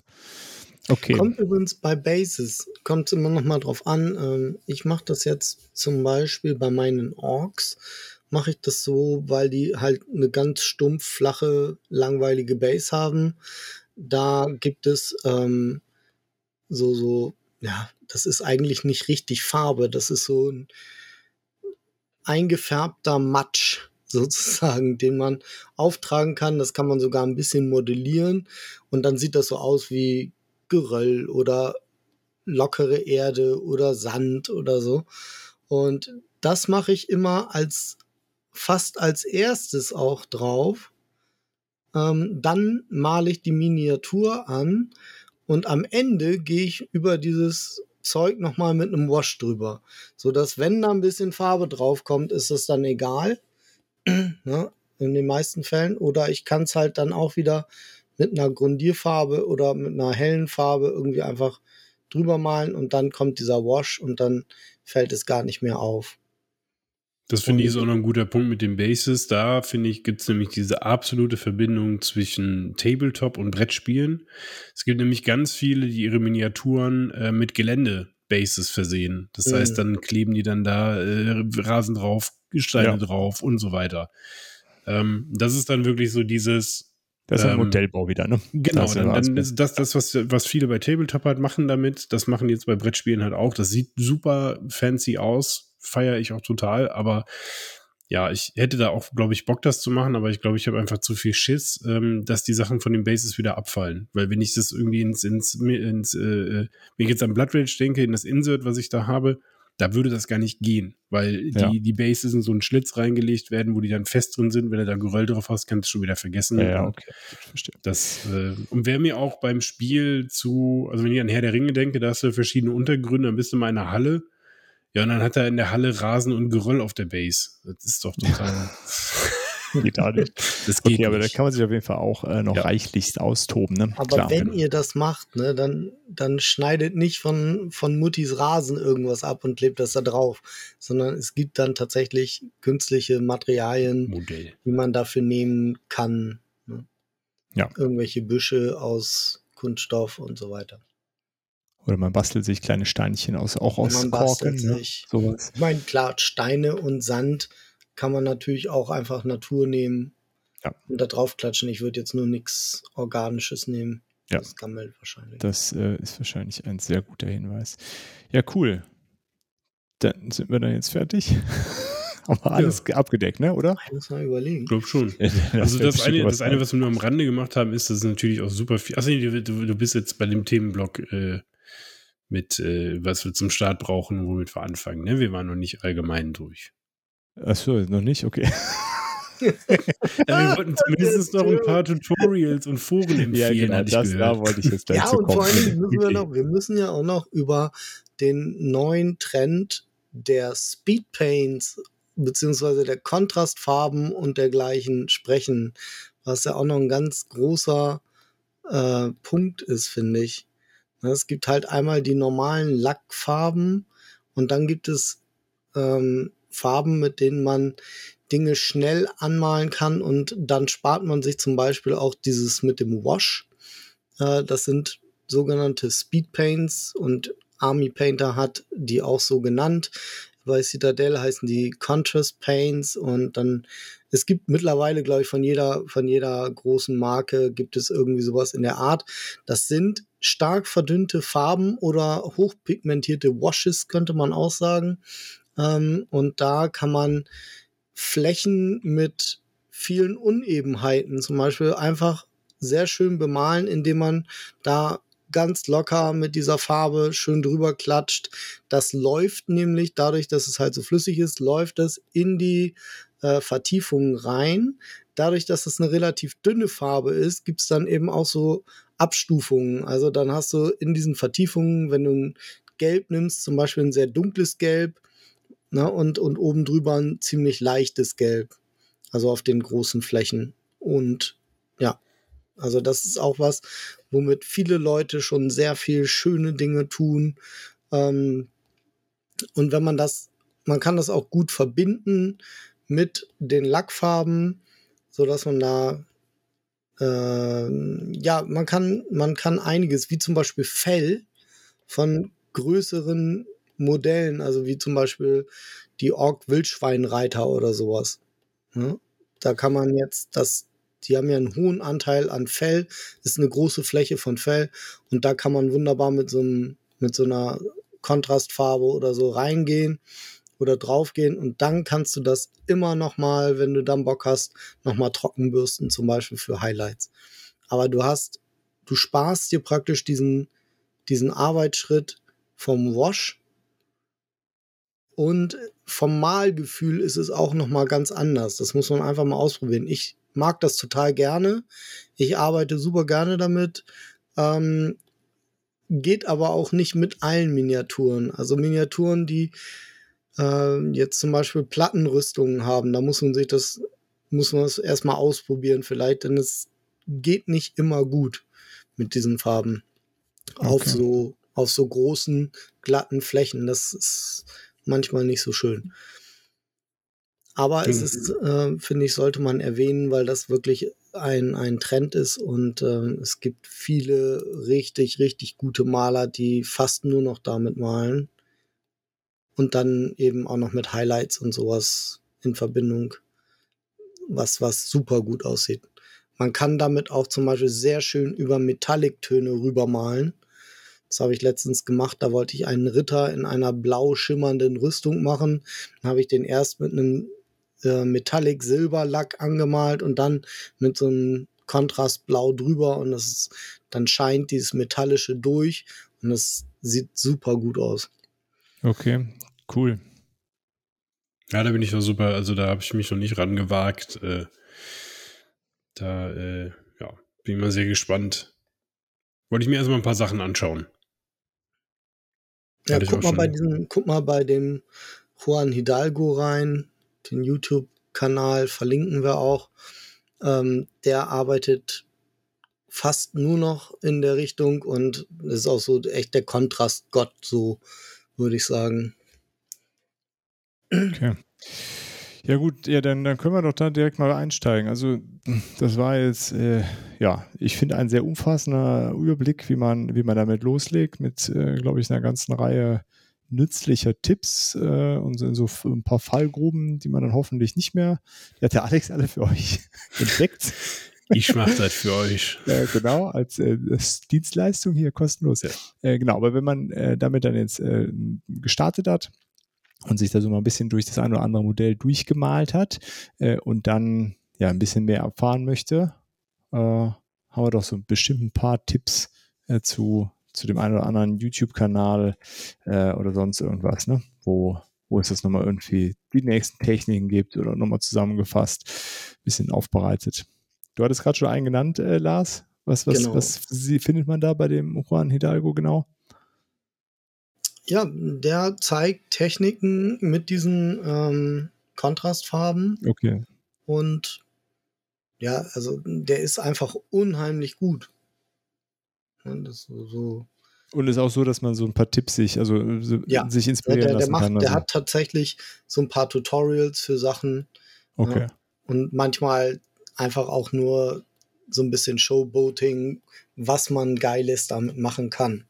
Okay. Kommt übrigens bei Bases, kommt immer noch mal drauf an. Ähm, ich mache das jetzt zum Beispiel bei meinen Orks, mache ich das so, weil die halt eine ganz stumpf, flache, langweilige Base haben. Da gibt es ähm, so, so, ja, das ist eigentlich nicht richtig Farbe. Das ist so ein eingefärbter Matsch sozusagen, den man auftragen kann. Das kann man sogar ein bisschen modellieren und dann sieht das so aus wie Geröll oder lockere Erde oder Sand oder so. Und das mache ich immer als fast als erstes auch drauf. Ähm, dann male ich die Miniatur an und am Ende gehe ich über dieses Zeug nochmal mit einem Wash drüber. So dass, wenn da ein bisschen Farbe draufkommt, ist es dann egal. ne? In den meisten Fällen. Oder ich kann es halt dann auch wieder mit einer Grundierfarbe oder mit einer hellen Farbe irgendwie einfach drüber malen und dann kommt dieser Wash und dann fällt es gar nicht mehr auf. Das finde ich ist auch noch ein guter Punkt mit den Bases. Da finde ich, gibt es nämlich diese absolute Verbindung zwischen Tabletop und Brettspielen. Es gibt nämlich ganz viele, die ihre Miniaturen äh, mit Gelände-Bases versehen. Das mhm. heißt, dann kleben die dann da äh, Rasen drauf, Steine ja. drauf und so weiter. Ähm, das ist dann wirklich so dieses, das ist ein ähm, Modellbau wieder, ne? Genau, das dann, dann ist das, das was, was viele bei Tabletop halt machen damit, das machen die jetzt bei Brettspielen halt auch. Das sieht super fancy aus, feiere ich auch total, aber ja, ich hätte da auch, glaube ich, Bock, das zu machen, aber ich glaube, ich habe einfach zu viel Schiss, ähm, dass die Sachen von den Bases wieder abfallen. Weil wenn ich das irgendwie ins, ins, ins äh, wenn ich jetzt an Blood Rage denke, in das Insert, was ich da habe, da würde das gar nicht gehen, weil die, ja. die Bases in so einen Schlitz reingelegt werden, wo die dann fest drin sind. Wenn du da Geröll drauf hast, kannst du schon wieder vergessen. Ja, ja okay. Verstehe. Das, äh, und wer mir auch beim Spiel zu, also wenn ich an Herr der Ringe denke, da hast du verschiedene Untergründe, dann bist du mal in einer Halle ja, und dann hat er in der Halle Rasen und Geröll auf der Base. Das ist doch total. geht auch nicht. Das geht okay, aber da kann man sich auf jeden Fall auch äh, noch ja. reichlichst austoben. Ne? Aber Klar, wenn genau. ihr das macht, ne, dann, dann schneidet nicht von, von Muttis Rasen irgendwas ab und klebt das da drauf, sondern es gibt dann tatsächlich künstliche Materialien, Modell. die man dafür nehmen kann. Ne? Ja. Irgendwelche Büsche aus Kunststoff und so weiter. Oder man bastelt sich kleine Steinchen aus, auch aus man Korken. Ne? Sowas. Ich meine, klar, Steine und Sand kann man natürlich auch einfach Natur nehmen ja. und da drauf klatschen. Ich würde jetzt nur nichts Organisches nehmen. Ja. Das gammelt wahrscheinlich. Das äh, ist wahrscheinlich ein sehr guter Hinweis. Ja, cool. Dann sind wir dann jetzt fertig. Haben wir alles ja. abgedeckt, ne? oder? Ich muss mal überlegen. Ich glaube schon. also das eine, das eine, was wir nur am Rande gemacht haben, ist, dass es natürlich auch super viel. Achso, du, du bist jetzt bei dem Themenblock äh, mit, äh, was wir zum Start brauchen, womit wir anfangen. Ne? Wir waren noch nicht allgemein durch. Achso, noch nicht? Okay. ja, wir wollten zumindest noch ein paar Tutorials und Foren empfehlen. Ja, genau, das da wollte ich jetzt Ja, und vor allem müssen wir noch, wir müssen ja auch noch über den neuen Trend der Speedpaints beziehungsweise der Kontrastfarben und dergleichen sprechen, was ja auch noch ein ganz großer äh, Punkt ist, finde ich. Ne, es gibt halt einmal die normalen Lackfarben und dann gibt es ähm, Farben, mit denen man Dinge schnell anmalen kann und dann spart man sich zum Beispiel auch dieses mit dem Wash. Äh, das sind sogenannte Speed Paints und Army Painter hat die auch so genannt. Bei Citadel heißen die Contrast Paints und dann es gibt mittlerweile, glaube ich, von jeder, von jeder großen Marke gibt es irgendwie sowas in der Art. Das sind stark verdünnte Farben oder hochpigmentierte Washes, könnte man auch sagen. Ähm, und da kann man Flächen mit vielen Unebenheiten zum Beispiel einfach sehr schön bemalen, indem man da ganz locker mit dieser Farbe schön drüber klatscht. Das läuft nämlich, dadurch, dass es halt so flüssig ist, läuft es in die äh, Vertiefungen rein. Dadurch, dass es eine relativ dünne Farbe ist, gibt's dann eben auch so Abstufungen. Also dann hast du in diesen Vertiefungen, wenn du ein Gelb nimmst, zum Beispiel ein sehr dunkles Gelb ne, und, und oben drüber ein ziemlich leichtes Gelb. Also auf den großen Flächen. Und ja, also das ist auch was, womit viele Leute schon sehr viel schöne Dinge tun. Ähm, und wenn man das, man kann das auch gut verbinden mit den Lackfarben, so dass man da äh, ja, man kann, man kann einiges, wie zum Beispiel Fell von größeren Modellen, also wie zum Beispiel die Ork-Wildschweinreiter oder sowas. Ja? Ne? Da kann man jetzt das die haben ja einen hohen Anteil an Fell, ist eine große Fläche von Fell und da kann man wunderbar mit so, einem, mit so einer Kontrastfarbe oder so reingehen oder draufgehen und dann kannst du das immer noch mal, wenn du dann Bock hast, noch mal trocken bürsten, zum Beispiel für Highlights. Aber du hast, du sparst dir praktisch diesen, diesen Arbeitsschritt vom Wash und vom Malgefühl ist es auch noch mal ganz anders. Das muss man einfach mal ausprobieren. Ich mag das total gerne. Ich arbeite super gerne damit. Ähm, geht aber auch nicht mit allen Miniaturen. Also Miniaturen, die äh, jetzt zum Beispiel Plattenrüstungen haben, da muss man sich das, muss man das erstmal ausprobieren vielleicht, denn es geht nicht immer gut mit diesen Farben. Okay. Auf so, auf so großen, glatten Flächen. Das ist manchmal nicht so schön. Aber es ist, äh, finde ich, sollte man erwähnen, weil das wirklich ein, ein Trend ist und äh, es gibt viele richtig, richtig gute Maler, die fast nur noch damit malen und dann eben auch noch mit Highlights und sowas in Verbindung, was, was super gut aussieht. Man kann damit auch zum Beispiel sehr schön über Metallic-Töne rübermalen. Das habe ich letztens gemacht. Da wollte ich einen Ritter in einer blau schimmernden Rüstung machen. Dann habe ich den erst mit einem äh, Metallic Silberlack angemalt und dann mit so einem Kontrastblau drüber und das ist, dann scheint dieses Metallische durch und es sieht super gut aus. Okay, cool. Ja, da bin ich noch super, also da habe ich mich noch nicht rangewagt. Äh, da, äh, ja, bin ich mal sehr gespannt. Wollte ich mir erstmal ein paar Sachen anschauen. Ja, guck mal, bei diesem, guck mal bei dem Juan Hidalgo rein den YouTube-Kanal verlinken wir auch. Ähm, der arbeitet fast nur noch in der Richtung und ist auch so echt der Kontrastgott, so würde ich sagen. Okay. Ja gut, ja, dann, dann können wir doch da direkt mal einsteigen. Also das war jetzt, äh, ja, ich finde ein sehr umfassender Überblick, wie man, wie man damit loslegt, mit, äh, glaube ich, einer ganzen Reihe nützlicher Tipps äh, und so, ein paar Fallgruben, die man dann hoffentlich nicht mehr, die hat der Alex alle für euch entdeckt. Ich mache das für euch. Ja, genau, als äh, Dienstleistung hier kostenlos. Ja. Äh, genau, aber wenn man äh, damit dann jetzt äh, gestartet hat und sich da so mal ein bisschen durch das ein oder andere Modell durchgemalt hat äh, und dann ja ein bisschen mehr erfahren möchte, äh, haben wir doch so bestimmt ein paar Tipps zu zu dem einen oder anderen YouTube-Kanal äh, oder sonst irgendwas, ne? Wo, wo es das nochmal irgendwie die nächsten Techniken gibt oder nochmal zusammengefasst, bisschen aufbereitet. Du hattest gerade schon einen genannt, äh, Lars. Was, was, genau. was findet man da bei dem Juan Hidalgo genau? Ja, der zeigt Techniken mit diesen ähm, Kontrastfarben. Okay. Und ja, also der ist einfach unheimlich gut. Das so, so. Und ist auch so, dass man so ein paar Tipps sich, also so ja, sich inspirieren der, der, lassen macht, kann. Also. Der hat tatsächlich so ein paar Tutorials für Sachen. Okay. Ja, und manchmal einfach auch nur so ein bisschen Showboating, was man Geiles damit machen kann.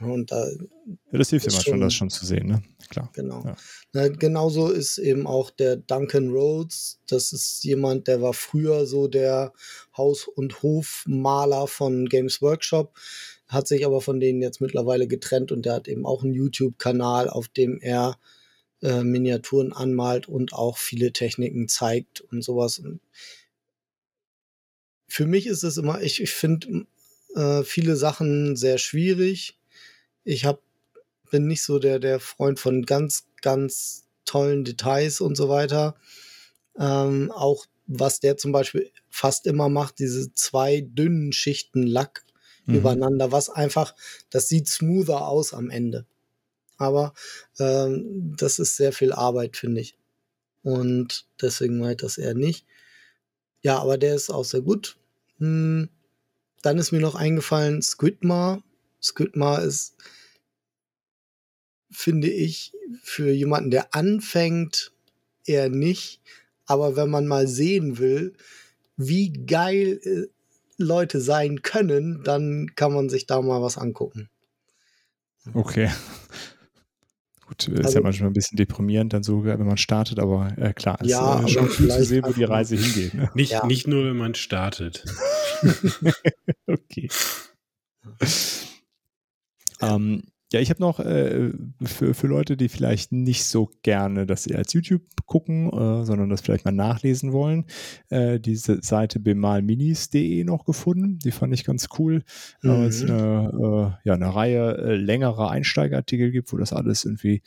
Und da ja, das hilft immer schon, das schon zu sehen, ne? Klar. Genau. Ja. Na, genauso ist eben auch der Duncan Rhodes. Das ist jemand, der war früher so der Haus- und Hofmaler von Games Workshop, hat sich aber von denen jetzt mittlerweile getrennt und der hat eben auch einen YouTube-Kanal, auf dem er äh, Miniaturen anmalt und auch viele Techniken zeigt und sowas. Und für mich ist es immer, ich, ich finde, äh, viele Sachen sehr schwierig. Ich hab, bin nicht so der, der Freund von ganz, ganz tollen Details und so weiter. Ähm, auch was der zum Beispiel fast immer macht, diese zwei dünnen Schichten Lack mhm. übereinander, was einfach, das sieht smoother aus am Ende. Aber ähm, das ist sehr viel Arbeit, finde ich. Und deswegen meint das eher nicht. Ja, aber der ist auch sehr gut. Hm, dann ist mir noch eingefallen, Squidmar. Squidmar ist, finde ich, für jemanden, der anfängt, eher nicht. Aber wenn man mal sehen will, wie geil äh, Leute sein können, dann kann man sich da mal was angucken. Okay. Gut, ist Also- ja manchmal ein bisschen deprimierend dann so, wenn man startet, aber äh, klar, es Ja, ist äh, schon cool zu sehen, wo die Reise hingeht. Ne? Nicht, Ja. nicht nur, wenn man startet. Okay. Ähm, ja, ich habe noch äh, für, für Leute, die vielleicht nicht so gerne das als YouTube gucken, äh, sondern das vielleicht mal nachlesen wollen, äh, diese Seite bemalminis.de noch gefunden. Die fand ich ganz cool, weil es Mhm. eine, äh, ja, eine Reihe äh, längerer Einsteigerartikel gibt, wo das alles irgendwie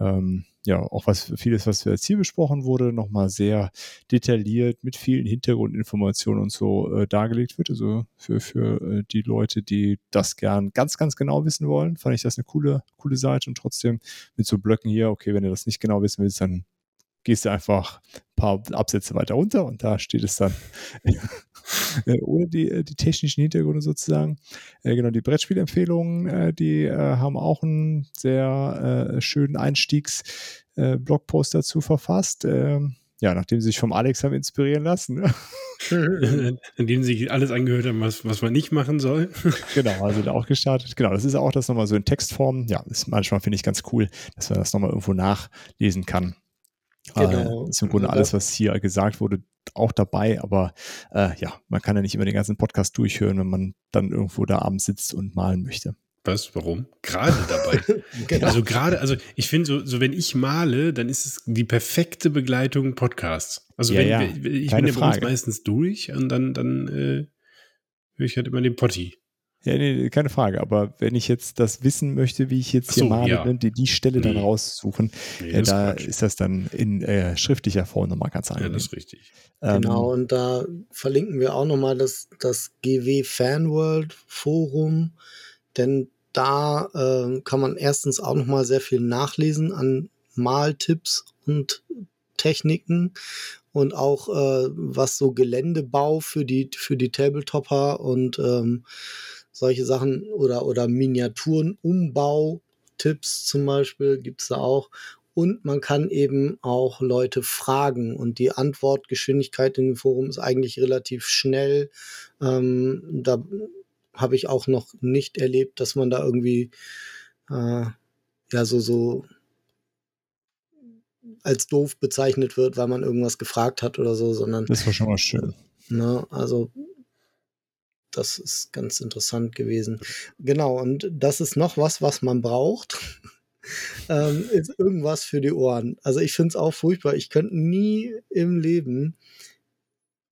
ähm, ja, auch was vieles, was jetzt hier besprochen wurde, nochmal sehr detailliert mit vielen Hintergrundinformationen und so äh, dargelegt wird. Also für, für äh, die Leute, die das gern ganz, ganz genau wissen wollen, fand ich das eine coole, coole Seite und trotzdem mit so Blöcken hier, okay, wenn du das nicht genau wissen willst, dann gehst du einfach ein paar Absätze weiter runter und da steht es dann ohne die, äh, die technischen Hintergründe sozusagen. Äh, genau, die Brettspielempfehlungen, äh, die äh, haben auch einen sehr äh, schönen Einstiegs-Blogpost dazu verfasst. Ähm, ja, nachdem sie sich vom Alex haben inspirieren lassen. Ne? in denen sich alles angehört haben, was, was man nicht machen soll. genau, also da auch gestartet. Genau, das ist auch das nochmal so in Textform. Ja, ist manchmal finde ich ganz cool, dass man das nochmal irgendwo nachlesen kann. Genau. Äh, ist im Grunde Ja. alles, was hier gesagt wurde, auch dabei, aber äh, ja, man kann ja nicht immer den ganzen Podcast durchhören, wenn man dann irgendwo da abends sitzt und malen möchte. Was? Warum? Gerade dabei. genau. Also gerade, also ich finde so, so wenn ich male, dann ist es die perfekte Begleitung Podcasts. Also Ja, wenn ja, ich keine bin ja bei uns Frage. meistens durch und dann dann äh, höre ich halt immer den Potti. Ja, nee, keine Frage. Aber wenn ich jetzt das wissen möchte, wie ich jetzt Ach hier so, male, ja. ne, die, die Stelle dann Nee. raussuchen, Nee, äh, da ist Quatsch. ist das dann in äh, schriftlicher Form nochmal ganz ja, angenehm. das ist richtig. Ähm, Genau, und da verlinken wir auch nochmal das, das GW Fanworld Forum, denn da ähm, kann man erstens auch nochmal sehr viel nachlesen an Maltipps und Techniken und auch äh, was so Geländebau für die für die Tabletopper und ähm, solche Sachen oder oder Miniaturenumbau Tipps zum Beispiel gibt's da auch und man kann eben auch Leute fragen und die Antwortgeschwindigkeit in dem Forum ist eigentlich relativ schnell. Ähm, da habe ich auch noch nicht erlebt, dass man da irgendwie äh, ja so so als doof bezeichnet wird, weil man irgendwas gefragt hat oder so, sondern das war schon mal schön. Ne, also das ist ganz interessant gewesen. Genau, und das ist noch was, was man braucht. ähm, ist irgendwas für die Ohren. Also ich finde es auch furchtbar. Ich könnte nie im Leben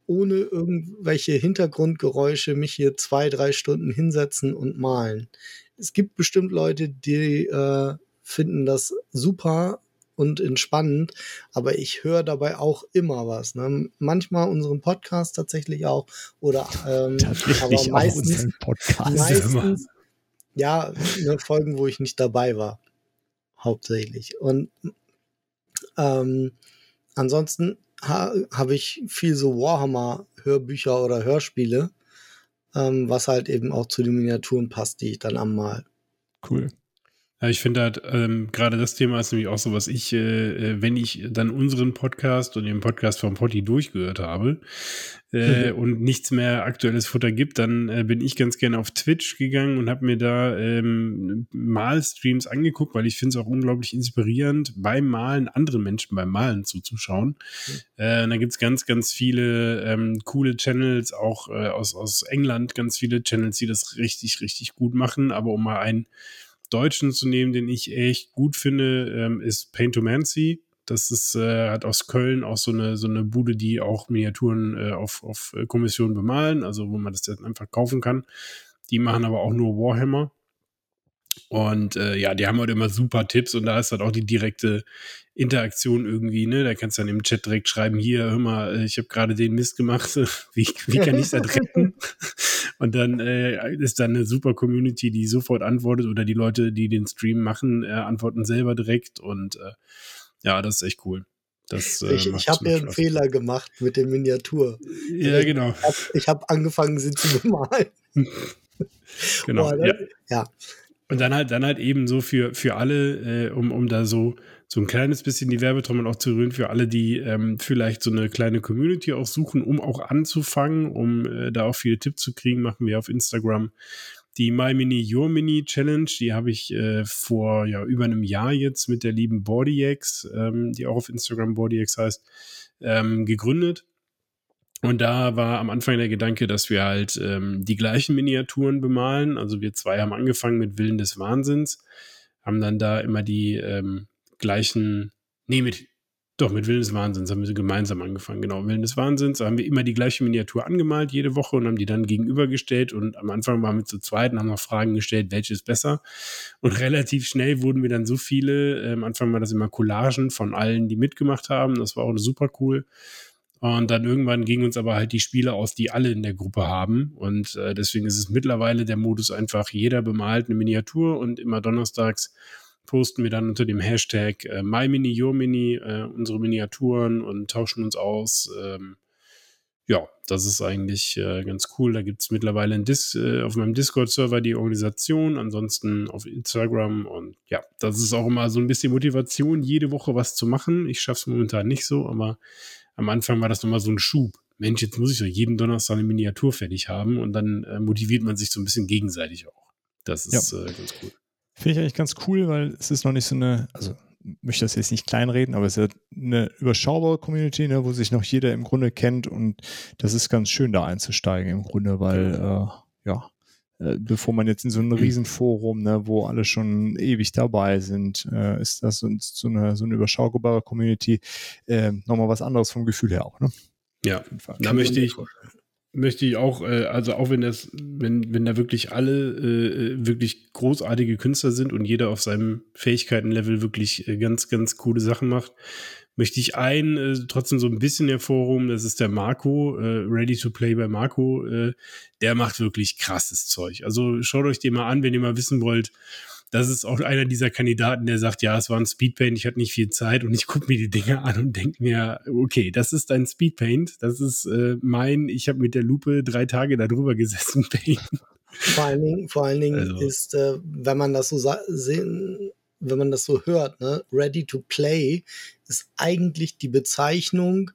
ohne irgendwelche Hintergrundgeräusche mich hier zwei, drei Stunden hinsetzen und malen. Es gibt bestimmt Leute, die äh, finden das super und entspannend, aber ich höre dabei auch immer was. Ne? Manchmal unseren Podcast tatsächlich auch oder ähm, aber meistens, meistens ja ne, Folgen, wo ich nicht dabei war, hauptsächlich. Und ähm, ansonsten ha, habe ich viel so Warhammer-Hörbücher oder Hörspiele, ähm, was halt eben auch zu den Miniaturen passt, die ich dann am Mal. Cool. Ja, ich finde halt, ähm, gerade das Thema ist nämlich auch so, was ich, äh, äh, wenn ich dann unseren Podcast und den Podcast vom Potti durchgehört habe äh, und nichts mehr aktuelles Futter gibt, dann äh, bin ich ganz gerne auf Twitch gegangen und habe mir da ähm, Malstreams angeguckt, weil ich finde es auch unglaublich inspirierend, beim Malen anderen Menschen beim Malen zuzuschauen. Äh, und da gibt's ganz, ganz viele ähm, coole Channels, auch äh, aus, aus England, ganz viele Channels, die das richtig, richtig gut machen. Aber um mal einen Deutschen zu nehmen, den ich echt gut finde, ähm, ist Paintomancy. Das ist, äh, hat aus Köln auch so eine, so eine Bude, die auch Miniaturen äh, auf, auf äh, Kommission bemalen, also wo man das dann einfach kaufen kann. Die machen aber auch nur Warhammer. Und äh, ja, die haben halt immer super Tipps und da ist halt auch die direkte Interaktion irgendwie, ne? Da kannst du dann im Chat direkt schreiben, hier, hör mal, äh, ich habe gerade den Mist gemacht, wie, wie kann ich das retten? und dann äh, ist da eine super Community, die sofort antwortet oder die Leute, die den Stream machen, äh, antworten selber direkt und äh, ja, das ist echt cool. Das, äh, ich ich habe mir einen Fehler gemacht mit der Miniatur. Ja, genau. Ich habe hab angefangen, sie zu bemalen. genau. Boah, ja. ja. Und dann halt, dann halt eben so für, für alle, äh, um, um da so, so ein kleines bisschen die Werbetrommel auch zu rühren, für alle, die ähm, vielleicht so eine kleine Community auch suchen, um auch anzufangen, um äh, da auch viele Tipps zu kriegen, machen wir auf Instagram die My Mini Your Mini Challenge. Die habe ich äh, vor ja, über einem Jahr jetzt mit der lieben BodyX, ähm, die auch auf Instagram BodyX heißt, ähm, gegründet. Und da war am Anfang der Gedanke, dass wir halt ähm, die gleichen Miniaturen bemalen. Also wir zwei haben angefangen mit Willen des Wahnsinns, haben dann da immer die ähm, gleichen, nee, mit, doch, mit Willen des Wahnsinns haben wir gemeinsam angefangen. Genau, Willen des Wahnsinns. Haben wir immer die gleiche Miniatur angemalt jede Woche und haben die dann gegenübergestellt. Und am Anfang waren wir zu zweit und haben noch Fragen gestellt, welche ist besser. Und relativ schnell wurden wir dann so viele. Äh, am Anfang war das immer Collagen von allen, die mitgemacht haben. Das war auch super cool. Und dann irgendwann gingen uns aber halt die Spiele aus, die alle in der Gruppe haben. Und äh, deswegen ist es mittlerweile der Modus einfach, jeder bemalt eine Miniatur und immer donnerstags posten wir dann unter dem Hashtag äh, MyMini, YourMini äh, unsere Miniaturen und tauschen uns aus. Ähm, ja, das ist eigentlich äh, ganz cool. Da gibt es mittlerweile Dis äh, auf meinem Discord-Server die Organisation, ansonsten auf Instagram und ja, das ist auch immer so ein bisschen Motivation, jede Woche was zu machen. Ich schaffe es momentan nicht so, aber am Anfang war das nochmal so ein Schub. Mensch, jetzt muss ich doch jeden Donnerstag eine Miniatur fertig haben und dann äh, motiviert man sich so ein bisschen gegenseitig auch. Das ist ja. äh, ganz cool. Finde ich eigentlich ganz cool, weil es ist noch nicht so eine, also möchte das jetzt nicht kleinreden, aber es ist eine überschaubare Community, ne, wo sich noch jeder im Grunde kennt und das ist ganz schön da einzusteigen im Grunde, weil äh, ja, bevor man jetzt in so ein Riesenforum, ne, wo alle schon ewig dabei sind, äh, ist das so, so, eine, so eine überschaubare Community äh, nochmal was anderes vom Gefühl her auch. Ne? Ja, da möchte ich, möchte ich auch, äh, also auch wenn das, wenn, wenn da wirklich alle äh, wirklich großartige Künstler sind und jeder auf seinem Fähigkeitenlevel wirklich äh, ganz, ganz coole Sachen macht, möchte ich einen äh, trotzdem so ein bisschen hervorhoben. Das ist der Marco, äh, Ready to Play bei Marco. Äh, der macht wirklich krasses Zeug. Also schaut euch den mal an, wenn ihr mal wissen wollt. Das ist auch einer dieser Kandidaten, der sagt, ja, es war ein Speedpaint, ich hatte nicht viel Zeit und ich gucke mir die Dinge an und denke mir, okay, das ist ein Speedpaint, das ist äh, mein, ich habe mit der Lupe drei Tage darüber gesessen, Paint. Vor allen Dingen, vor allen Dingen also. ist, äh, wenn man das so sehen, wenn man das so hört, ne, ready to play ist eigentlich die Bezeichnung.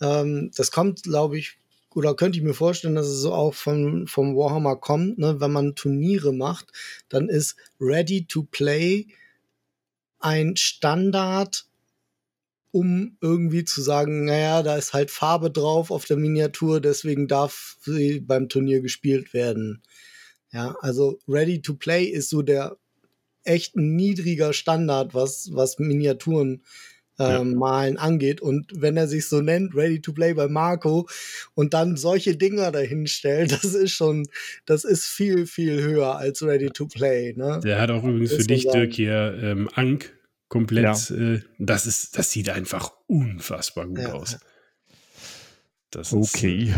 Ähm, das kommt, glaube ich, oder könnte ich mir vorstellen, dass es so auch von, vom Warhammer kommt, ne? wenn man Turniere macht, dann ist ready to play ein Standard, um irgendwie zu sagen, naja, da ist halt Farbe drauf auf der Miniatur, deswegen darf sie beim Turnier gespielt werden. Ja, also ready to play ist so der echt niedriger Standard, was, was Miniaturen ähm, ja. Malen angeht. Und wenn er sich so nennt, Ready to Play bei Marco und dann solche Dinger dahin stellt, das ist schon, das ist viel, viel höher als Ready to Play. Ne? Der hat auch übrigens für dich, Dirk, hier ähm, Ank komplett. Ja. Äh, das ist, das sieht einfach unfassbar gut ja. aus. Das okay. Ist,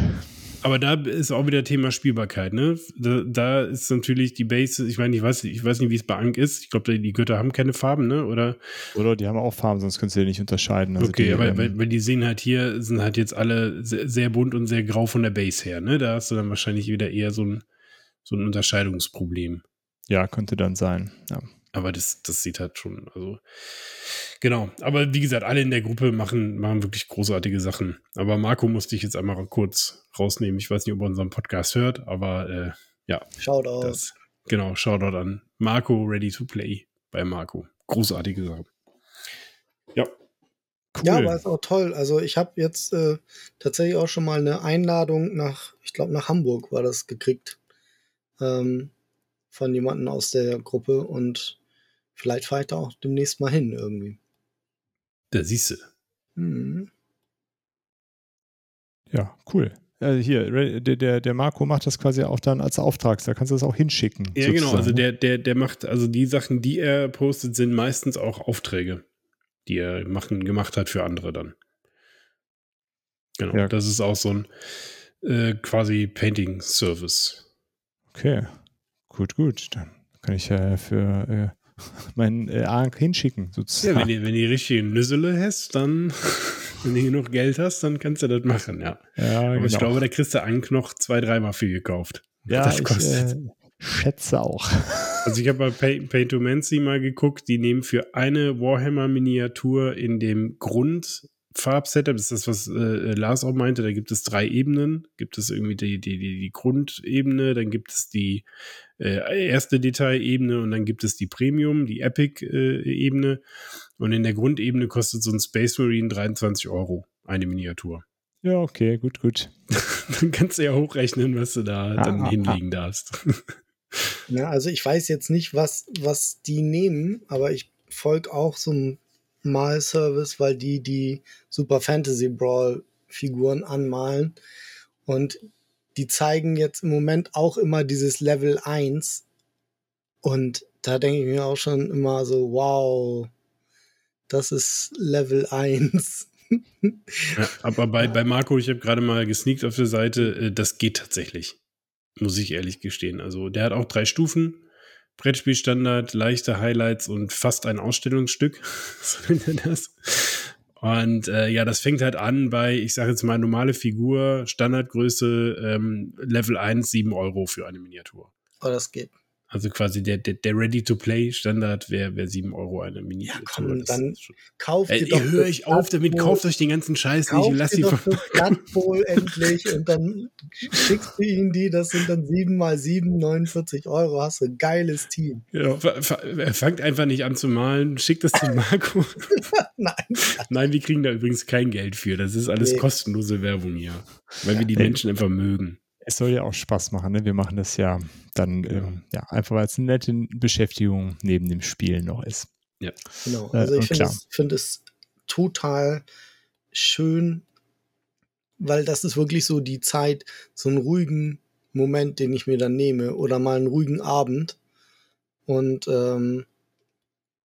aber da ist auch wieder Thema Spielbarkeit, ne? Da, da ist natürlich die Base, ich meine, ich weiß, ich weiß nicht, wie es bei Ank ist. Ich glaube, die Götter haben keine Farben, ne? Oder? Oder die haben auch Farben, sonst könnt ihr nicht unterscheiden. Also okay, die, aber ähm, weil, weil, die sehen halt hier, sind halt jetzt alle sehr, sehr, bunt und sehr grau von der Base her, ne? Da hast du dann wahrscheinlich wieder eher so ein, so ein Unterscheidungsproblem. Ja, könnte dann sein, ja. Aber das, das sieht halt schon, also genau. Aber wie gesagt, alle in der Gruppe machen, machen wirklich großartige Sachen. Aber Marco musste ich jetzt einmal kurz rausnehmen. Ich weiß nicht, ob er unseren Podcast hört, aber äh, ja. Shoutout. Das, genau, Shoutout an Marco Ready to Play bei Marco. Großartige Sachen. Ja. Cool. Ja, aber ist auch toll. Also ich habe jetzt äh, tatsächlich auch schon mal eine Einladung nach, ich glaube nach Hamburg war das gekriegt. Ähm, von jemandem aus der Gruppe und vielleicht fahre ich da auch demnächst mal hin irgendwie. Da siehst du. Mhm. Ja, cool. äh, hier, der, der, der Marco macht das quasi auch dann als Auftrag, da kannst du das auch hinschicken. Ja, sozusagen. genau, also der, der, der macht, also die Sachen, die er postet, sind meistens auch Aufträge, die er machen, gemacht hat für andere dann. Genau, ja. das ist auch so ein äh, quasi Painting-Service. Okay, gut, gut. Dann kann ich ja für meinen äh, Ark hinschicken, sozusagen. Ja, wenn du, wenn die richtige Nüssele hast, dann, wenn du genug Geld hast, dann kannst du das machen, ja. ja Aber genau. ich glaube, da kriegst du Ank noch zwei, dreimal viel gekauft. Ja, das kostet. Ich, äh, schätze auch. Also ich habe bei Pay, Pay to Mancy mal geguckt, die nehmen für eine Warhammer-Miniatur in dem Grund Farbsetup, das ist das, was äh, Lars auch meinte, da gibt es drei Ebenen. Gibt es irgendwie die, die, die, die Grundebene, dann gibt es die äh, erste Detailebene und dann gibt es die Premium, die Epic-Ebene. Äh, und in der Grundebene kostet so ein Space Marine 23 Euro, eine Miniatur. Ja, okay, gut, gut. dann kannst du ja hochrechnen, was du da ah, dann ah, hinlegen ah. darfst. ja, also ich weiß jetzt nicht, was, was die nehmen, aber ich folge auch so ein Malservice, weil die die Super Fantasy Brawl Figuren anmalen und die zeigen jetzt im Moment auch immer dieses Level 1 und da denke ich mir auch schon immer so, wow, das ist Level 1. ja, aber bei, bei Marco, ich habe gerade mal gesneakt auf der Seite, äh, das geht tatsächlich. Muss ich ehrlich gestehen. Also der hat auch drei Stufen. Brettspielstandard, leichte Highlights und fast ein Ausstellungsstück. so nennt er das. Und äh, ja, das fängt halt an bei, ich sage jetzt mal, normale Figur, Standardgröße, ähm, Level 1, 7 Euro für eine Miniatur. Oh, das geht. Also quasi der, der, der Ready-to-Play-Standard wäre wär 7 Euro eine Mini. Ja, komm, dann kauft ihr doch. Hör ich auf damit, kauft euch den ganzen Scheiß nicht und lasst die von. Bowl endlich und dann schickst du ihnen die, das sind dann 7 mal 7, 49 Euro, hast du ein geiles Team. Genau, fangt einfach nicht an zu malen, schickt das zu Marco. Nein. Nein, wir kriegen da übrigens kein Geld für. Das ist alles nee. kostenlose Werbung hier. Weil wir die Menschen einfach mögen es soll ja auch Spaß machen. Ne? Wir machen das ja dann ja. Ähm, ja einfach weil es eine nette Beschäftigung neben dem Spielen noch ist. Ja. Genau. Äh, also äh, ich finde es, find es total schön, weil das ist wirklich so die Zeit, so einen ruhigen Moment, den ich mir dann nehme oder mal einen ruhigen Abend. Und ähm,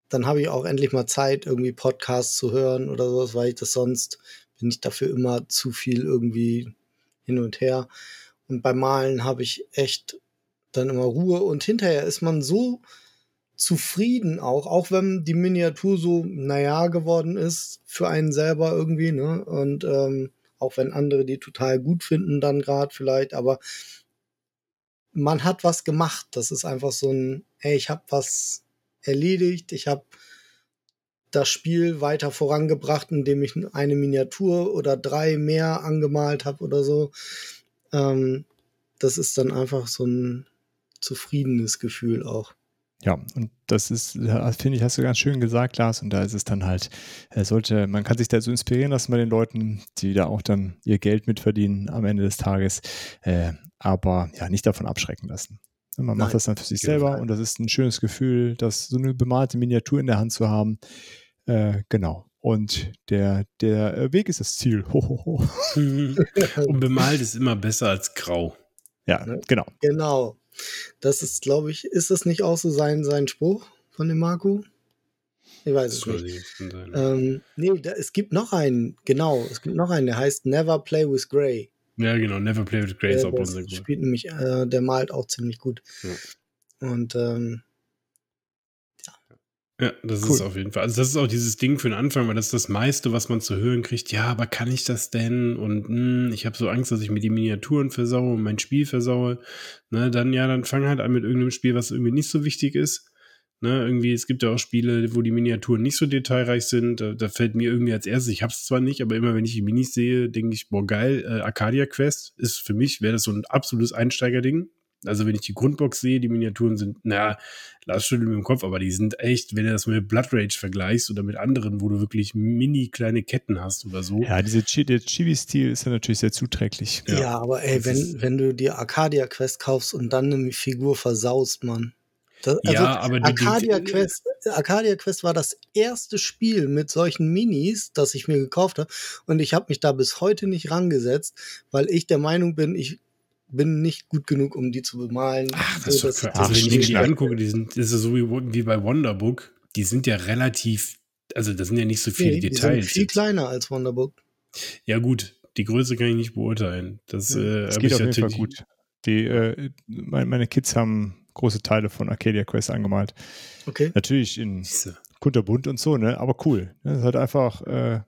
dann habe ich auch endlich mal Zeit, irgendwie Podcasts zu hören oder sowas, weil ich das sonst bin ich dafür immer zu viel irgendwie hin und her. Und beim Malen habe ich echt dann immer Ruhe und hinterher ist man so zufrieden auch, auch wenn die Miniatur so, naja, geworden ist für einen selber irgendwie, ne? Und ähm, auch wenn andere die total gut finden, dann gerade vielleicht, aber man hat was gemacht. Das ist einfach so ein, ey, ich habe was erledigt, ich habe das Spiel weiter vorangebracht, indem ich eine Miniatur oder drei mehr angemalt habe oder so. Ähm, das ist dann einfach so ein zufriedenes Gefühl auch. Ja, und das ist, finde ich, hast du ganz schön gesagt, Lars. Und da ist es dann halt, äh, sollte, man kann sich da so inspirieren lassen bei den Leuten, die da auch dann ihr Geld mitverdienen am Ende des Tages, äh, aber ja, nicht davon abschrecken lassen. Man Nein, macht das dann für sich selber und das ist ein schönes Gefühl, das so eine bemalte Miniatur in der Hand zu haben. Äh, genau. Und der, der Weg ist das Ziel. Ho, ho, ho. Und bemalt ist immer besser als grau. Ja, genau. Genau. Das ist, glaube ich, ist das nicht auch so sein, sein Spruch von dem Marco? Ich weiß es nicht. Ähm, nee, da, es gibt noch einen, genau, es gibt noch einen, der heißt Never Play with Grey. Ja, genau, Never Play with Grey ist auch unser spielt nämlich, äh, der malt auch ziemlich gut. Ja. Und ähm, ja, das cool. ist auf jeden Fall. Also, das ist auch dieses Ding für den Anfang, weil das ist das meiste, was man zu hören kriegt. Ja, aber kann ich das denn? Und mh, hm, ich habe so Angst, dass ich mir die Miniaturen versaue und mein Spiel versaue. Ne, dann ja, dann fang halt an mit irgendeinem Spiel, was irgendwie nicht so wichtig ist. Ne, irgendwie, es gibt ja auch Spiele, wo die Miniaturen nicht so detailreich sind. Da, da fällt mir irgendwie als erstes, ich habe es zwar nicht, aber immer wenn ich die Minis sehe, denke ich, boah, geil, äh, Arcadia Quest ist für mich, wäre das so ein absolutes Einsteigerding. Also wenn ich die Grundbox sehe, die Miniaturen sind, naja, Lars schüttelt mit dem Kopf, aber die sind echt, wenn du das mit Blood Rage vergleichst oder mit anderen, wo du wirklich mini kleine Ketten hast oder so. Ja, diese Ch der Chibi-Stil ist ja natürlich sehr zuträglich. Ja, ja aber ey, wenn, wenn du dir Arcadia Quest kaufst und dann eine Figur versaust, Mann. Das, also ja, aber die, Arcadia, die, Quest, Arcadia Quest war das erste Spiel mit solchen Minis, das ich mir gekauft habe. Und ich habe mich da bis heute nicht rangesetzt, weil ich der Meinung bin, ich bin nicht gut genug, um die zu bemalen. Ach, So, das ist das- doch also wenn ich mir die angucke, die sind, das ist so wie, wie bei Wonderbook, die sind ja relativ, also das sind ja nicht so viele nee, die sind Details. viel kleiner als Wonderbook. Ja, gut, die Größe kann ich nicht beurteilen. Das, Ja, äh, hab geht ich auf jeden Fall gut. Die, äh, mein, meine Kids haben große Teile von Arcadia Quest angemalt. Okay. Natürlich in kunterbunt und so, ne? Aber cool. Das ist halt einfach, äh,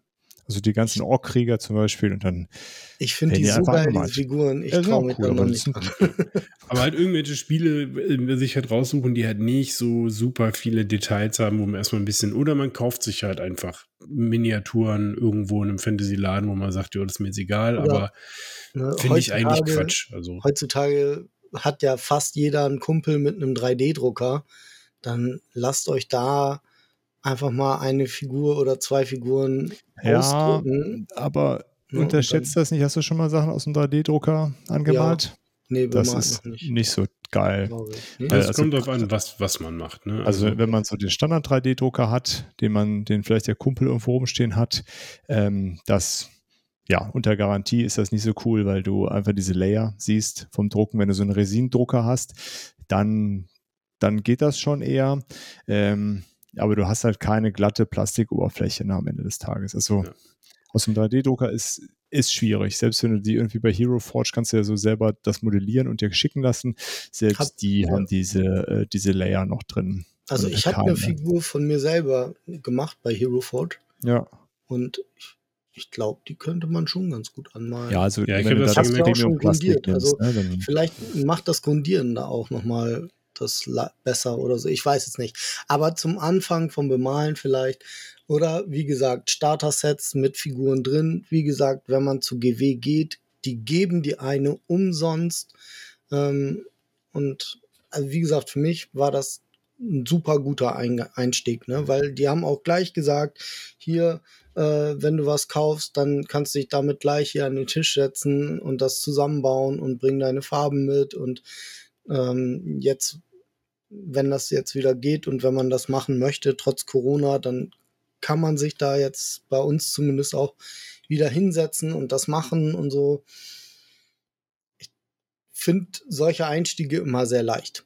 also die ganzen Orkkrieger zum Beispiel und dann Ich finde die die so geil, diese. Figuren. Ich Ja, traue mich cool, aber nicht. Aber halt irgendwelche Spiele äh, sich halt raussuchen, die halt nicht so super viele Details haben, wo man erstmal ein bisschen, oder man kauft sich halt einfach Miniaturen irgendwo in einem Fantasy-Laden, wo man sagt, ja, das ist mir jetzt egal, Oder aber Ne, finde ich eigentlich Quatsch. Also, Heutzutage hat ja fast jeder einen Kumpel mit einem 3D-Drucker. Dann lasst euch da einfach mal eine Figur oder zwei Figuren Ja, ausdrucken. aber Ja, und unterschätzt das nicht. Hast du schon mal Sachen aus dem 3D-Drucker angemalt? Nee, das ist nicht. nicht so geil. glaube ich. Nee? Also- kommt darauf an, was, was man macht. Ne? Also wenn man so den Standard 3D-Drucker hat, den man, den vielleicht der Kumpel irgendwo rumstehen hat, ähm, das ja, unter Garantie ist das nicht so cool, weil du einfach diese Layer siehst vom Drucken. Wenn du so einen Resin-Drucker hast, dann, dann geht das schon eher. Ähm, aber du hast halt keine glatte Plastikoberfläche ne, am Ende des Tages. Also Ja. aus dem 3D-Drucker ist, ist schwierig. Selbst wenn du die irgendwie bei Hero Forge kannst du ja so selber das modellieren und dir schicken lassen. Selbst Hab- die ja. haben diese, äh, diese Layer noch drin. Also ich habe eine. Figur von mir selber gemacht bei Hero Forge Ja. und ich, ich glaube, die könnte man schon ganz gut anmalen. Ja, also Ja, ich wenn hab du das das gemerkt. Auch schon grundiert, also nimmst, ne, dann, Vielleicht macht das Grundieren da auch nochmal das besser oder so. Ich weiß es nicht. Aber zum Anfang vom Bemalen vielleicht. Oder wie gesagt, Starter-Sets mit Figuren drin. Wie gesagt, wenn man zu GW geht, die geben die eine umsonst. Ähm, und also wie gesagt, für mich war das ein super guter Ein Einstieg, ne? weil die haben auch gleich gesagt, hier, äh, wenn du was kaufst, dann kannst du dich damit gleich hier an den Tisch setzen und das zusammenbauen und bring deine Farben mit und ähm, jetzt, wenn das jetzt wieder geht und wenn man das machen möchte, trotz Corona, dann kann man sich da jetzt bei uns zumindest auch wieder hinsetzen und das machen und so. Ich finde solche Einstiege immer sehr leicht.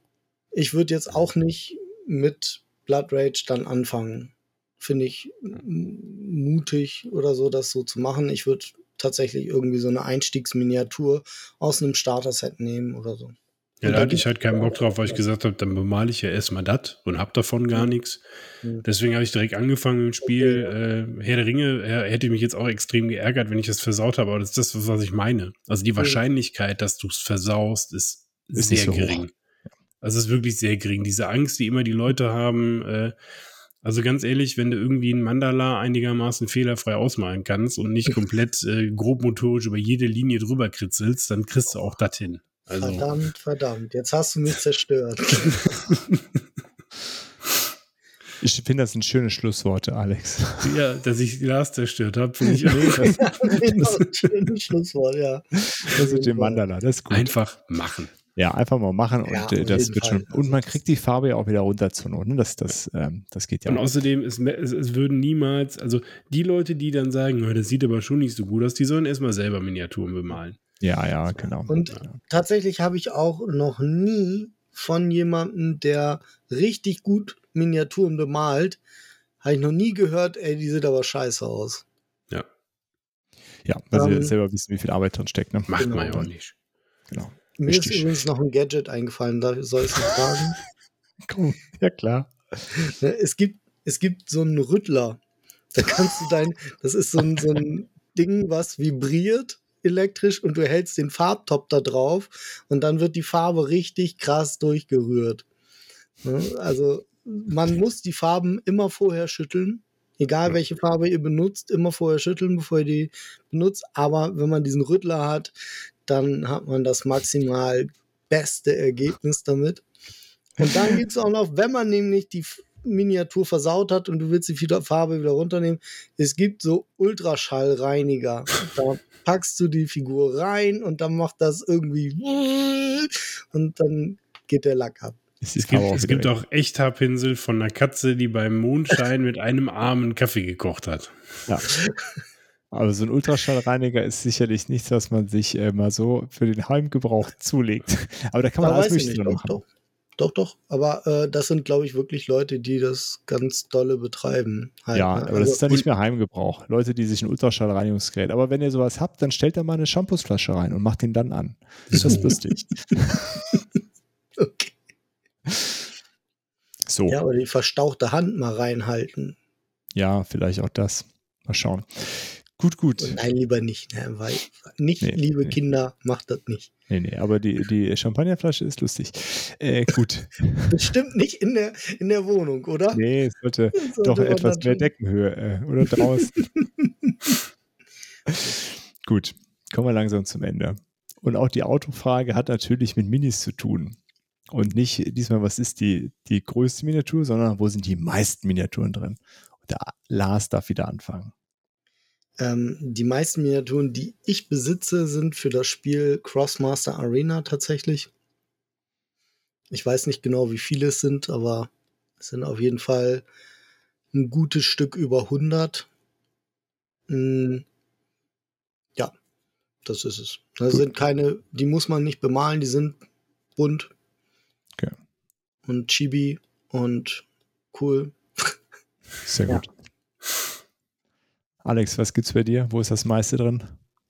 Ich würde jetzt auch nicht mit Blood Rage dann anfangen. Finde ich mutig oder so, das so zu machen. Ich würde tatsächlich irgendwie so eine Einstiegsminiatur aus einem Starter-Set nehmen oder so. Ja, da hatte ich halt keinen Bock drauf, weil ich gesagt habe, dann bemale ich ja erstmal das und hab davon gar nichts. Deswegen habe ich direkt angefangen im Spiel. Äh, Herr der Ringe äh, hätte mich jetzt auch extrem geärgert, wenn ich das versaut habe, aber das ist das, was ich meine. Also die Wahrscheinlichkeit, dass du es versaust, ist, Ist sehr so hoch. gering. Also es ist wirklich sehr gering. Diese Angst, die immer die Leute haben, äh, also ganz ehrlich, wenn du irgendwie ein Mandala einigermaßen fehlerfrei ausmalen kannst und nicht komplett äh, grobmotorisch über jede Linie drüber kritzelst, dann kriegst du auch das hin. Also, Verdammt, verdammt. Jetzt hast du mich zerstört. ich finde das ein schönes Schlussworte, Alex. Ja, dass ich Lars zerstört habe, finde ich auch. genau, ein schönes Schlusswort, ja. Das mit dem Mandala, das ist gut. Einfach machen. Ja, einfach mal machen und Ja, äh, das wird Fall. schon. Und man kriegt die Farbe ja auch wieder runter zur Not. Ne? Das, das, ähm, das geht ja Und auch. außerdem, es, es, es würden niemals, also die Leute, die dann sagen, "Ja, das sieht aber schon nicht so gut aus, die sollen erstmal selber Miniaturen bemalen. Ja, ja, genau. Und tatsächlich habe ich auch noch nie von jemandem, der richtig gut Miniaturen bemalt, habe ich noch nie gehört, ey, die sieht aber scheiße aus. Ja, ja, weil ähm, sie selber wissen, wie viel Arbeit drin steckt. Ne? macht Genau. man ja auch nicht. Genau. Mir Richtig. ist übrigens noch ein Gadget eingefallen, da soll ich es nicht sagen. Komm, ja, klar. Ne, es gibt, es gibt so einen Rüttler. Da kannst du dein, das ist so ein, so ein Ding, was vibriert elektrisch und du hältst den Farbtop da drauf und dann wird die Farbe richtig krass durchgerührt. Ne, Also man muss die Farben immer vorher schütteln. Egal welche Farbe ihr benutzt, immer vorher schütteln, bevor ihr die benutzt. Aber wenn man diesen Rüttler hat, dann hat man das maximal beste Ergebnis damit. Und dann gibt es auch noch, wenn man nämlich die Miniatur versaut hat und du willst die Farbe wieder runternehmen, es gibt so Ultraschallreiniger. Da packst du die Figur rein und dann macht das irgendwie und dann geht der Lack ab. die Es gibt, Farbe es gibt auch Echthaarpinsel von einer Katze, die beim Mondschein mit einem Arm einen Kaffee gekocht hat. Ja. Aber so ein Ultraschallreiniger ist sicherlich nichts, was man sich äh, mal so für den Heimgebrauch zulegt. Aber da kann man Da alles Mögliche nicht. drin Doch, doch. Aber äh, das sind, glaube ich, wirklich Leute, die das ganz dolle betreiben. Halt, Ja, ne? aber das Also- ist dann nicht mehr Heimgebrauch. Leute, die sich ein Ultraschallreinigungsgerät. Aber wenn ihr sowas habt, dann stellt da mal eine Shampoosflasche rein und macht den dann an. Das ist lustig. Okay. So, Ja, ja, aber die verstauchte Hand mal reinhalten. vielleicht auch das. Mal schauen. Gut, gut. Nein, lieber nicht. Ne? Weil nicht, Nee, liebe nee. Kinder, macht das nicht. Nee, nee, aber die, die Champagnerflasche ist lustig. Äh, gut. Bestimmt nicht in der, in der Wohnung, oder? Nee, es sollte sollte doch etwas mehr Deckenhöhe äh, oder draußen. Gut, kommen wir langsam zum Ende. Und auch die Autofrage hat natürlich mit Minis zu tun. Und nicht diesmal, was ist die, die größte Miniatur, sondern wo sind die meisten Miniaturen drin? Und der Lars darf wieder anfangen. Ähm, die meisten Miniaturen, die ich besitze, sind für das Spiel Crossmaster Arena tatsächlich. Ich weiß nicht genau, wie viele es sind, aber es sind auf jeden Fall ein gutes Stück über 100. Mm, ja, das ist es. Das Gut. sind keine, die muss man nicht bemalen, die sind bunt. Okay. Und chibi und cool. Sehr Ja. Alex, was gibt's bei dir? Wo ist das meiste drin?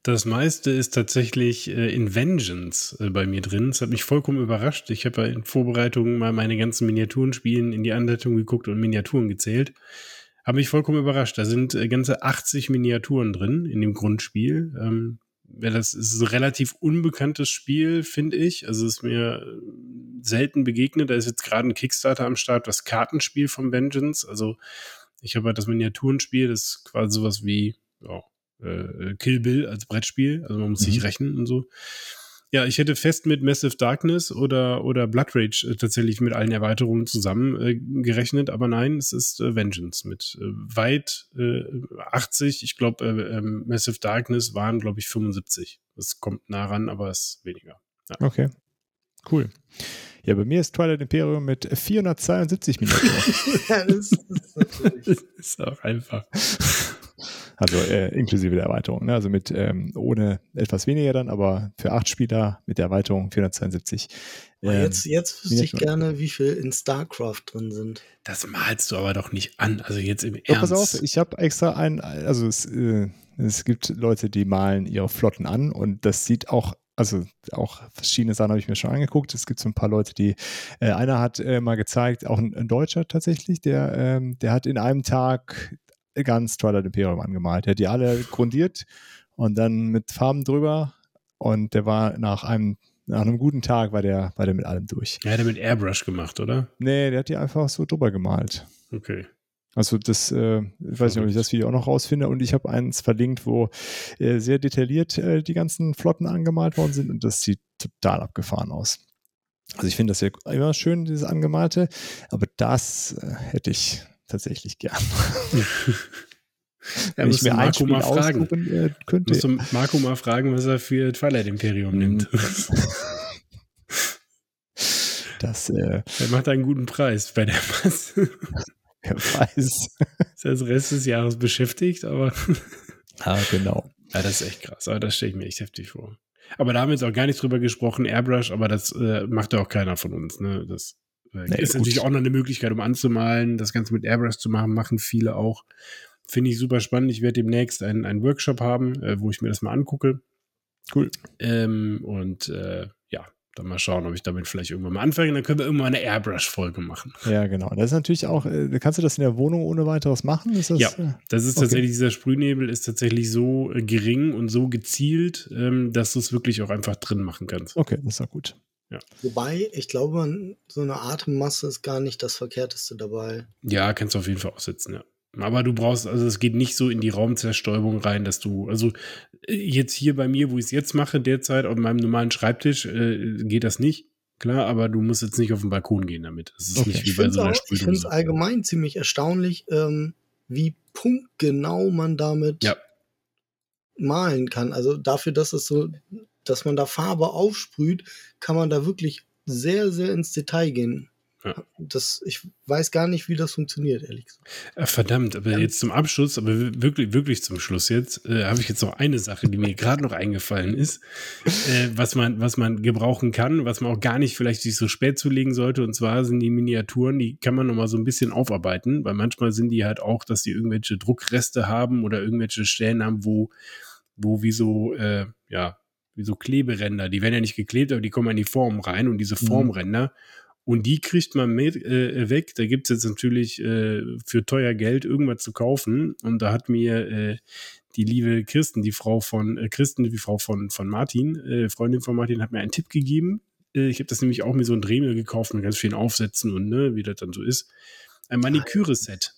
Das meiste ist tatsächlich äh, in Vengeance äh, bei mir drin. Das hat mich vollkommen überrascht. Ich habe ja in Vorbereitung mal meine ganzen Miniaturen spielen, in die Anleitung geguckt und Miniaturen gezählt. Habe mich vollkommen überrascht. Da sind äh, ganze 80 Miniaturen drin in dem Grundspiel. Ähm, das ist ein relativ unbekanntes Spiel, finde ich. Also es ist mir äh, selten begegnet. Da ist jetzt gerade ein Kickstarter am Start, das Kartenspiel von Vengeance. Also ich habe halt das Miniaturenspiel, das ist quasi sowas wie ja, äh, Kill Bill als Brettspiel. Also man muss sich Mhm. rechnen und so. Ja, ich hätte fest mit Massive Darkness oder, oder Blood Rage äh, tatsächlich mit allen Erweiterungen zusammen äh, gerechnet, aber nein, es ist äh, Vengeance mit äh, weit äh, 80. Ich glaube, äh, Massive Darkness waren, glaube ich, 75. Das kommt nah ran, aber es ist weniger. Okay. Cool. Ja, bei mir ist Twilight Imperium mit 472 Miniaturen. ja, das, das ist ist auch einfach. Also äh, inklusive der Erweiterung. Ne? Also mit ähm, ohne etwas weniger dann, aber für acht Spieler mit der Erweiterung 472. Aber Ähm, jetzt, jetzt wüsste ich gerne, wie viel in StarCraft drin sind. Das malst du aber doch nicht an. Also jetzt im Ernst. pass auf, ich habe extra ein, also es, äh, es gibt Leute, die malen ihre Flotten an und das sieht auch, also auch verschiedene Sachen habe ich mir schon angeguckt. Es gibt so ein paar Leute, die, äh, einer hat äh, mal gezeigt, auch ein, ein Deutscher tatsächlich, der, ähm, der hat in einem Tag ganz Twilight Imperium angemalt. Der hat die alle grundiert und dann mit Farben drüber und der war nach einem, nach einem guten Tag war der, war der mit allem durch. Ja, hat er mit Airbrush gemacht, oder? Nee, der hat die einfach so drüber gemalt. Okay. Also das, äh, ich weiß nicht, ob ich das Video auch noch rausfinde. Und ich habe eins verlinkt, wo äh, sehr detailliert äh, die ganzen Flotten angemalt worden sind und das sieht total abgefahren aus. Also ich finde das ja immer schön, dieses Angemalte, aber das äh, hätte ich tatsächlich gern. Ja, Wenn ich mir ein Marco mal fragen. äh, könnte. Musst du Marco mal fragen, was er für Twilight Imperium nimmt. Das, äh, er macht einen guten Preis bei der Masse. wer weiß. Ist das Rest des Jahres beschäftigt, aber ah, genau. ja, das ist echt krass. Aber das stelle ich mir echt heftig vor. Aber da haben wir jetzt auch gar nicht drüber gesprochen, Airbrush, aber das äh, macht ja auch keiner von uns. Ne? Das äh, Nee, ist gut. natürlich auch noch eine Möglichkeit, um anzumalen, das Ganze mit Airbrush zu machen, machen viele auch. Finde ich super spannend. Ich werde demnächst einen, einen Workshop haben, äh, wo ich mir das mal angucke. Cool. Ähm, und äh, dann mal schauen, ob ich damit vielleicht irgendwann mal anfange. Dann können wir irgendwann eine Airbrush-Folge machen. Ja, genau. Das ist natürlich auch, äh, kannst du das in der Wohnung ohne weiteres machen? Ist das, Ja. äh, Das ist Okay. tatsächlich, dieser Sprühnebel ist tatsächlich so äh, gering und so gezielt, ähm, dass du es wirklich auch einfach drin machen kannst. okay, das ist auch gut. Wobei, ich glaube, so eine Atemmasse ist gar nicht das Verkehrteste dabei. Ja, kannst du auf jeden Fall aussetzen, ja. Aber du brauchst, also es geht nicht so in die Raumzerstäubung rein, dass du, also äh, jetzt hier bei mir, wo ich es jetzt mache, derzeit auf meinem normalen Schreibtisch, äh, geht das nicht. Klar, aber du musst jetzt nicht auf den Balkon gehen damit. Das ist Okay. nicht wie Ich bei finde so einer es Sprühdose. allgemein ziemlich erstaunlich, ähm, wie punktgenau man damit Ja. malen kann. Also dafür, dass es so, dass man da Farbe aufsprüht, kann man da wirklich sehr, sehr ins Detail gehen. Ja. Das, ich weiß gar nicht, wie das funktioniert, ehrlich gesagt. Äh, verdammt, aber jetzt zum Abschluss, aber wirklich, wirklich zum Schluss jetzt, äh, habe ich jetzt noch eine Sache, die mir gerade noch eingefallen ist, äh, was man, was man gebrauchen kann, was man auch gar nicht vielleicht sich so spät zulegen sollte. Und zwar sind die Miniaturen, die kann man noch mal so ein bisschen aufarbeiten, weil manchmal sind die halt auch, dass die irgendwelche Druckreste haben oder irgendwelche Stellen haben, wo, wo wie so, äh, ja, wie so Kleberänder, die werden ja nicht geklebt, aber die kommen in die Form rein und diese mhm. Formränder. Mhm und die kriegt man mit, äh, weg. Da gibt es jetzt natürlich äh, für teuer Geld irgendwas zu kaufen. Und da hat mir äh, die liebe Kirsten, die Frau von äh, Kirsten, die Frau von, von Martin, äh, Freundin von Martin, hat mir einen Tipp gegeben. Äh, ich habe das nämlich auch mit so einem Dremel gekauft mit ganz vielen Aufsätzen und ne, wie das dann so ist. Ein Maniküre-Set.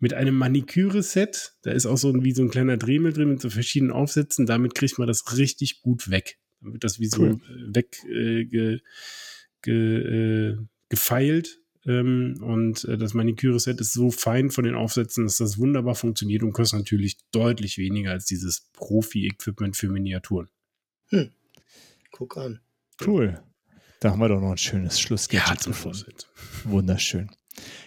Mit einem Maniküre-Set, da ist auch so ein, wie so ein kleiner Dremel drin mit so verschiedenen Aufsätzen. Damit kriegt man das richtig gut weg. Dann wird das wie cool. so äh, weg äh, ge, äh, gefeilt. Ähm, und äh, das Maniküre-Set ist so fein von den Aufsätzen, dass das wunderbar funktioniert und kostet natürlich deutlich weniger als dieses Profi-Equipment für Miniaturen. Hm. Guck an. Cool. Da haben wir doch noch ein schönes Schlussgadget ja, zum Schluss. Wunderschön.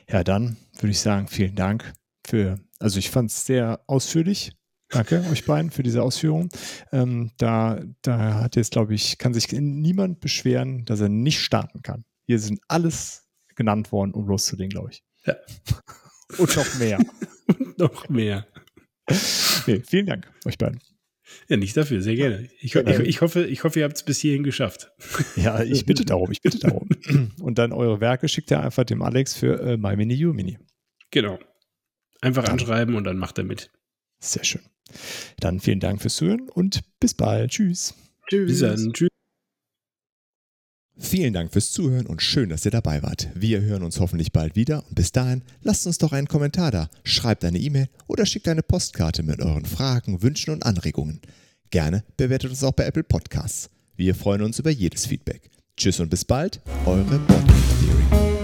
Ja, dann würde ich sagen, vielen Dank für, also ich fand es sehr ausführlich. Danke euch beiden für diese Ausführung. Ähm, da, da hat jetzt, glaube ich, kann sich niemand beschweren, dass er nicht starten kann. Hier sind alles genannt worden, um loszulegen, glaube ich. Ja. Und noch mehr. Und noch mehr. Nee, vielen Dank euch beiden. Ja, nicht dafür, sehr gerne. Ich, ich, ich hoffe, ich hoffe, ihr habt es bis hierhin geschafft. Ja, ich bitte darum, ich bitte darum. Und dann eure Werke schickt ihr einfach dem Alex für äh, MyMini Mini. Genau. Einfach anschreiben und dann macht er mit. Sehr schön. Dann vielen Dank fürs Zuhören und bis bald. Tschüss. Tschüss. Bis dann. Tschüss. Vielen Dank fürs Zuhören und schön, dass ihr dabei wart. Wir hören uns hoffentlich bald wieder und bis dahin lasst uns doch einen Kommentar da, schreibt eine E-Mail oder schickt eine Postkarte mit euren Fragen, Wünschen und Anregungen. Gerne bewertet uns auch bei Apple Podcasts. Wir freuen uns über jedes Feedback. Tschüss und bis bald, eure Body Theory.